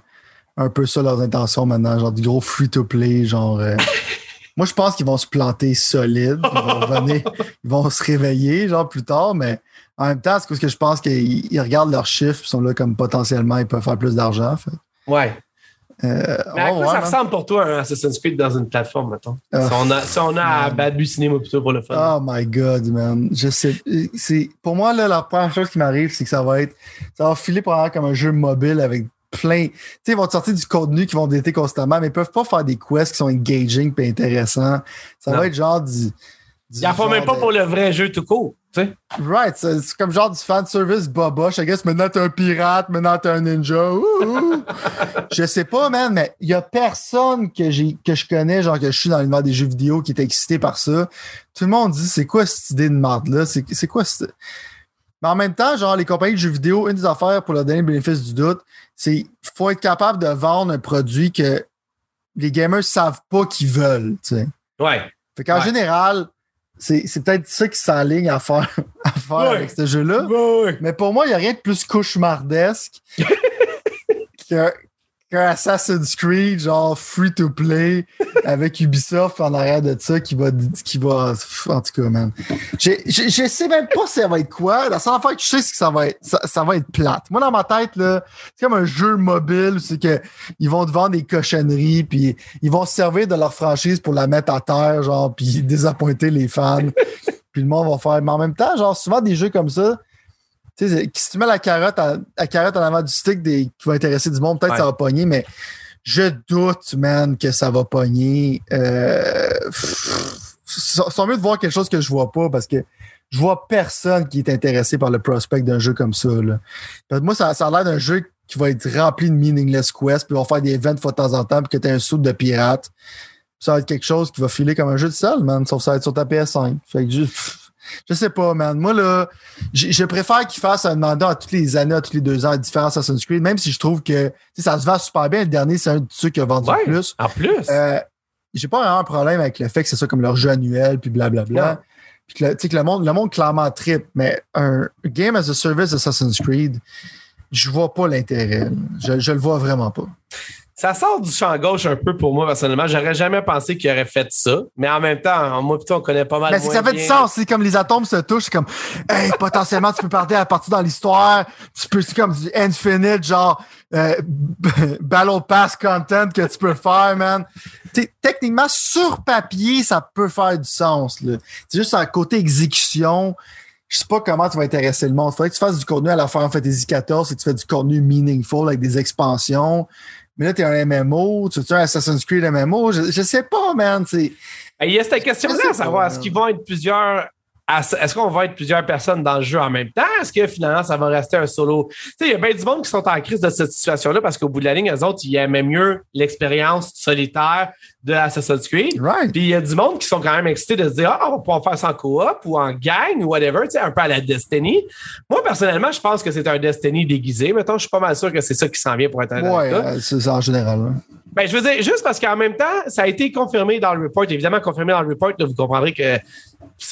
un peu ça leurs intentions maintenant, genre du gros free-to-play, genre. Euh, moi, je pense qu'ils vont se planter solide. Ils vont ils vont se réveiller, genre plus tard, mais en même temps, c'est parce que je pense qu'ils regardent leurs chiffres, ils sont là comme potentiellement, ils peuvent faire plus d'argent. Ouais. Euh, mais à quoi ça ressemble pour toi un Assassin's Creed dans une plateforme, mettons? Ah. si, on a, si on a à Bad Cinéma plutôt pour le fun. Oh my god, man. Je sais. Pour moi, là, la première chose qui m'arrive, c'est que ça va être. Ça va filer pour comme un jeu mobile avec plein. Tu sais, ils vont te sortir du contenu qui vont dater constamment, mais ils peuvent pas faire des quests qui sont engaging et intéressants. Ça va être genre du. Ils en font même pas pour le vrai jeu tout court. Right, c'est comme genre du fan service boboche. I guess maintenant t'es un pirate, maintenant t'es un ninja. je sais pas, man, mais il y a personne que j'ai que je connais, genre que je suis dans l'univers des jeux vidéo qui est excité par ça. Tout le monde dit c'est quoi cette idée de merde-là? C'est quoi cette. Mais en même temps, genre, les compagnies de jeux vidéo, une des affaires pour leur donner le bénéfice du doute, c'est faut être capable de vendre un produit que les gamers savent pas qu'ils veulent. sais. Ouais. Fait qu'en général, c'est peut-être ça qui s'enligne à faire, à faire avec ce jeu-là. Mais pour moi, il n'y a rien de plus cauchemardesque que, Assassin's Creed, genre free to play, avec Ubisoft en arrière de ça qui va. Qui va en tout cas, man. Je, sais même pas ça va être quoi. La seule affaire que je sais, c'est que ça va être, ça, va être plate. Moi, dans ma tête, c'est comme un jeu mobile, c'est que ils vont te vendre des cochonneries, puis ils vont se servir de leur franchise pour la mettre à terre, genre, puis désappointer les fans. puis le monde va faire. Mais en même temps, genre, souvent des jeux comme ça, tu sais, si tu mets la carotte, à, la carotte en avant du stick des, qui va intéresser du monde, peut-être que ça va pogner, mais je doute, man, que ça va pogner. Euh, c'est mieux de voir quelque chose que je vois pas parce que je vois personne qui est intéressé par le prospect d'un jeu comme ça. Là. moi, ça, ça a l'air d'un jeu qui va être rempli de meaningless quests, puis on va faire des events de temps en temps, puis que tu un saut de pirate. Ça va être quelque chose qui va filer comme un jeu de salle, man, sauf que ça va être sur ta PS5. Fait que juste, je sais pas, man. Moi, là, je préfère qu'ils fassent un mandat à toutes les années, à tous les deux ans, différents Assassin's Creed, même si je trouve que ça se vend super bien. Le dernier, c'est un de ceux qui a vendu le plus. En plus. Euh, j'ai pas vraiment un problème avec le fait que c'est ça comme leur jeu annuel, puis blablabla. puis que, le, que le, monde, le monde clairement trip, mais un game as a service Assassin's Creed, je vois pas l'intérêt. Je, je le vois vraiment pas. Ça sort du champ gauche un peu pour moi, personnellement. J'aurais jamais pensé qu'il aurait fait ça. Mais en même temps, moi, plutôt, on connaît pas mal. Mais ça fait du sens. C'est comme les atomes se touchent. C'est comme, hey, potentiellement, tu peux partir à partir dans l'histoire. Tu peux, c'est comme du infinite, genre, euh, Battle Pass content que tu peux faire, man. T'sais, techniquement, sur papier, ça peut faire du sens. C'est juste à côté exécution. Je sais pas comment tu vas intéresser le monde. Il faudrait que tu fasses du contenu à la Final Fantasy XIV et que tu fais du contenu meaningful avec des expansions. Mais là, t'es un MMO, tu veux un Assassin's Creed MMO? Je, je sais pas, man. Il y a cette question-là à savoir, est-ce qu'ils vont être plusieurs est-ce qu'on va être plusieurs personnes dans le jeu en même temps? Est-ce que finalement, ça va rester un solo? Il y a bien du monde qui sont en crise de cette situation-là parce qu'au bout de la ligne, eux autres, ils aimaient mieux l'expérience solitaire de Assassin's Creed. Right. Puis il y a du monde qui sont quand même excités de se dire, ah, on va pouvoir faire ça en coop ou en gang ou whatever, tu sais, un peu à la Destiny. Moi, personnellement, je pense que c'est un Destiny déguisé. Mettons, je suis pas mal sûr que c'est ça qui s'en vient pour être un Ouais, euh, c'est ça en général. Hein. Ben, je veux dire, juste parce qu'en même temps, ça a été confirmé dans le report. Évidemment, confirmé dans le report, là, vous comprendrez que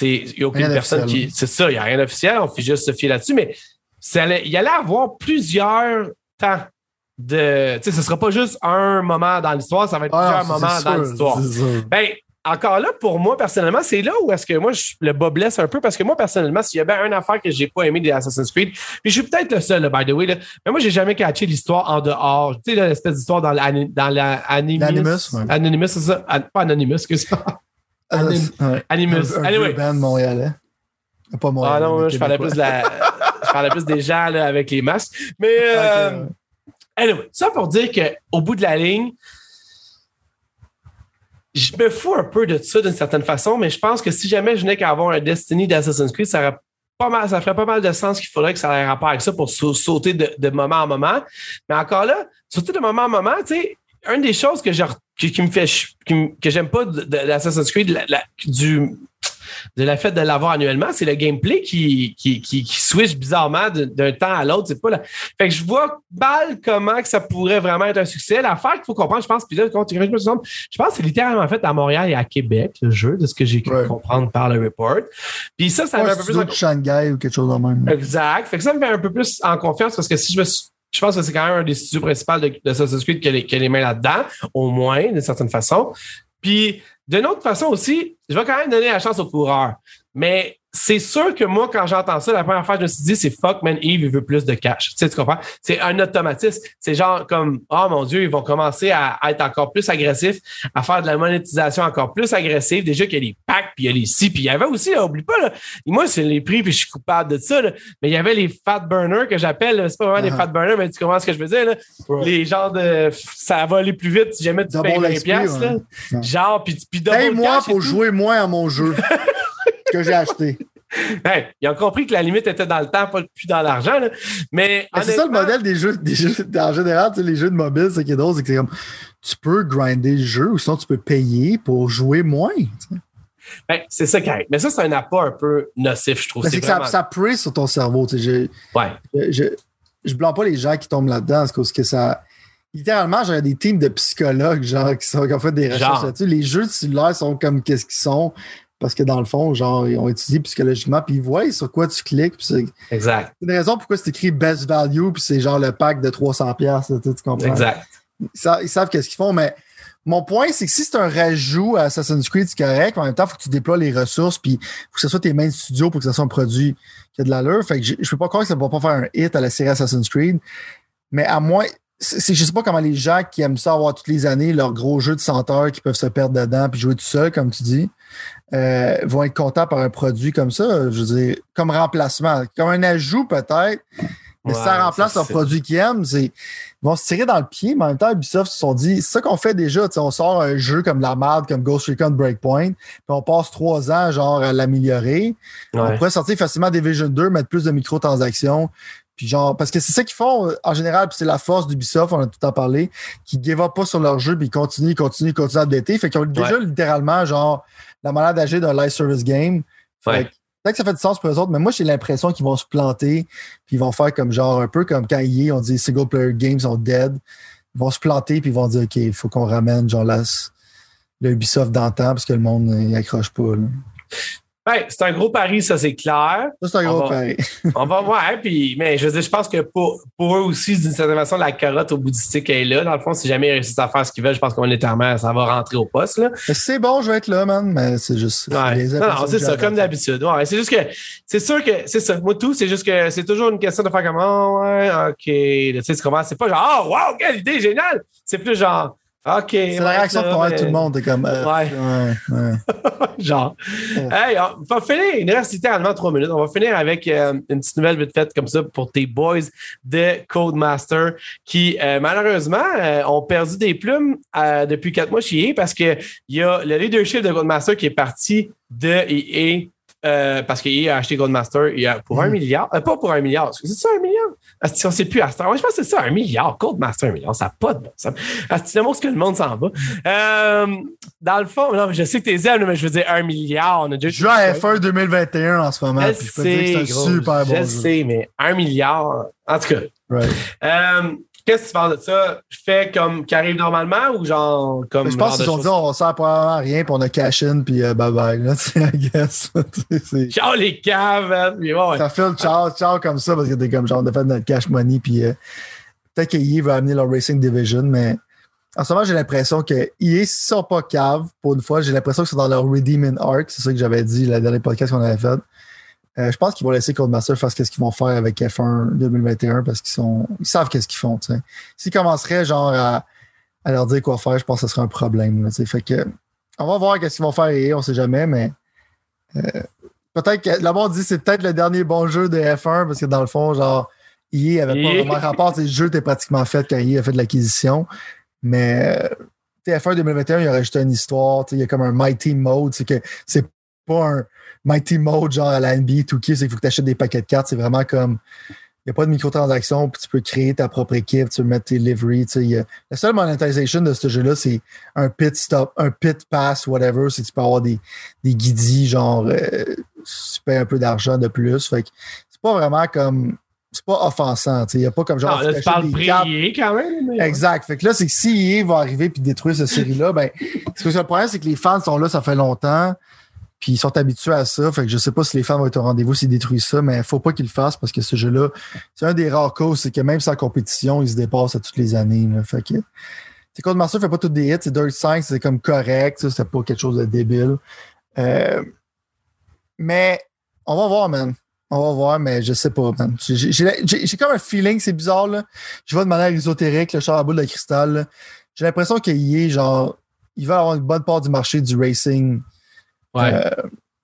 il n'y a aucune personne qui, c'est ça, il n'y a rien d'officiel, on fait juste se fier là-dessus, mais ça allait, il allait avoir plusieurs temps de, tu sais, ce sera pas juste un moment dans l'histoire, ça va être Ah, plusieurs moments dans l'histoire. Ben, encore là, pour moi, personnellement, c'est là où est-ce que moi, je, le bas blesse un peu parce que moi, personnellement, s'il y a bien une affaire que j'ai pas aimé des Assassin's Creed, puis je suis peut-être le seul, là, by the way, là, mais moi, j'ai jamais catché l'histoire en dehors. Tu sais, l'espèce d'histoire dans, l'ani- dans la Animus. L'Animus, ouais. Anonymous, c'est ça? An- pas Anonymous, que ça. Anim- Ouais. Animus. Un, un Anyway. band montréalais. Pas montréalais. Ah non, je parlais plus de la. je parlais plus des gens là, avec les masques. Mais euh, anyway, ça pour dire qu'au bout de la ligne, je me fous un peu de ça d'une certaine façon, mais je pense que si jamais je venais qu'à avoir un Destiny d'Assassin's Creed, ça aurait pas mal, ça ferait pas mal de sens qu'il faudrait que ça ait rapport avec ça pour sau- sauter de, de moment en moment. Mais encore là, sauter de moment en moment, tu sais, une des choses que, j'ai re- qui, qui me fait qui me- que j'aime pas de, de l'Assassin's Creed, la- la- du de la fait de l'avoir annuellement, c'est le gameplay qui, qui, qui, qui switch bizarrement de- d'un temps à l'autre. C'est pas la... Fait que je vois mal comment que ça pourrait vraiment être un succès. L'affaire qu'il faut comprendre, je pense, puis là, quand tu- je me pense que c'est littéralement fait à Montréal et à Québec, le jeu, de ce que j'ai cru Ouais. comprendre par le report. Puis ça, ça met un un peu plus en- de Shanghai ou quelque chose de même. Exact. Fait que ça me met un peu plus en confiance parce que si je me suis- je pense que c'est quand même un des studios principaux de, de Assassin's Creed qui a, les, qui a mains là-dedans, au moins, d'une certaine façon. Puis, d'une autre façon aussi, je vais quand même donner la chance aux coureurs. Mais c'est sûr que moi, quand j'entends ça, la première fois, je me suis dit, c'est fuck, man, Eve, il veut plus de cash. Tu sais, tu comprends? C'est un automatisme. C'est genre comme, oh mon Dieu, ils vont commencer à être encore plus agressifs, à faire de la monétisation encore plus agressive. Déjà qu'il y a les packs, puis il y a les si, puis il y avait aussi, là, oublie pas, là, moi, c'est les prix, puis je suis coupable de ça, là. mais il y avait les fat burners que j'appelle, c'est pas vraiment des Uh-huh. fat burners, mais tu comprends ce que je veux dire, là? Ouais. Les genres de, ça va aller plus vite si jamais tu payes 20 XP, piastres, ouais. Genre, puis, puis cash et pour jouer moins à mon jeu que j'ai acheté. Hey, ils ont compris que la limite était dans le temps, pas plus dans l'argent. Mais, Mais c'est ça le modèle des jeux, des jeux en général, tu sais, les jeux de mobile, ce qui est drôle, c'est que c'est comme tu peux grinder le jeu ou sinon tu peux payer pour jouer moins. tu sais. ben, c'est ça qui. Mais ça, c'est un appât un peu nocif, je trouve. Mais C'est c'est que ça, vraiment- ça sur ton cerveau. tu sais. Je, Ouais. je, je, je blâme pas les gens qui tombent là-dedans parce que ça. Littéralement, j'aurais des teams de psychologues genre, qui, sont, qui ont fait des recherches là-dessus. Les jeux de cellulaire sont comme qu'est-ce qu'ils sont parce que dans le fond, genre, ils ont étudié psychologiquement, puis ils voient sur quoi tu cliques. puis c'est Exact. une raison pourquoi c'est écrit best value, puis c'est genre le pack de 300$. piastres, Tu comprends? Exact. Ils savent, ils savent qu'est-ce qu'ils font, mais mon point, c'est que si c'est un rajout à Assassin's Creed, c'est correct. mais En même temps, il faut que tu déploies les ressources, puis il faut que ce soit tes mains de studio pour que ce soit un produit qui a de l'allure. Fait que je, je peux pas croire que ça va pas faire un hit à la série Assassin's Creed. Mais à moins, c'est, je sais pas comment les gens qui aiment ça avoir toutes les années leur gros jeu de 100 heures qui peuvent se perdre dedans puis jouer tout seul, comme tu dis, euh, vont être contents par un produit comme ça. Je veux dire, comme remplacement, comme un ajout peut-être. Mais si ça remplace c'est- produit qu'ils aiment, c'est ils vont se tirer dans le pied, mais en même temps, Ubisoft se sont dit, c'est ça qu'on fait déjà, on sort un jeu comme la merde, comme Ghost Recon Breakpoint, puis on passe trois ans, genre, à l'améliorer. On pourrait sortir facilement Division 2, mettre plus de microtransactions, puis genre, parce que c'est ça qu'ils font, euh, en général, puis c'est la force d'Ubisoft, on a tout le temps parlé, qui give up pas sur leur jeu, puis ils continuent, ils continuent, ils continuent à updater, fait qu'ils ont déjà littéralement, genre, la manière d'agir d'un live service game. Fait Ouais. que Peut-être que ça fait du sens pour eux autres, mais moi, j'ai l'impression qu'ils vont se planter, puis ils vont faire comme genre un peu comme quand EA, on dit single player games sont dead. Ils vont se planter, puis ils vont dire OK, il faut qu'on ramène genre la, le Ubisoft d'antan parce que le monde n'y accroche pas. là. Ben, c'est un gros pari, ça, c'est clair. Ça, c'est un On gros va- pari. On va voir, hein, puis, mais je veux dire, je pense que pour, pour eux aussi, d'une certaine façon, la carotte au bout du stick est là. Dans le fond, si jamais ils réussissent à faire ce qu'ils veulent, je pense qu'honnêtement, ça va rentrer au poste, là. C'est bon, je vais être là, man. Mais c'est juste. Ouais. les Non, non, c'est ça, comme d'habitude. Ouais, c'est juste que, c'est sûr que, c'est ça. Moi, tout, c'est juste que c'est toujours une question de faire comme, oh, ouais, OK. Tu sais? C'est pas genre, oh, wow, quelle idée géniale! C'est plus genre, OK. C'est la réaction de tout le monde. Comme. euh, Ouais. ouais, ouais. Genre. Hey, on va finir. Il reste littéralement trois minutes. On va finir avec euh, une petite nouvelle vite faite comme ça pour tes boys de Codemaster qui, euh, malheureusement, ont perdu des plumes depuis quatre mois chez EA parce que il y a le leadership de Codemaster qui est parti de EA. Euh, parce qu'EA a acheté il a pour un Mm. milliard. euh, pas pour un milliard. C'est ça un milliard? Asti, on sait plus à temps. Ouais, je pense que c'est ça, un milliard. Codemaster, un milliard. Ça n'a pas de bon sens. Asti, le mot, que le monde s'en va. Euh, dans le fond, non, je sais que t'es aimes, mais je veux dire un milliard. On a déjà Je joue à F1 2021 en ce moment. je puis je peux te dire que c'est sais, un gros, super bon Je jeu. sais, mais un milliard. En tout cas, Right. Qu'est-ce que tu penses de ça? Je fais comme qui arrive normalement ou genre comme. Mais je pense qu'ils ont dit on sert probablement à rien, puis on a cash in, puis euh, bye bye. Là, I guess. Ciao les caves! ouais. Ça fait le ciao, ciao comme ça parce que t'es comme genre, on a fait notre cash money, puis euh, peut-être que EA va amener leur Racing Division, mais en ce moment, j'ai l'impression que EA, s'ils sont pas caves, pour une fois, j'ai l'impression que c'est dans leur Redeeming Arc, c'est ça que j'avais dit le dernier podcast qu'on avait fait. Euh, je pense qu'ils vont laisser Codemaster faire ce qu'ils vont faire avec F1 2021 parce qu'ils sont ils savent qu'est-ce qu'ils font. S'ils commenceraient genre à, à leur dire quoi faire, je pense que ce serait un problème. là, fait que on va voir qu'est-ce qu'ils vont faire EA, on sait jamais, mais euh, peut-être que là-bas on dit que c'est peut-être le dernier bon jeu de F1 parce que dans le fond, genre, EA avait pas vraiment rapport. Le jeu était pratiquement fait quand EA a fait de l'acquisition. Mais euh, tu sais, F1 2021, il aurait juste une histoire. Il y a comme un Mighty Mode. C'est que c'est pas un Mighty Mode genre à la NBA 2K, c'est qu'il faut que tu achètes des paquets de cartes. C'est vraiment comme. Il n'y a pas de microtransactions, puis tu peux créer ta propre équipe, tu peux mettre tes liveries. tu sais, il y a- La seule monétisation de ce jeu-là, c'est un pit stop, un pit pass, whatever. C'est que tu peux avoir des, des guidis, genre, euh, tu payes un peu d'argent de plus. Fait que c'est pas vraiment comme. C'est pas offensant. tu sais, Il n'y a pas comme genre. Ah, là, tu parles prier quand même. mais- Exact. Fait que là, c'est que si EA va arriver puis détruire cette série-là, ben, parce que le problème, c'est que les fans sont là, ça fait longtemps, puis ils sont habitués à ça. Fait que je sais pas si les fans vont être au rendez-vous s'ils détruisent ça, mais faut pas qu'ils le fassent parce que ce jeu-là, c'est un des rares causes, c'est que même sans compétition, il se dépasse à toutes les années. Là. Fait que, c'est Code fait pas toutes des hits, c'est Dirt 5, c'est comme correct, c'est pas quelque chose de débile. Euh, mais on va voir, man. On va voir, mais je sais pas, man. J'ai- comme un feeling, c'est bizarre, là. Je vois de manière ésotérique, le char à boule de cristal. J'ai l'impression qu'il est genre. Il va avoir une bonne part du marché du racing, Ouais. euh,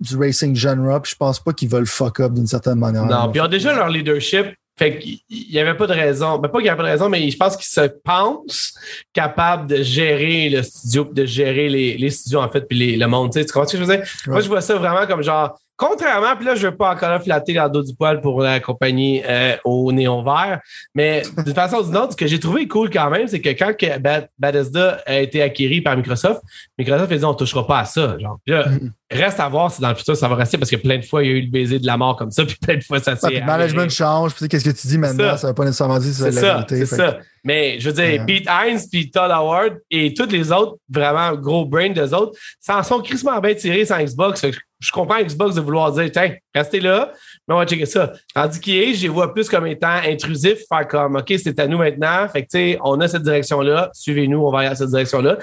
du racing genre, puis je pense pas qu'ils veulent fuck up d'une certaine manière. Non, puis ils ont déjà leur leadership. Fait qu'il n'y avait pas de raison. Ben, pas qu'il n'y avait pas de raison, mais je pense qu'ils se pensent capables de gérer le studio, puis de gérer les, les studios, en fait, puis les- le monde. Tu sais, tu comprends ce que je veux dire? Moi, je vois ça vraiment comme genre, contrairement, puis là, je veux pas encore flatter dans le dos du poil pour la compagnie euh, au néon vert, mais d'une façon ou d'une autre, ce que j'ai trouvé cool quand même, c'est que quand que Bad- Bethesda a été acquéri par Microsoft, Microsoft a dit on touchera pas à ça. Genre. Là, Mhm. reste à voir si dans le futur ça va rester parce que plein de fois, il y a eu le baiser de la mort comme ça, puis plein de fois, ça Ouais, s'est. puis le management change, puis tu sais, qu'est-ce que tu dis maintenant, ça. ça, veut pas nécessairement dire C'est la ça, vérité. c'est que- ça. Mais je veux dire, Ouais. Pete Hines, puis Todd Howard et tous les autres, vraiment gros brain des autres, s'en sont crissement bien tirés sans Xbox. Fait je comprends Xbox de vouloir dire, tiens, restez là, mais on va checker ça. Tandis qu'IA, je les vois plus comme étant intrusifs, faire comme, OK, c'est à nous maintenant. Fait que, tu sais, on a cette direction-là, suivez-nous, on va aller à cette direction-là.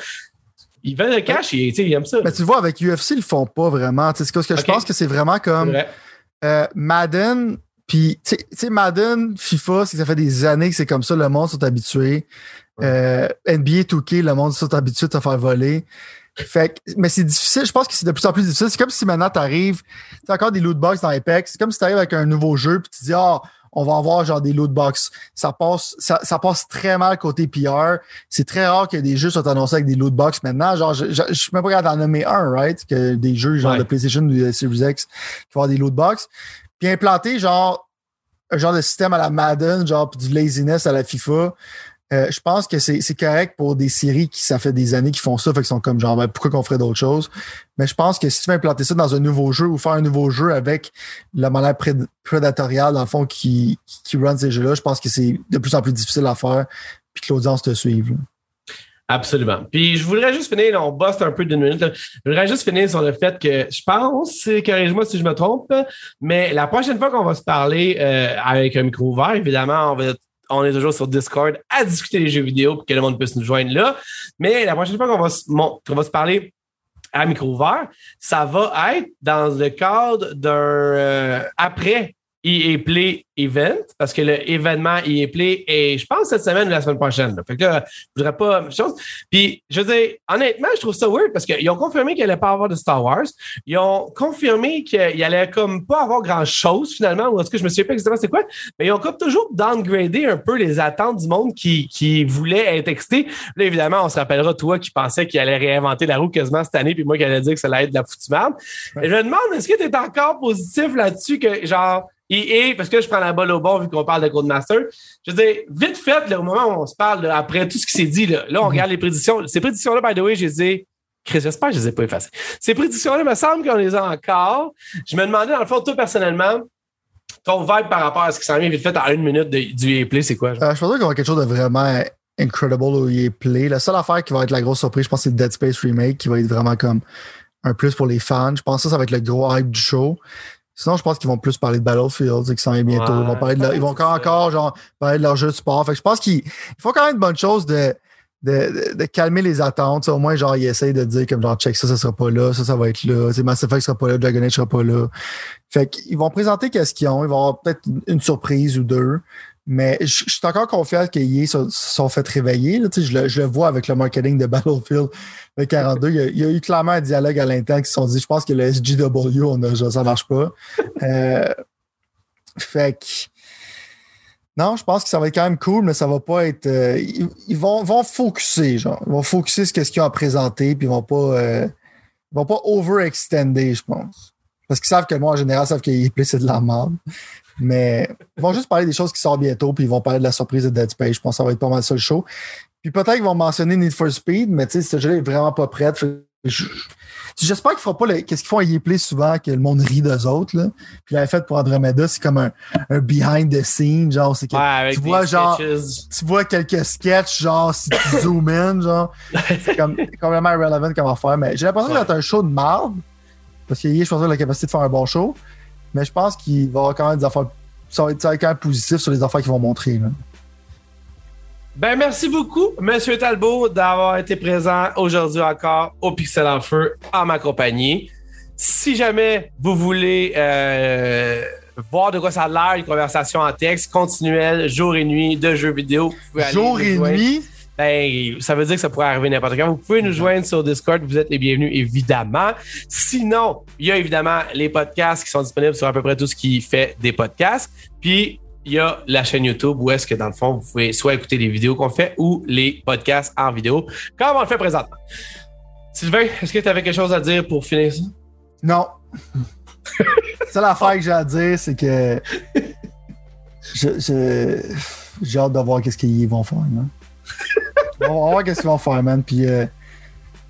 Ils veulent le cash, sais, ils aiment ça. Mais tu vois, avec UFC, ils le font pas vraiment. Tu sais, c'est parce que je pense que c'est vraiment comme vrai. euh, Madden, puis tu sais- Madden, FIFA, c'est que ça fait des années que c'est comme ça, le monde sont habitués. Euh, NBA 2K, le monde sont habitués de se faire voler. Fait que, mais c'est difficile, je pense que c'est de plus en plus difficile. C'est comme si maintenant tu arrives, tu as encore des loot box dans Apex. C'est comme si tu arrives avec un nouveau jeu puis tu dis Ah, on va avoir genre des loot box. Ça passe, ça, ça passe très mal côté PR. C'est très rare que des jeux soient annoncés avec des loot box maintenant. Genre, je, je, je suis même pas capable d'en nommer un, right? Que des jeux genre Ouais. de PlayStation ou de Series X qui vont avoir des loot box. Puis implanter genre un genre de système à la Madden, genre puis du laziness à la FIFA. Euh, je pense que c'est correct pour des séries qui, ça fait des années qu'ils font ça, fait qu'ils sont comme genre, ben, pourquoi qu'on ferait d'autres choses? Mais je pense que si tu veux implanter ça dans un nouveau jeu ou faire un nouveau jeu avec la manière préd- prédatoriale, dans le fond, qui, qui, run ces jeux-là, je pense que c'est de plus en plus difficile à faire puis que l'audience te suive. Absolument. Puis je voudrais juste finir, on bosse un peu d'une minute. Je voudrais juste finir sur le fait que je pense, corrige-moi si je me trompe, mais la prochaine fois qu'on va se parler euh, avec un micro ouvert, évidemment, on va on est toujours sur Discord à discuter des jeux vidéo pour que le monde puisse nous joindre là. Mais la prochaine fois qu'on va, se- va se parler à micro ouvert, ça va être dans le cadre d'un euh, après EA Play Event, parce que le événement EA Play est, je pense, cette semaine ou la semaine prochaine. là. Fait que là, je voudrais pas même chose. Puis, je veux dire, honnêtement, je trouve ça weird parce qu'ils ont confirmé qu'il allait pas avoir de Star Wars. Ils ont confirmé qu'il allait comme pas avoir grand chose finalement, ou est-ce que je me souviens pas exactement c'est quoi, mais ils ont comme toujours downgradé un peu les attentes du monde qui, qui voulait être excité. Là, évidemment, on se rappellera toi qui pensais qu'il allait réinventer la roue quasiment cette année, puis moi qui allais dire que ça allait être de la foutue merde. Je me demande, est-ce que tu es encore positif là-dessus que genre EA, parce que je prends la balle au bon vu qu'on parle de Codemaster. Je veux dire, vite fait, là, au moment où on se parle, là, après tout ce qui s'est dit, là, là on regarde les prédictions. Ces prédictions-là, by the way, je les ai. Chris, j'espère que je les ai pas effacées. Ces prédictions-là, il me semble qu'on les a encore. Je me demandais, dans le fond, toi, personnellement, ton vibe par rapport à ce qui s'en vient vite fait en une minute de- du EA Play, c'est quoi? Euh, je pense qu'il va y avoir quelque chose de vraiment incredible au EA Play. La seule affaire qui va être la grosse surprise, je pense, c'est Dead Space Remake, qui va être vraiment comme un plus pour les fans. Je pense que ça, ça va être le gros hype du show. Sinon, je pense qu'ils vont plus parler de Battlefield, qui s'en vient bientôt. ils vont parler de leur- ils vont encore, encore genre, parler de leur jeu de sport. Fait que je pense qu'ils ils font quand même une bonne chose de, de, de- de calmer les attentes. Au moins, genre, ils essayent de dire comme genre, check ça, ça sera pas là, ça, ça va être là. Tu sais, Mass Effect sera pas là, Dragon Age sera pas là. Fait qu'ils vont présenter qu'est-ce qu'ils ont. Ils vont avoir peut-être une surprise ou deux. Mais je, suis encore confiant qu'ils se sont fait réveiller. Là, je, le, je le vois avec le marketing de Battlefield le 42. Il y, a, eu clairement un dialogue à l'interne qui se sont dit je pense que le SGW, on a, ça marche pas. Euh, fait que. Non, je pense que ça va être quand même cool, mais ça va pas être. euh, ils, ils vont, vont focuser, genre. Ils vont focuser ce qu'ils ont à présenter, puis ils vont pas. euh, ils vont pas overextender, je pense. Parce qu'ils savent que moi, en général, savent qu'il est c'est de la merde. Mais ils vont juste parler des choses qui sortent bientôt, puis ils vont parler de la surprise de Dead Space. Je pense que ça va être pas mal ça le show. Puis peut-être qu'ils vont mentionner Need for Speed, mais tu sais, ce jeu est vraiment pas prêt. Que J'espère qu'il fera pas le. Qu'est-ce qu'ils font à Play souvent que le monde rit d'eux autres, là. Puis l'avait fait pour Andromeda, c'est comme un, un behind the scene, genre, c'est que Ouais, tu vois, genre, sketches. tu vois quelques sketchs, genre, si tu zoom in, genre, c'est comme, complètement irrelevant comme affaire. Mais j'ai l'impression que ça va être un show de marde. Parce qu'il je pense a la capacité de faire un bon show. Mais je pense qu'il va y avoir quand même des affaires. Ça va être, quand même positif sur les affaires qu'ils vont montrer. Là. Ben, merci beaucoup, Monsieur Talbot, d'avoir été présent aujourd'hui encore au Pixel en Feu en ma compagnie. Si jamais vous voulez euh, voir de quoi ça a l'air, une conversation en texte continuelle, jour et nuit, de jeux vidéo, vous pouvez aller Jour et nuit? Ben, ça veut dire que ça pourrait arriver n'importe quand. Vous pouvez nous joindre sur Discord. Vous êtes les bienvenus, évidemment. Sinon, il y a évidemment les podcasts qui sont disponibles sur à peu près tout ce qui fait des podcasts. Puis, il y a la chaîne YouTube où est-ce que, dans le fond, vous pouvez soit écouter les vidéos qu'on fait ou les podcasts en vidéo, comme on le fait présentement? Sylvain, est-ce que tu avais quelque chose à dire pour finir ça? Non. C'est l'affaire que j'ai à dire, c'est que. je- J'ai hâte de voir qu'est-ce qu'ils vont faire. man. On va voir qu'est-ce qu'ils vont faire, man. Puis, euh,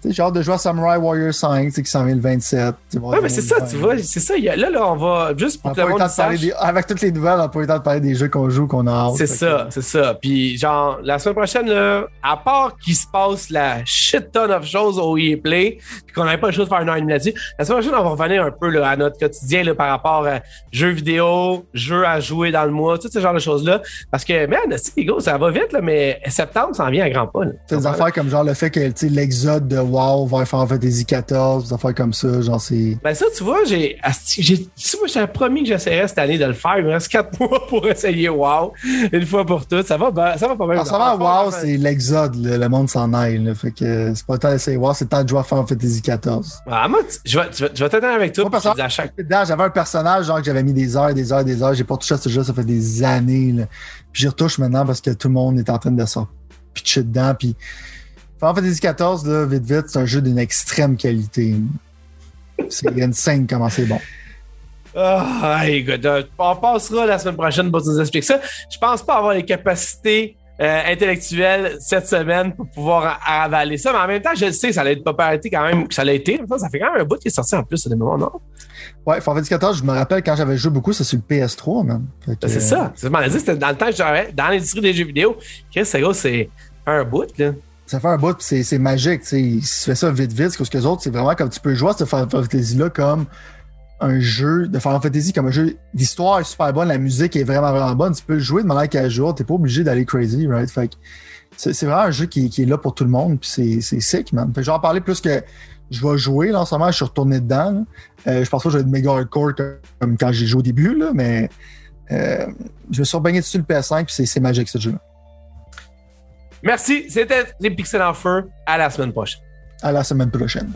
j'ai hâte de jouer à Samurai Warrior 5, tu sais, qui s'en vient le 27. Tu vois, Ouais, mais c'est ça, tu vois, c'est ça. il y a- là, là, on va juste On pour n'a que le sache. des- Avec toutes les nouvelles, on n'a pas eu le temps de parler des jeux qu'on joue, qu'on a hâte. C'est ça, que- c'est ça. Puis genre, la semaine prochaine, là, à part qu'il se passe la shit ton of choses au EA Play, puis qu'on n'avait pas le choix de faire une heure là-dessus, la semaine prochaine, on va revenir un peu là, à notre quotidien là, par rapport à jeux vidéo, jeux à jouer dans le mois, tout ce genre de choses-là. Parce que, man, c'est ça va vite, là, mais septembre s'en vient à grands pas. là. C'est des affaires comme genre le fait que l'exode de WoW vers Final Fantasy XIV, des affaires comme ça, genre c'est. Ben ça, tu vois, j'ai, j'avais promis que j'essaierais cette année de le faire. Il me reste quatre mois pour essayer WoW, une fois pour toutes. Ça va, ben, ça va pas mal. Ce moment, WoW, c'est l'exode, le monde s'en aille. là. fait que c'est pas le temps d'essayer WoW, c'est le temps de jouer à Final Fantasy XIV. Ah, moi, tu- je vais, je vais, t'attendre avec toi. Moi, à chaque j'avais un personnage genre que j'avais mis des heures, des heures, des heures. J'ai pas touché à ce jeu, ça fait des années. Là. Puis j'y retouche maintenant parce que tout le monde est en train de se pitcher dedans. Puis Final Fantasy XIV, là, vite, vite, c'est un jeu d'une extrême qualité. C'est insane comment c'est bon. Ah, hey, écoute, on passera la semaine prochaine pour nous expliquer ça. Je pense pas avoir les capacités euh, intellectuelles cette semaine pour pouvoir a- avaler ça, mais en même temps, je le sais, ça allait être popularité quand même, ça l'a été. Ça fait quand même un bout qui est sorti en plus à des moments, non? Ouais, Final Fantasy XIV, je me rappelle quand j'avais joué beaucoup, c'est sur le PS3, man. Fait que, Ben, C'est ça. C'est ce que je m'en ai dit, c'était dans le temps que j'avais dans l'industrie des jeux vidéo. Chris, c'est gros, c'est un bout, là. Ça fait un bout, c'est, c'est magique. Si tu fais ça vite, vite, parce que les autres, c'est vraiment comme tu peux jouer à ce Final Fantasy-là comme un jeu de Final Fantasy, comme un jeu d'histoire est super bonne, la musique est vraiment, vraiment bonne. Tu peux le jouer de manière casual, t'es pas obligé d'aller crazy, right? Fait que c'est, vraiment un jeu qui, est là pour tout le monde, puis c'est, sick, man. Fait que j'en parler plus que je vais jouer, là, en ce moment, je suis retourné dedans. Euh, je pense pas que je vais être méga hardcore comme quand j'ai joué au début, là, mais euh, je me suis dessus le PS5, puis c'est magique, ce jeu-là. Merci. C'était les Pixels en feu. À la semaine prochaine. À la semaine prochaine.